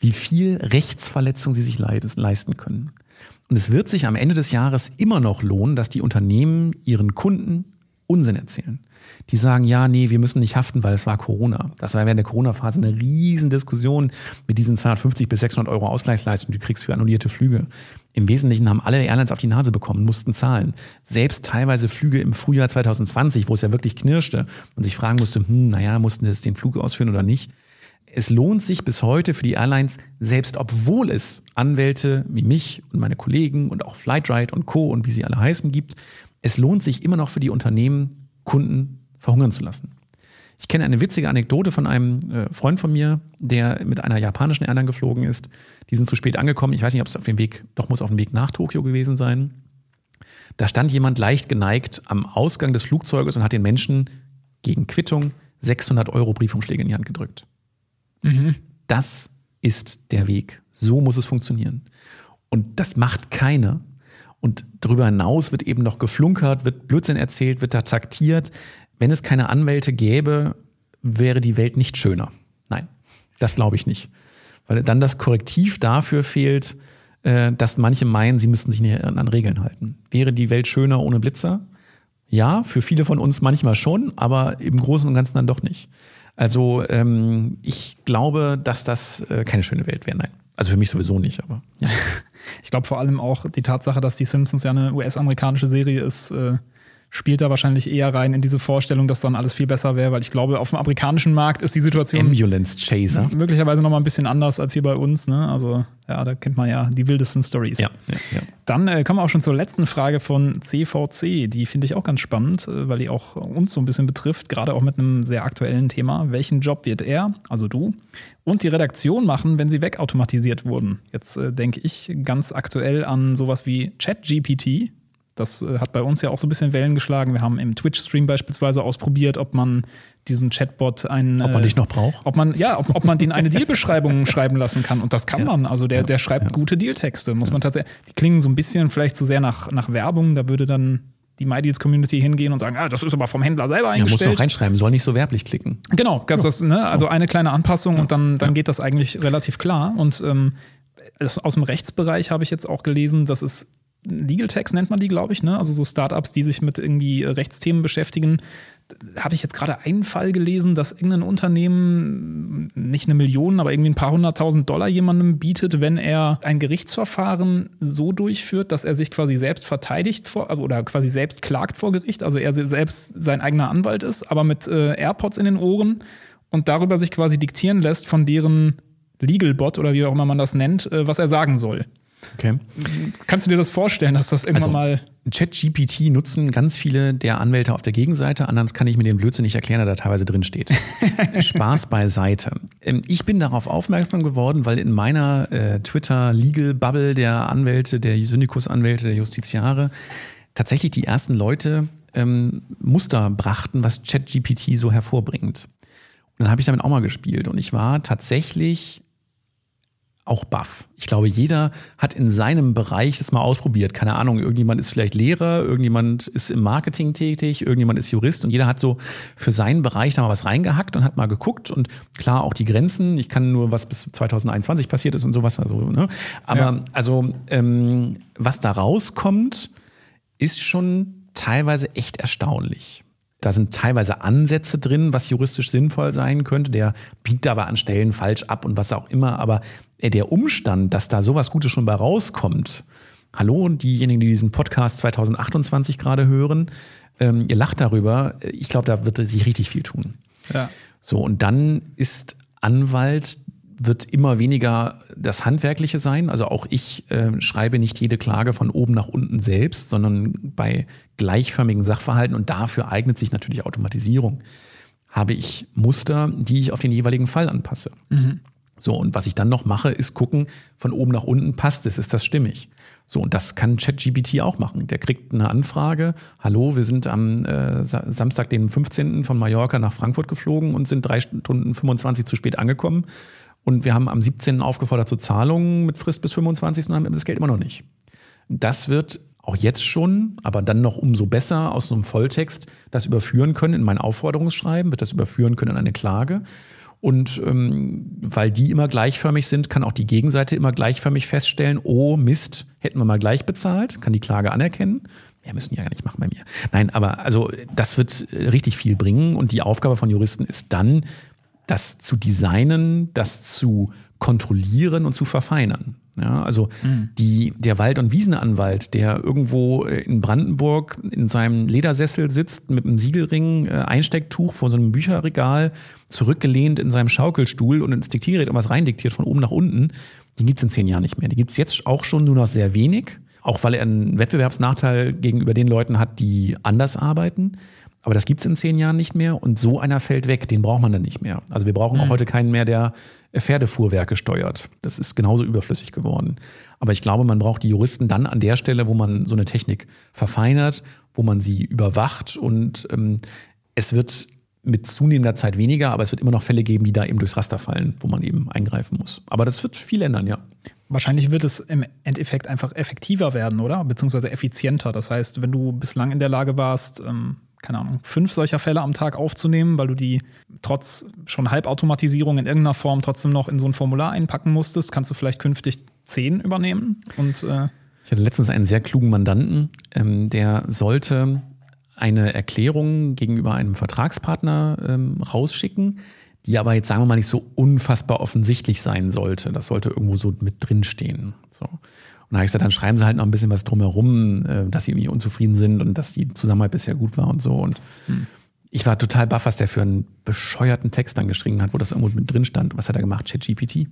wie viel Rechtsverletzung sie sich leisten können. Und es wird sich am Ende des Jahres immer noch lohnen, dass die Unternehmen ihren Kunden Unsinn erzählen. Die sagen, ja, nee, wir müssen nicht haften, weil es war Corona. Das war während der Corona-Phase eine Riesendiskussion mit diesen 250 bis 600 Euro Ausgleichsleistung, die du kriegst für annullierte Flüge. Im Wesentlichen haben alle Airlines auf die Nase bekommen, mussten zahlen. Selbst teilweise Flüge im Frühjahr 2020, wo es ja wirklich knirschte und sich fragen musste, hm, naja, mussten jetzt den Flug ausführen oder nicht. Es lohnt sich bis heute für die Airlines, selbst obwohl es Anwälte wie mich und meine Kollegen und auch Flightride und Co. und wie sie alle heißen gibt, es lohnt sich immer noch für die Unternehmen, Kunden verhungern zu lassen. Ich kenne eine witzige Anekdote von einem äh, Freund von mir, der mit einer japanischen Airline geflogen ist. Die sind zu spät angekommen. Ich weiß nicht, ob es auf dem Weg, doch muss auf dem Weg nach Tokio gewesen sein. Da stand jemand leicht geneigt am Ausgang des Flugzeuges und hat den Menschen gegen Quittung 600 Euro Briefumschläge in die Hand gedrückt. Mhm. Das ist der Weg. So muss es funktionieren. Und das macht keiner. Und darüber hinaus wird eben noch geflunkert, wird Blödsinn erzählt, wird da taktiert. Wenn es keine Anwälte gäbe, wäre die Welt nicht schöner. Nein, das glaube ich nicht. Weil dann das Korrektiv dafür fehlt, äh, dass manche meinen, sie müssten sich nicht an Regeln halten. Wäre die Welt schöner ohne Blitzer? Ja, für viele von uns manchmal schon, aber im Großen und Ganzen dann doch nicht. Also ähm, ich glaube, dass das äh, keine schöne Welt wäre. Nein. Also für mich sowieso nicht, aber. Ja. *laughs* Ich glaube vor allem auch die Tatsache, dass die Simpsons ja eine US-amerikanische Serie ist, äh, spielt da wahrscheinlich eher rein in diese Vorstellung, dass dann alles viel besser wäre, weil ich glaube, auf dem amerikanischen Markt ist die Situation Ambulance Chaser möglicherweise noch mal ein bisschen anders als hier bei uns. Ne? Also ja, da kennt man ja die wildesten Stories. Ja, ja, ja. Dann äh, kommen wir auch schon zur letzten Frage von CVC. Die finde ich auch ganz spannend, äh, weil die auch uns so ein bisschen betrifft, gerade auch mit einem sehr aktuellen Thema. Welchen Job wird er, also du, und die Redaktion machen, wenn sie wegautomatisiert wurden? Jetzt äh, denke ich ganz aktuell an sowas wie ChatGPT, das äh, hat bei uns ja auch so ein bisschen Wellen geschlagen. Wir haben im Twitch-Stream beispielsweise ausprobiert, ob man diesen Chatbot einen. Ob man dich noch braucht? Ob man, ja, ob, ob man den eine *laughs* Dealbeschreibung schreiben lassen kann. Und das kann ja. man. Also der, der schreibt ja. gute Dealtexte, muss man tatsächlich. Die klingen so ein bisschen vielleicht zu sehr nach, nach Werbung. Da würde dann die MyDeals-Community hingehen und sagen, ah, das ist aber vom Händler selber eingestellt. Ja, muss doch reinschreiben, soll nicht so werblich klicken. Genau, ganz das, ne? also eine kleine Anpassung und dann, dann geht das eigentlich relativ klar. Und ähm, aus dem Rechtsbereich habe ich jetzt auch gelesen, dass es Legal Techs nennt man die, glaube ich, ne? Also so Startups, die sich mit irgendwie Rechtsthemen beschäftigen. Habe ich jetzt gerade einen Fall gelesen, dass irgendein Unternehmen nicht eine Million, aber irgendwie ein paar hunderttausend Dollar jemandem bietet, wenn er ein Gerichtsverfahren so durchführt, dass er sich quasi selbst verteidigt vor, also, oder quasi selbst klagt vor Gericht, also er selbst sein eigener Anwalt ist, aber mit äh, AirPods in den Ohren und darüber sich quasi diktieren lässt von deren Legal Bot oder wie auch immer man das nennt, äh, was er sagen soll. Okay. Kannst du dir das vorstellen, dass das irgendwann also, mal. ChatGPT nutzen ganz viele der Anwälte auf der Gegenseite. Anders kann ich mir den Blödsinn nicht erklären, der da teilweise drin steht. *laughs* Spaß beiseite. Ähm, ich bin darauf aufmerksam geworden, weil in meiner äh, Twitter-Legal-Bubble der Anwälte, der Syndikusanwälte, der Justiziare tatsächlich die ersten Leute ähm, Muster brachten, was ChatGPT so hervorbringt. Und dann habe ich damit auch mal gespielt und ich war tatsächlich auch baff. Ich glaube, jeder hat in seinem Bereich das mal ausprobiert. Keine Ahnung, irgendjemand ist vielleicht Lehrer, irgendjemand ist im Marketing tätig, irgendjemand ist Jurist und jeder hat so für seinen Bereich da mal was reingehackt und hat mal geguckt und klar auch die Grenzen. Ich kann nur, was bis 2021 passiert ist und sowas. Also, ne? Aber ja. also, ähm, was da rauskommt, ist schon teilweise echt erstaunlich. Da sind teilweise Ansätze drin, was juristisch sinnvoll sein könnte. Der biegt aber an Stellen falsch ab und was auch immer. Aber der Umstand, dass da sowas Gutes schon bei rauskommt, hallo, diejenigen, die diesen Podcast 2028 gerade hören, ähm, ihr lacht darüber. Ich glaube, da wird sich richtig viel tun. Ja. So, und dann ist Anwalt wird immer weniger das Handwerkliche sein. Also auch ich äh, schreibe nicht jede Klage von oben nach unten selbst, sondern bei gleichförmigen Sachverhalten und dafür eignet sich natürlich Automatisierung. Habe ich Muster, die ich auf den jeweiligen Fall anpasse. Mhm. So, und was ich dann noch mache, ist gucken, von oben nach unten passt es, ist das stimmig? So, und das kann ChatGPT auch machen. Der kriegt eine Anfrage, hallo, wir sind am äh, Samstag, den 15. von Mallorca nach Frankfurt geflogen und sind drei Stunden 25 zu spät angekommen. Und wir haben am 17. aufgefordert zu Zahlungen mit Frist bis 25. und haben das Geld immer noch nicht. Das wird auch jetzt schon, aber dann noch umso besser aus so einem Volltext das überführen können in mein Aufforderungsschreiben, wird das überführen können in eine Klage. Und ähm, weil die immer gleichförmig sind, kann auch die Gegenseite immer gleichförmig feststellen, oh Mist, hätten wir mal gleich bezahlt, kann die Klage anerkennen. Wir müssen ja gar nicht machen bei mir. Nein, aber also das wird richtig viel bringen und die Aufgabe von Juristen ist dann, das zu designen, das zu kontrollieren und zu verfeinern. Ja, also mhm. die, der Wald- und Wiesenanwalt, der irgendwo äh, in Brandenburg in seinem Ledersessel sitzt mit einem Siegelring, äh, Einstecktuch vor so einem Bücherregal, zurückgelehnt in seinem Schaukelstuhl und ins Diktiergerät irgendwas reindiktiert von oben nach unten, die gibt es in zehn Jahren nicht mehr. Die gibt es jetzt auch schon nur noch sehr wenig, auch weil er einen Wettbewerbsnachteil gegenüber den Leuten hat, die anders arbeiten. Aber das gibt es in zehn Jahren nicht mehr und so einer fällt weg, den braucht man dann nicht mehr. Also wir brauchen mhm. auch heute keinen mehr, der Pferdefuhrwerke steuert. Das ist genauso überflüssig geworden. Aber ich glaube, man braucht die Juristen dann an der Stelle, wo man so eine Technik verfeinert, wo man sie überwacht und ähm, es wird mit zunehmender Zeit weniger, aber es wird immer noch Fälle geben, die da eben durchs Raster fallen, wo man eben eingreifen muss. Aber das wird viel ändern, ja. Wahrscheinlich wird es im Endeffekt einfach effektiver werden, oder? Beziehungsweise effizienter. Das heißt, wenn du bislang in der Lage warst, ähm, keine Ahnung, fünf solcher Fälle am Tag aufzunehmen, weil du die trotz schon Halbautomatisierung in irgendeiner Form trotzdem noch in so ein Formular einpacken musstest, kannst du vielleicht künftig zehn übernehmen. Und, äh ich hatte letztens einen sehr klugen Mandanten, ähm, der sollte eine Erklärung gegenüber einem Vertragspartner ähm, rausschicken, die aber jetzt sagen wir mal nicht so unfassbar offensichtlich sein sollte. Das sollte irgendwo so mit drinstehen. So. Und da habe ich gesagt, dann schreiben sie halt noch ein bisschen was drumherum, äh, dass sie irgendwie unzufrieden sind und dass die Zusammenarbeit bisher gut war und so. Und hm. ich war total baff, was der für einen bescheuerten Text dann geschrieben hat, wo das irgendwo mit drin stand. Was hat er gemacht? ChatGPT.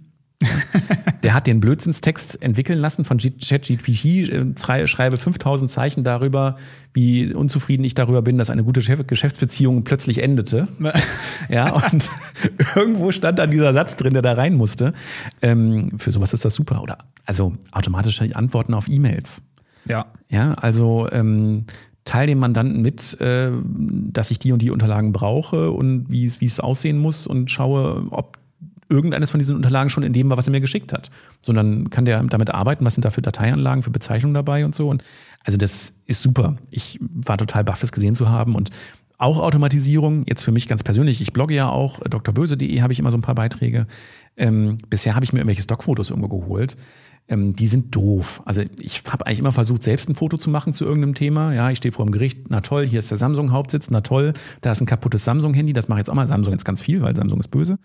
Der hat den Blödsinnstext entwickeln lassen von ChatGPT, äh, schreibe 5000 Zeichen darüber, wie unzufrieden ich darüber bin, dass eine gute Geschäftsbeziehung plötzlich endete. ja, und *laughs* irgendwo stand dann dieser Satz drin, der da rein musste. Ähm, für sowas ist das super. Oder also automatische Antworten auf E-Mails. Ja. Ja, also ähm, teile dem Mandanten mit, äh, dass ich die und die Unterlagen brauche und wie es aussehen muss und schaue, ob irgendeines von diesen Unterlagen schon in dem war, was er mir geschickt hat. Sondern kann der damit arbeiten, was sind da für Dateianlagen, für Bezeichnungen dabei und so. Und also das ist super. Ich war total baff, das gesehen zu haben. Und auch Automatisierung, jetzt für mich ganz persönlich, ich blogge ja auch, drböse.de habe ich immer so ein paar Beiträge. Ähm, bisher habe ich mir irgendwelche Stockfotos irgendwo geholt. Ähm, die sind doof. Also ich habe eigentlich immer versucht, selbst ein Foto zu machen zu irgendeinem Thema. Ja, ich stehe vor dem Gericht, na toll, hier ist der Samsung-Hauptsitz, na toll, da ist ein kaputtes Samsung-Handy, das mache ich jetzt auch mal. Samsung jetzt ganz viel, weil Samsung ist böse.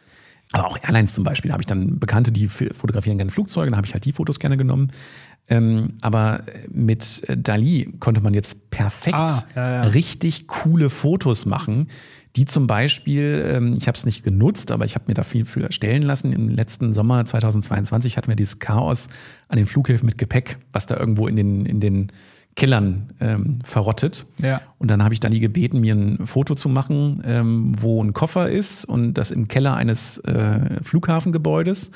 Aber auch Airlines zum Beispiel, da habe ich dann Bekannte, die fotografieren gerne Flugzeuge, dann habe ich halt die Fotos gerne genommen. Ähm, aber mit Dali konnte man jetzt perfekt ah, ja, ja. richtig coole Fotos machen, die zum Beispiel, ähm, ich habe es nicht genutzt, aber ich habe mir da viel für erstellen lassen. Im letzten Sommer 2022 hatten wir dieses Chaos an den Flughäfen mit Gepäck, was da irgendwo in den, in den Kellern ähm, verrottet. Ja. Und dann habe ich Dani gebeten, mir ein Foto zu machen, ähm, wo ein Koffer ist und das im Keller eines äh, Flughafengebäudes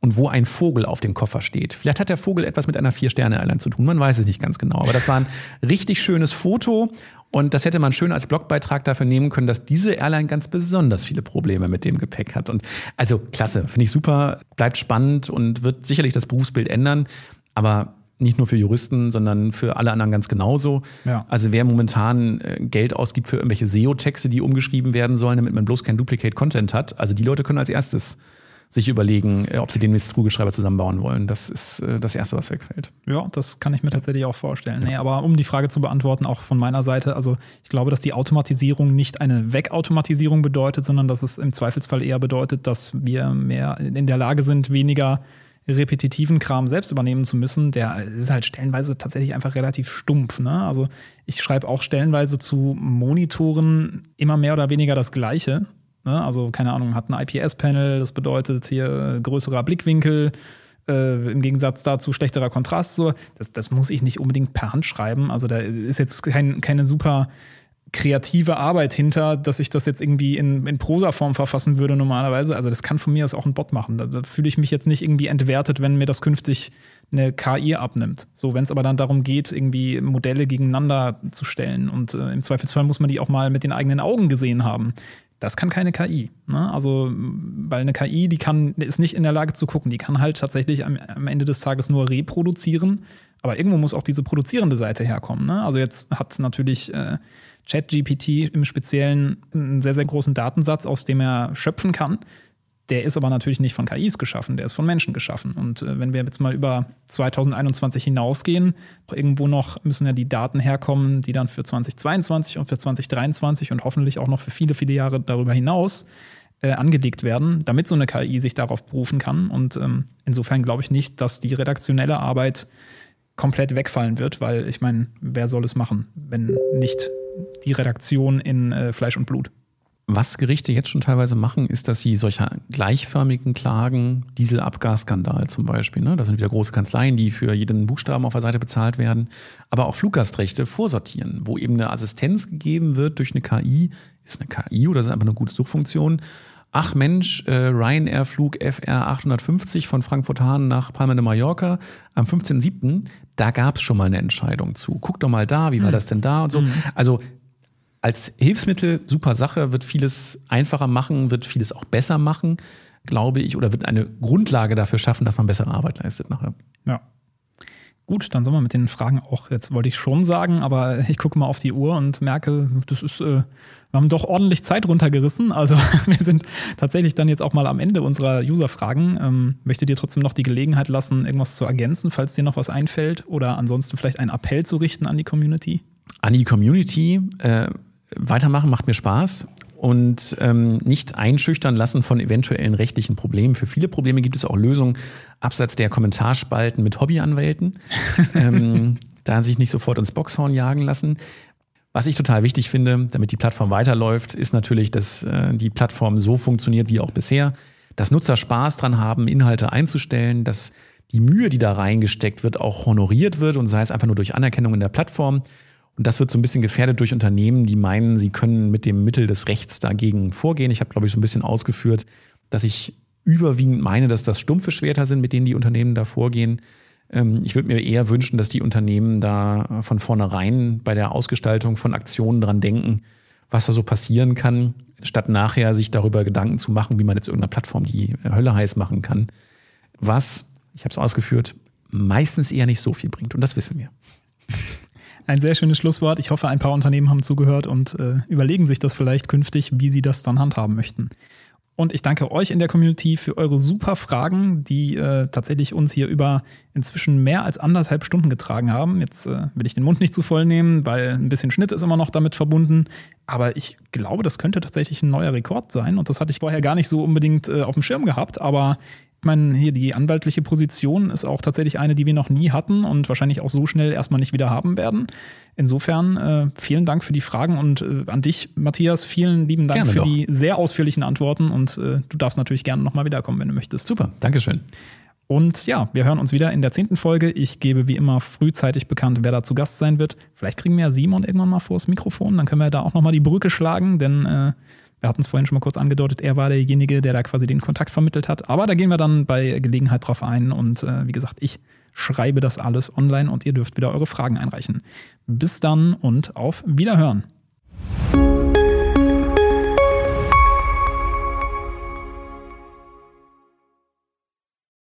und wo ein Vogel auf dem Koffer steht. Vielleicht hat der Vogel etwas mit einer Vier-Sterne-Airline zu tun, man weiß es nicht ganz genau. Aber das war ein richtig schönes Foto und das hätte man schön als Blogbeitrag dafür nehmen können, dass diese Airline ganz besonders viele Probleme mit dem Gepäck hat. Und also klasse, finde ich super, bleibt spannend und wird sicherlich das Berufsbild ändern. Aber nicht nur für Juristen, sondern für alle anderen ganz genauso. Ja. Also wer momentan äh, Geld ausgibt für irgendwelche SEO-Texte, die umgeschrieben werden sollen, damit man bloß kein Duplicate-Content hat, also die Leute können als erstes sich überlegen, äh, ob sie den mit Kugelschreiber zusammenbauen wollen. Das ist äh, das Erste, was wegfällt. Ja, das kann ich mir tatsächlich auch vorstellen. Ja. Nee, aber um die Frage zu beantworten, auch von meiner Seite, also ich glaube, dass die Automatisierung nicht eine Wegautomatisierung bedeutet, sondern dass es im Zweifelsfall eher bedeutet, dass wir mehr in der Lage sind, weniger repetitiven Kram selbst übernehmen zu müssen, der ist halt stellenweise tatsächlich einfach relativ stumpf. Ne? Also ich schreibe auch stellenweise zu Monitoren immer mehr oder weniger das Gleiche. Ne? Also keine Ahnung, hat ein IPS-Panel, das bedeutet hier größerer Blickwinkel. Äh, Im Gegensatz dazu schlechterer Kontrast. So. Das, das muss ich nicht unbedingt per Hand schreiben. Also da ist jetzt kein, keine super kreative Arbeit hinter, dass ich das jetzt irgendwie in, in Prosaform verfassen würde normalerweise. Also das kann von mir aus auch ein Bot machen. Da, da fühle ich mich jetzt nicht irgendwie entwertet, wenn mir das künftig eine KI abnimmt. So, wenn es aber dann darum geht, irgendwie Modelle gegeneinander zu stellen und äh, im Zweifelsfall muss man die auch mal mit den eigenen Augen gesehen haben. Das kann keine KI. Ne? Also, weil eine KI, die kann, ist nicht in der Lage zu gucken. Die kann halt tatsächlich am, am Ende des Tages nur reproduzieren. Aber irgendwo muss auch diese produzierende Seite herkommen. Ne? Also jetzt hat natürlich äh, ChatGPT im Speziellen einen sehr, sehr großen Datensatz, aus dem er schöpfen kann. Der ist aber natürlich nicht von KIs geschaffen, der ist von Menschen geschaffen. Und äh, wenn wir jetzt mal über 2021 hinausgehen, irgendwo noch müssen ja die Daten herkommen, die dann für 2022 und für 2023 und hoffentlich auch noch für viele, viele Jahre darüber hinaus äh, angelegt werden, damit so eine KI sich darauf berufen kann. Und ähm, insofern glaube ich nicht, dass die redaktionelle Arbeit komplett wegfallen wird, weil ich meine, wer soll es machen, wenn nicht die Redaktion in äh, Fleisch und Blut. Was Gerichte jetzt schon teilweise machen, ist, dass sie solche gleichförmigen Klagen, Dieselabgasskandal zum Beispiel, ne, das sind wieder große Kanzleien, die für jeden Buchstaben auf der Seite bezahlt werden, aber auch Fluggastrechte vorsortieren, wo eben eine Assistenz gegeben wird durch eine KI, ist eine KI oder ist einfach eine gute Suchfunktion. Ach Mensch, äh, Ryanair-Flug FR 850 von Frankfurt-Hahn nach Palma de Mallorca am 15.07., da gab es schon mal eine Entscheidung zu. Guck doch mal da, wie war mhm. das denn da und so. Mhm. Also als Hilfsmittel super Sache, wird vieles einfacher machen, wird vieles auch besser machen, glaube ich, oder wird eine Grundlage dafür schaffen, dass man bessere Arbeit leistet nachher. Ja. Gut, dann sind wir mit den Fragen auch, jetzt wollte ich schon sagen, aber ich gucke mal auf die Uhr und merke, das ist, äh, wir haben doch ordentlich Zeit runtergerissen. Also *laughs* wir sind tatsächlich dann jetzt auch mal am Ende unserer User-Fragen. Ähm, möchte dir trotzdem noch die Gelegenheit lassen, irgendwas zu ergänzen, falls dir noch was einfällt oder ansonsten vielleicht einen Appell zu richten an die Community? An die Community, äh, weitermachen macht mir Spaß und ähm, nicht einschüchtern lassen von eventuellen rechtlichen Problemen. Für viele Probleme gibt es auch Lösungen abseits der Kommentarspalten mit Hobbyanwälten. *laughs* ähm, da sich nicht sofort ins Boxhorn jagen lassen. Was ich total wichtig finde, damit die Plattform weiterläuft, ist natürlich, dass äh, die Plattform so funktioniert wie auch bisher. Dass Nutzer Spaß dran haben, Inhalte einzustellen, dass die Mühe, die da reingesteckt wird, auch honoriert wird und sei es einfach nur durch Anerkennung in der Plattform. Und das wird so ein bisschen gefährdet durch Unternehmen, die meinen, sie können mit dem Mittel des Rechts dagegen vorgehen. Ich habe, glaube ich, so ein bisschen ausgeführt, dass ich überwiegend meine, dass das stumpfe Schwerter sind, mit denen die Unternehmen da vorgehen. Ähm, ich würde mir eher wünschen, dass die Unternehmen da von vornherein bei der Ausgestaltung von Aktionen dran denken, was da so passieren kann, statt nachher sich darüber Gedanken zu machen, wie man jetzt irgendeiner Plattform die Hölle heiß machen kann. Was, ich habe es ausgeführt, meistens eher nicht so viel bringt. Und das wissen wir. Ein sehr schönes Schlusswort. Ich hoffe, ein paar Unternehmen haben zugehört und äh, überlegen sich das vielleicht künftig, wie sie das dann handhaben möchten. Und ich danke euch in der Community für eure super Fragen, die äh, tatsächlich uns hier über inzwischen mehr als anderthalb Stunden getragen haben. Jetzt äh, will ich den Mund nicht zu voll nehmen, weil ein bisschen Schnitt ist immer noch damit verbunden. Aber ich glaube, das könnte tatsächlich ein neuer Rekord sein. Und das hatte ich vorher gar nicht so unbedingt äh, auf dem Schirm gehabt. Aber meine, hier die anwaltliche Position ist auch tatsächlich eine, die wir noch nie hatten und wahrscheinlich auch so schnell erstmal nicht wieder haben werden. Insofern äh, vielen Dank für die Fragen und äh, an dich, Matthias, vielen lieben Dank gerne für doch. die sehr ausführlichen Antworten und äh, du darfst natürlich gerne nochmal wiederkommen, wenn du möchtest. Super, Dankeschön. Und ja, wir hören uns wieder in der zehnten Folge. Ich gebe wie immer frühzeitig bekannt, wer da zu Gast sein wird. Vielleicht kriegen wir ja Simon irgendwann mal vors Mikrofon, dann können wir da auch nochmal die Brücke schlagen, denn äh, wir hatten es vorhin schon mal kurz angedeutet, er war derjenige, der da quasi den Kontakt vermittelt hat. Aber da gehen wir dann bei Gelegenheit drauf ein. Und äh, wie gesagt, ich schreibe das alles online und ihr dürft wieder eure Fragen einreichen. Bis dann und auf Wiederhören.